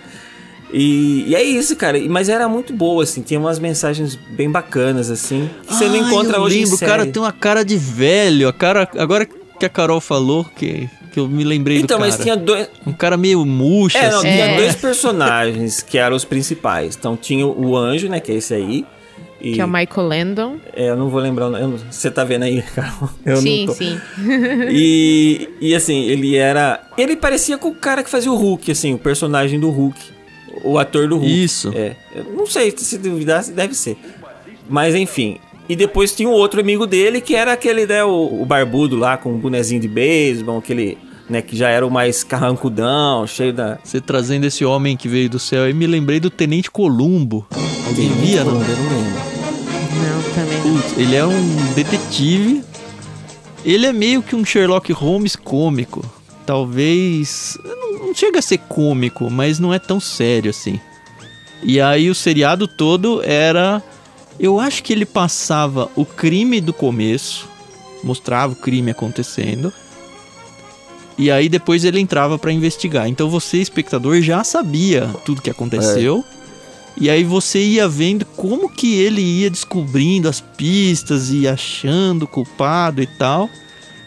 [SPEAKER 2] E, e é isso, cara. Mas era muito boa, assim, tinha umas mensagens bem bacanas, assim, que você não encontra
[SPEAKER 1] eu
[SPEAKER 2] hoje
[SPEAKER 1] lembro,
[SPEAKER 2] em
[SPEAKER 1] o cara
[SPEAKER 2] série.
[SPEAKER 1] tem uma cara de velho, a cara... Agora que a Carol falou, que, que eu me lembrei
[SPEAKER 2] Então,
[SPEAKER 1] do cara.
[SPEAKER 2] mas tinha dois.
[SPEAKER 1] Um cara meio murcho,
[SPEAKER 2] É, não,
[SPEAKER 1] assim.
[SPEAKER 2] tinha
[SPEAKER 3] É.
[SPEAKER 2] dois personagens que eram os principais. Então tinha o anjo, né? Que é esse aí. E,
[SPEAKER 3] Que é o Michael Landon.
[SPEAKER 2] é, eu não vou lembrar não- Você tá vendo aí, Carol? Eu
[SPEAKER 3] sim,
[SPEAKER 2] não tô.
[SPEAKER 3] sim.
[SPEAKER 2] E, e assim, ele era. Ele parecia com o cara que fazia o Hulk, assim, o personagem do Hulk. O ator do Hulk.
[SPEAKER 1] Isso.
[SPEAKER 2] É. Eu não sei se duvidar, deve ser. Mas enfim. E depois tinha o outro amigo dele, que era aquele, né, o, o barbudo lá, com um bonezinho de beisebol, aquele, né, que já era o mais carrancudão, cheio da.
[SPEAKER 1] Você trazendo esse homem que veio do céu, aí me lembrei do Tenente Columbo. Alguém via, não?
[SPEAKER 2] Eu não lembro.
[SPEAKER 3] Não, também não.
[SPEAKER 1] Putz, ele é um detetive. Ele é meio que um Sherlock Holmes cômico. Talvez. Não, não chega a ser cômico, mas não é tão sério assim. E aí o seriado todo era. Eu acho que ele passava o crime do começo, mostrava o crime acontecendo. E aí depois ele entrava pra investigar. Então você, espectador, já sabia tudo que aconteceu. E aí você ia vendo como que ele ia descobrindo as pistas e achando o culpado e tal.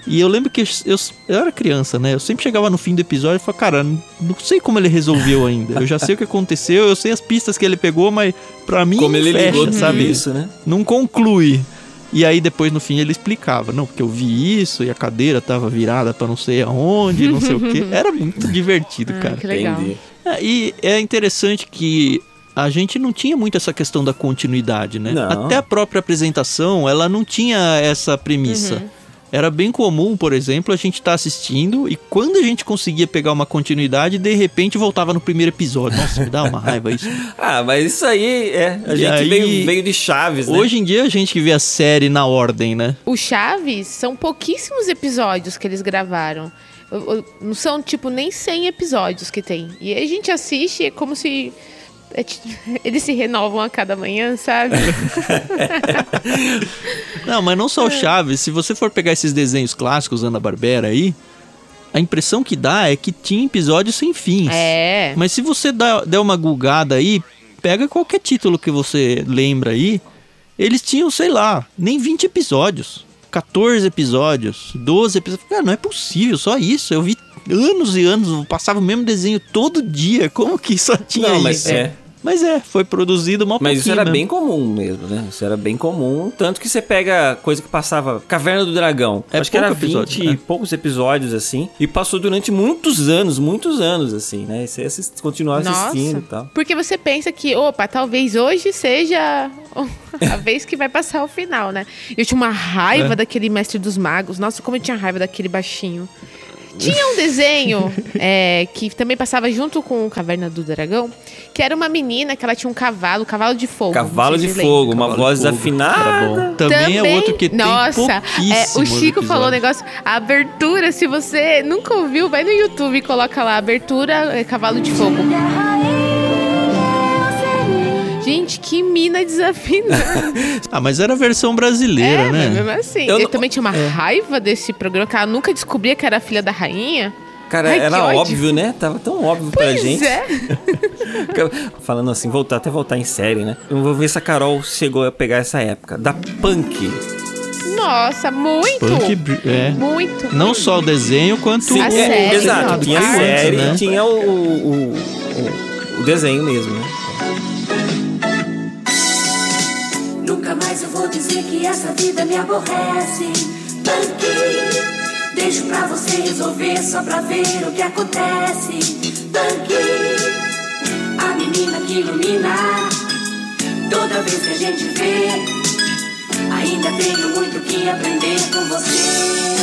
[SPEAKER 1] E eu lembro que eu, eu era criança, né? Eu sempre chegava no fim do episódio e falava, cara, não sei como ele resolveu ainda. Eu já sei o que aconteceu, eu sei as pistas que ele pegou, mas pra mim
[SPEAKER 2] Como
[SPEAKER 1] não
[SPEAKER 2] ele
[SPEAKER 1] fecha,
[SPEAKER 2] ligou
[SPEAKER 1] sabe?
[SPEAKER 2] isso, né?
[SPEAKER 1] Não conclui. E aí depois no fim ele explicava, não, porque eu vi isso e a cadeira tava virada pra não sei aonde, não sei o quê. Era muito divertido,
[SPEAKER 3] Ah,
[SPEAKER 1] cara.
[SPEAKER 3] que legal.
[SPEAKER 2] Entendi.
[SPEAKER 1] É, e é interessante que a gente não tinha muito essa questão da continuidade, né?
[SPEAKER 2] Não.
[SPEAKER 1] Até a própria apresentação, ela não tinha essa premissa.
[SPEAKER 3] Uhum.
[SPEAKER 1] Era bem comum, por exemplo, a gente tá assistindo e quando a gente conseguia pegar uma continuidade, de repente voltava no primeiro episódio. Nossa, me dá uma raiva isso.
[SPEAKER 2] Ah, mas isso aí é. A
[SPEAKER 1] E
[SPEAKER 2] gente
[SPEAKER 1] aí-
[SPEAKER 2] veio, veio de Chaves, né?
[SPEAKER 1] Hoje em dia a gente que vê a série na ordem, né?
[SPEAKER 3] O Chaves são pouquíssimos episódios que eles gravaram. Não são, tipo, nem 100 episódios que tem. E aí a gente assiste é como se. É ti- eles se renovam a cada manhã, sabe?
[SPEAKER 1] Não, mas não só o Chaves. Se você for pegar esses desenhos clássicos Ana Barbera aí, a impressão que dá é que tinha episódios sem fins.
[SPEAKER 3] É.
[SPEAKER 1] Mas se você dá, der uma gulgada aí, pega qualquer título que você lembra aí, eles tinham, sei lá, nem 20 episódios. 14 episódios, 12 episódios. Cara, não é possível, só isso. Eu vi anos e anos, passava o mesmo desenho todo dia. Como que só tinha
[SPEAKER 2] Não, mas
[SPEAKER 1] isso?
[SPEAKER 2] é.
[SPEAKER 1] Mas é, foi produzido mal
[SPEAKER 2] Mas isso era
[SPEAKER 1] mesmo.
[SPEAKER 2] bem comum mesmo, né? Isso era bem comum. Tanto que você pega coisa que passava Caverna do Dragão.
[SPEAKER 1] É
[SPEAKER 2] acho que era
[SPEAKER 1] pouco
[SPEAKER 2] 20
[SPEAKER 1] episódio,
[SPEAKER 2] e
[SPEAKER 1] né?
[SPEAKER 2] poucos episódios, assim. E passou durante muitos anos, muitos anos, assim, né? E você assist, continuava assistindo
[SPEAKER 3] Nossa.
[SPEAKER 2] e tal.
[SPEAKER 3] Porque você pensa que, opa, talvez hoje seja a vez que vai passar o final, né? Eu tinha uma raiva
[SPEAKER 1] É.
[SPEAKER 3] daquele mestre dos magos. Nossa, como eu tinha raiva daquele baixinho. Tinha um desenho é, que também passava junto com o Caverna do Dragão, que era uma menina que ela tinha um cavalo, cavalo de fogo.
[SPEAKER 2] Cavalo de fogo, uma
[SPEAKER 1] Cavalo
[SPEAKER 2] voz
[SPEAKER 1] de Fogo.
[SPEAKER 2] desafinada.
[SPEAKER 1] Era bom. Também, é outro que
[SPEAKER 3] Nossa,
[SPEAKER 1] tem
[SPEAKER 3] é, o Chico falou um negócio. A abertura, se você nunca ouviu, vai no YouTube e coloca lá, abertura é, Cavalo de Fogo. Gente, que mina desafinada.
[SPEAKER 1] Ah, mas era a versão brasileira,
[SPEAKER 3] é,
[SPEAKER 1] né?
[SPEAKER 3] mesmo assim.
[SPEAKER 2] Eu
[SPEAKER 3] Eu,
[SPEAKER 2] não-
[SPEAKER 3] também tinha uma raiva desse programa, que ela nunca descobria que era filha da rainha.
[SPEAKER 2] Cara,
[SPEAKER 3] Ai,
[SPEAKER 2] era óbvio, né? Tava tão óbvio pra
[SPEAKER 3] Pois
[SPEAKER 2] gente.
[SPEAKER 3] é.
[SPEAKER 2] Falando assim, voltar até voltar em série, né? Eu vou ver se a Carol chegou a pegar essa época. Da Punk.
[SPEAKER 3] Nossa, muito.
[SPEAKER 1] Punk, é.
[SPEAKER 3] Muito.
[SPEAKER 1] Não só o desenho, quanto
[SPEAKER 2] Sim,
[SPEAKER 1] o...
[SPEAKER 3] A
[SPEAKER 2] é,
[SPEAKER 3] série.
[SPEAKER 2] exato. Tinha a série
[SPEAKER 1] né?
[SPEAKER 2] e tinha o, o, o- o desenho mesmo, né?
[SPEAKER 10] Nunca mais eu vou dizer que essa vida me aborrece. Tanque, deixo pra você resolver só pra ver o que acontece. Tanque, a menina que ilumina. Toda vez que a gente vê, ainda tenho muito que aprender com você.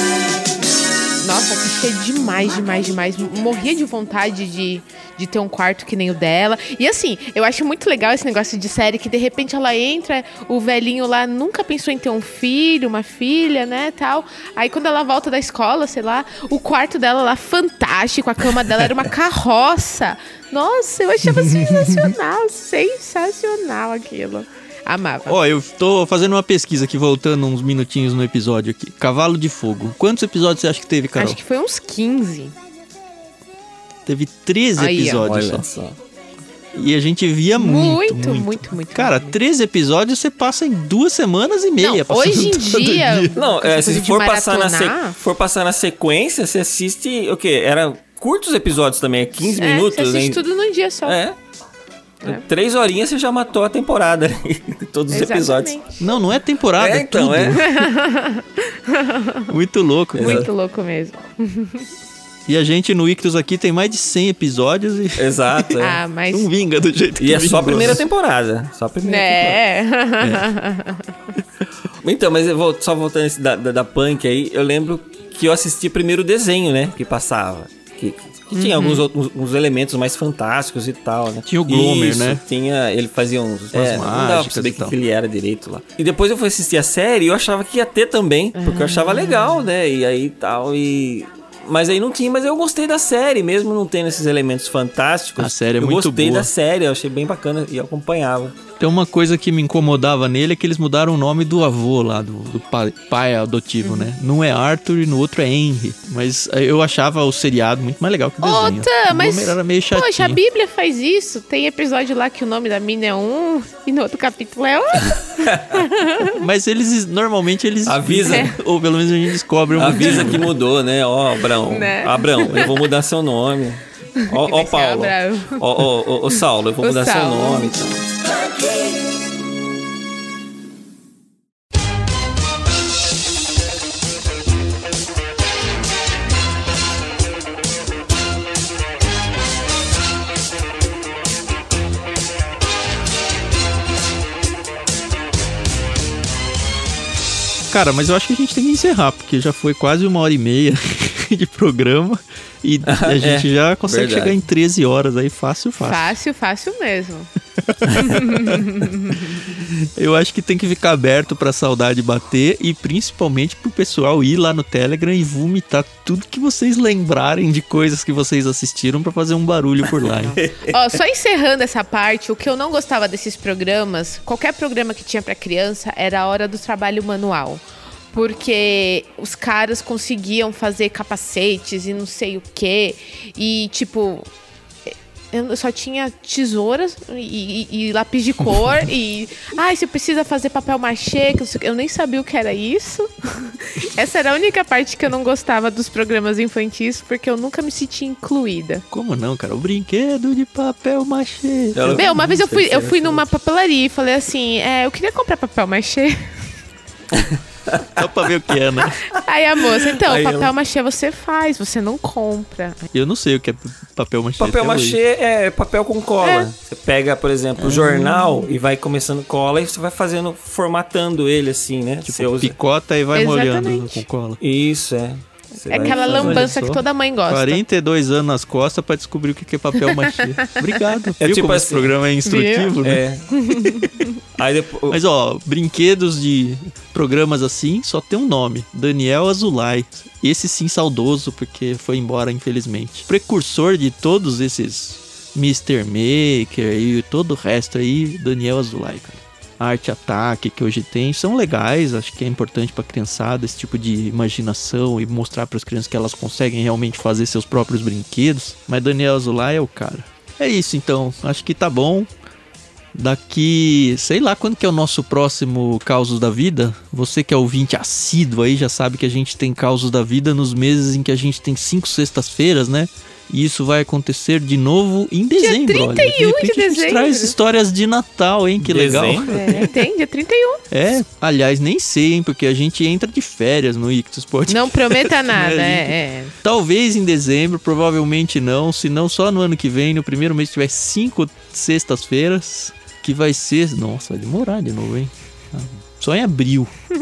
[SPEAKER 3] Nossa, assistia demais, demais, demais. Morria de vontade de, de ter um quarto que nem o dela. E assim, eu acho muito legal esse negócio de série que de repente ela entra, o velhinho lá nunca pensou em ter um filho, uma filha, né, tal. Aí quando ela volta da escola, sei lá, o quarto dela lá fantástico, a cama dela era uma carroça. Nossa, eu achava sensacional, sensacional aquilo. Amava.
[SPEAKER 1] Ó, eu tô fazendo uma pesquisa aqui, voltando uns minutinhos no episódio aqui. Cavalo de Fogo. Quantos episódios você acha que teve, Carol?
[SPEAKER 3] Acho que foi uns 15.
[SPEAKER 1] Teve 13
[SPEAKER 3] Aí, ó.
[SPEAKER 1] episódios
[SPEAKER 2] Olha
[SPEAKER 1] só. E a gente via muito,
[SPEAKER 3] Muito,
[SPEAKER 1] muito.
[SPEAKER 3] muito, muito,
[SPEAKER 1] Cara,
[SPEAKER 3] muito.
[SPEAKER 1] 13 episódios você passa em duas semanas e meia.
[SPEAKER 3] Não,
[SPEAKER 1] passando
[SPEAKER 3] hoje em
[SPEAKER 1] todo
[SPEAKER 3] dia,
[SPEAKER 2] Não, é, se for passar, na se- for passar na sequência, você assiste o quê? Era curtos episódios também, é 15
[SPEAKER 3] é,
[SPEAKER 2] minutos,
[SPEAKER 3] você assiste
[SPEAKER 2] né?
[SPEAKER 3] tudo num dia só.
[SPEAKER 2] É.
[SPEAKER 3] É.
[SPEAKER 2] Três horinhas você já matou a temporada, né? todos os episódios.
[SPEAKER 3] Exatamente.
[SPEAKER 1] Não, não é temporada,
[SPEAKER 2] É,
[SPEAKER 1] é,
[SPEAKER 2] então,
[SPEAKER 1] tudo.
[SPEAKER 2] é.
[SPEAKER 1] Muito louco. cara.
[SPEAKER 3] Muito louco mesmo.
[SPEAKER 1] E a gente no Ictus aqui tem mais de 100 episódios e
[SPEAKER 2] Exato. é.
[SPEAKER 3] Ah, mas.
[SPEAKER 1] não vinga do jeito que
[SPEAKER 2] E é só a primeira temporada. Só a primeira temporada.
[SPEAKER 3] É.
[SPEAKER 2] Então, mas eu vou, só voltando da, da, da Punk aí, eu lembro que eu assisti primeiro o desenho, né? Que passava. Que, que tinha alguns outros elementos mais fantásticos e tal, né?
[SPEAKER 1] Tinha o Glomer,
[SPEAKER 2] Isso,
[SPEAKER 1] né?
[SPEAKER 2] Tinha. Ele fazia uns. É, não dava pra saber que, que ele era direito lá. E depois eu fui assistir a série e eu achava que ia ter também. Porque eu achava legal, né? E aí tal. E. Mas aí não tinha, mas eu gostei da série, mesmo não tendo esses elementos fantásticos.
[SPEAKER 1] A série é
[SPEAKER 2] eu
[SPEAKER 1] muito
[SPEAKER 2] gostei
[SPEAKER 1] boa.
[SPEAKER 2] da série, eu achei bem bacana e eu acompanhava.
[SPEAKER 1] Tem uma coisa que me incomodava nele é que eles mudaram o nome do avô lá, do, do pai, pai adotivo,
[SPEAKER 3] Uhum.
[SPEAKER 1] né? Num é Arthur e no outro é Henry. Mas eh, eu achava o seriado muito mais legal que o desenho.
[SPEAKER 3] Tam,
[SPEAKER 1] o
[SPEAKER 3] mas.
[SPEAKER 1] Era meio chatinho.
[SPEAKER 3] Poxa, a Bíblia faz isso. Tem episódio lá que o nome da mina é um e no outro capítulo é outro.
[SPEAKER 1] Mas eles, normalmente, eles...
[SPEAKER 2] Avisa.
[SPEAKER 3] É.
[SPEAKER 1] Ou pelo menos a gente descobre um
[SPEAKER 2] Avisa
[SPEAKER 1] motivo.
[SPEAKER 2] que mudou, né? Ó, Abrão.
[SPEAKER 3] Né?
[SPEAKER 2] Abrão, eu vou mudar seu nome. Ó, Paulo.
[SPEAKER 3] Abraão.
[SPEAKER 2] Ó, ó, Saulo, eu vou
[SPEAKER 3] O
[SPEAKER 2] mudar seu
[SPEAKER 3] Saulo.
[SPEAKER 2] nome. Então.
[SPEAKER 1] Cara, mas eu acho que a gente tem que encerrar, porque já foi quase uma hora e meia de programa. E a gente já consegue
[SPEAKER 2] É, verdade.
[SPEAKER 1] chegar em 13 horas aí, fácil, fácil.
[SPEAKER 3] Fácil, fácil mesmo.
[SPEAKER 1] Eu acho que tem que ficar aberto pra saudade bater e principalmente pro pessoal ir lá no Telegram e vomitar tudo que vocês lembrarem de coisas que vocês assistiram pra fazer um barulho por lá.
[SPEAKER 3] Ó, só encerrando essa parte, o que eu não gostava desses programas, qualquer programa que tinha pra criança, era a hora do trabalho manual. Porque os caras conseguiam fazer capacetes e não sei o quê. E, tipo, eu só tinha tesouras e, e- e lápis de cor e. Ai, você precisa fazer papel machê, que eu nem sabia o que era isso. Essa era a única parte que eu não gostava dos programas infantis, porque eu nunca me sentia incluída.
[SPEAKER 1] Como não, cara? O brinquedo de papel machê.
[SPEAKER 2] Ela-
[SPEAKER 3] Meu, uma vez eu fui, eu fui
[SPEAKER 2] Certo.
[SPEAKER 3] numa papelaria e falei assim: é, eu queria comprar papel machê.
[SPEAKER 1] Só pra ver o que é, né?
[SPEAKER 3] Aí a moça, então,
[SPEAKER 2] Aí
[SPEAKER 3] papel
[SPEAKER 2] ela-
[SPEAKER 3] machê você faz, você não compra.
[SPEAKER 1] Eu não sei o que é papel machê.
[SPEAKER 2] Papel
[SPEAKER 1] até hoje.
[SPEAKER 2] machê é papel com cola.
[SPEAKER 3] É.
[SPEAKER 2] Você pega, por exemplo, o jornal e vai começando cola e você vai fazendo, formatando ele assim, né? Você
[SPEAKER 1] Tipo,
[SPEAKER 2] usa-
[SPEAKER 1] picota e vai molhando
[SPEAKER 3] Exatamente.
[SPEAKER 1] com cola.
[SPEAKER 2] Isso, é.
[SPEAKER 3] É aquela lambança que toda mãe gosta.
[SPEAKER 1] 42 anos nas costas pra descobrir o que é papel machê. Obrigado.
[SPEAKER 2] É
[SPEAKER 1] Viu
[SPEAKER 2] tipo
[SPEAKER 1] como esse
[SPEAKER 2] assim-
[SPEAKER 1] programa é instrutivo, né?
[SPEAKER 2] É. Aí depois.
[SPEAKER 1] Mas ó, brinquedos de programas assim só tem um nome: Daniel Azulay. Esse sim saudoso, porque foi embora, infelizmente. Precursor de todos esses Mr. Maker e todo o resto aí, Daniel Azulay, cara. Arte Ataque que hoje tem são legais, acho que é importante pra criançada esse tipo de imaginação e mostrar para as crianças que elas conseguem realmente fazer seus próprios brinquedos. Mas Daniel Azulay é o cara. É isso então, acho que tá bom. Daqui, sei lá quando que é o nosso próximo Causos da Vida. Você que é ouvinte assíduo aí já sabe que a gente tem Causos da Vida nos meses em que a gente tem cinco sextas-feiras, né? E isso vai acontecer de novo em dezembro. olha.
[SPEAKER 3] 31 de
[SPEAKER 1] repente a gente
[SPEAKER 3] dezembro.
[SPEAKER 1] traz histórias de Natal, hein? Que legal.
[SPEAKER 2] Dezembro?
[SPEAKER 3] É, tem, dia 31.
[SPEAKER 1] É, aliás, nem sei, hein? Porque a gente entra de férias no Ictus Podcast.
[SPEAKER 3] Não prometa nada,
[SPEAKER 1] Né,
[SPEAKER 3] é, é.
[SPEAKER 1] Talvez em dezembro, provavelmente não. Se não, só no ano que vem, no primeiro mês, tiver cinco sextas-feiras. Que vai ser. Nossa, vai demorar de novo, hein? Ah, Só em abril.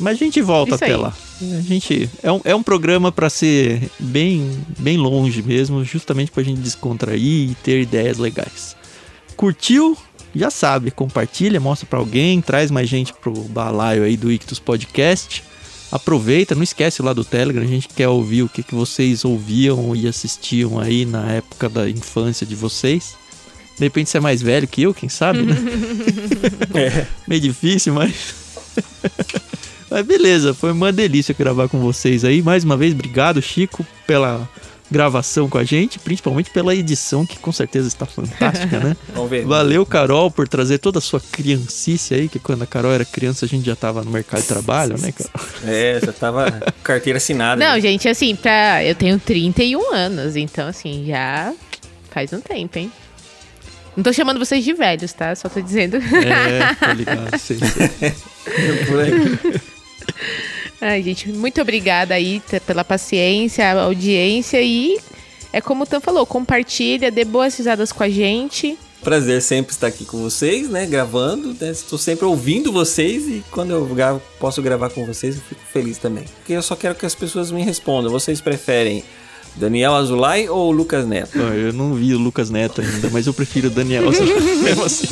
[SPEAKER 1] Mas a gente volta
[SPEAKER 3] Isso
[SPEAKER 1] até
[SPEAKER 3] aí.
[SPEAKER 1] lá. A gente. É um, é um programa pra ser bem, bem longe mesmo, justamente pra gente descontrair e ter ideias legais. Curtiu? Já sabe, compartilha, mostra pra alguém, traz mais gente pro balaio aí do Ictus Podcast. Aproveita, não esquece lá do Telegram, a gente quer ouvir o que, que vocês ouviam e assistiam aí na época da infância de vocês. De repente você é mais velho que eu, quem sabe, né? Meio difícil, mas. mas beleza, foi uma delícia gravar com vocês aí. Mais uma vez, obrigado, Chico, pela gravação com a gente, principalmente pela edição, que com certeza está fantástica, né?
[SPEAKER 2] Vamos ver.
[SPEAKER 1] Valeu, Carol, por trazer toda a sua criancice aí, que quando a Carol era criança a gente já tava no mercado de trabalho, né, Carol?
[SPEAKER 2] É, já tava com carteira assinada.
[SPEAKER 3] Não,
[SPEAKER 2] né?
[SPEAKER 3] gente, assim, pra... eu tenho 31 anos, então, assim, já faz um tempo, hein? Não tô chamando vocês de velhos, tá? Só tô dizendo.
[SPEAKER 1] É, tá ligado, sei, sei.
[SPEAKER 3] Ai, gente, muito obrigada aí pela paciência, a audiência e é como o Tan falou, compartilha, dê boas risadas com a gente.
[SPEAKER 2] Prazer sempre estar aqui com vocês, né? Gravando, né? Estou sempre ouvindo vocês e quando eu gravo, posso gravar com vocês, eu fico feliz também. Porque eu só quero que as pessoas me respondam. Vocês preferem Daniel Azulay ou Lucas Neto?
[SPEAKER 1] Ó, Eu não vi o Lucas Neto ainda, mas eu prefiro o Daniel mesmo assim.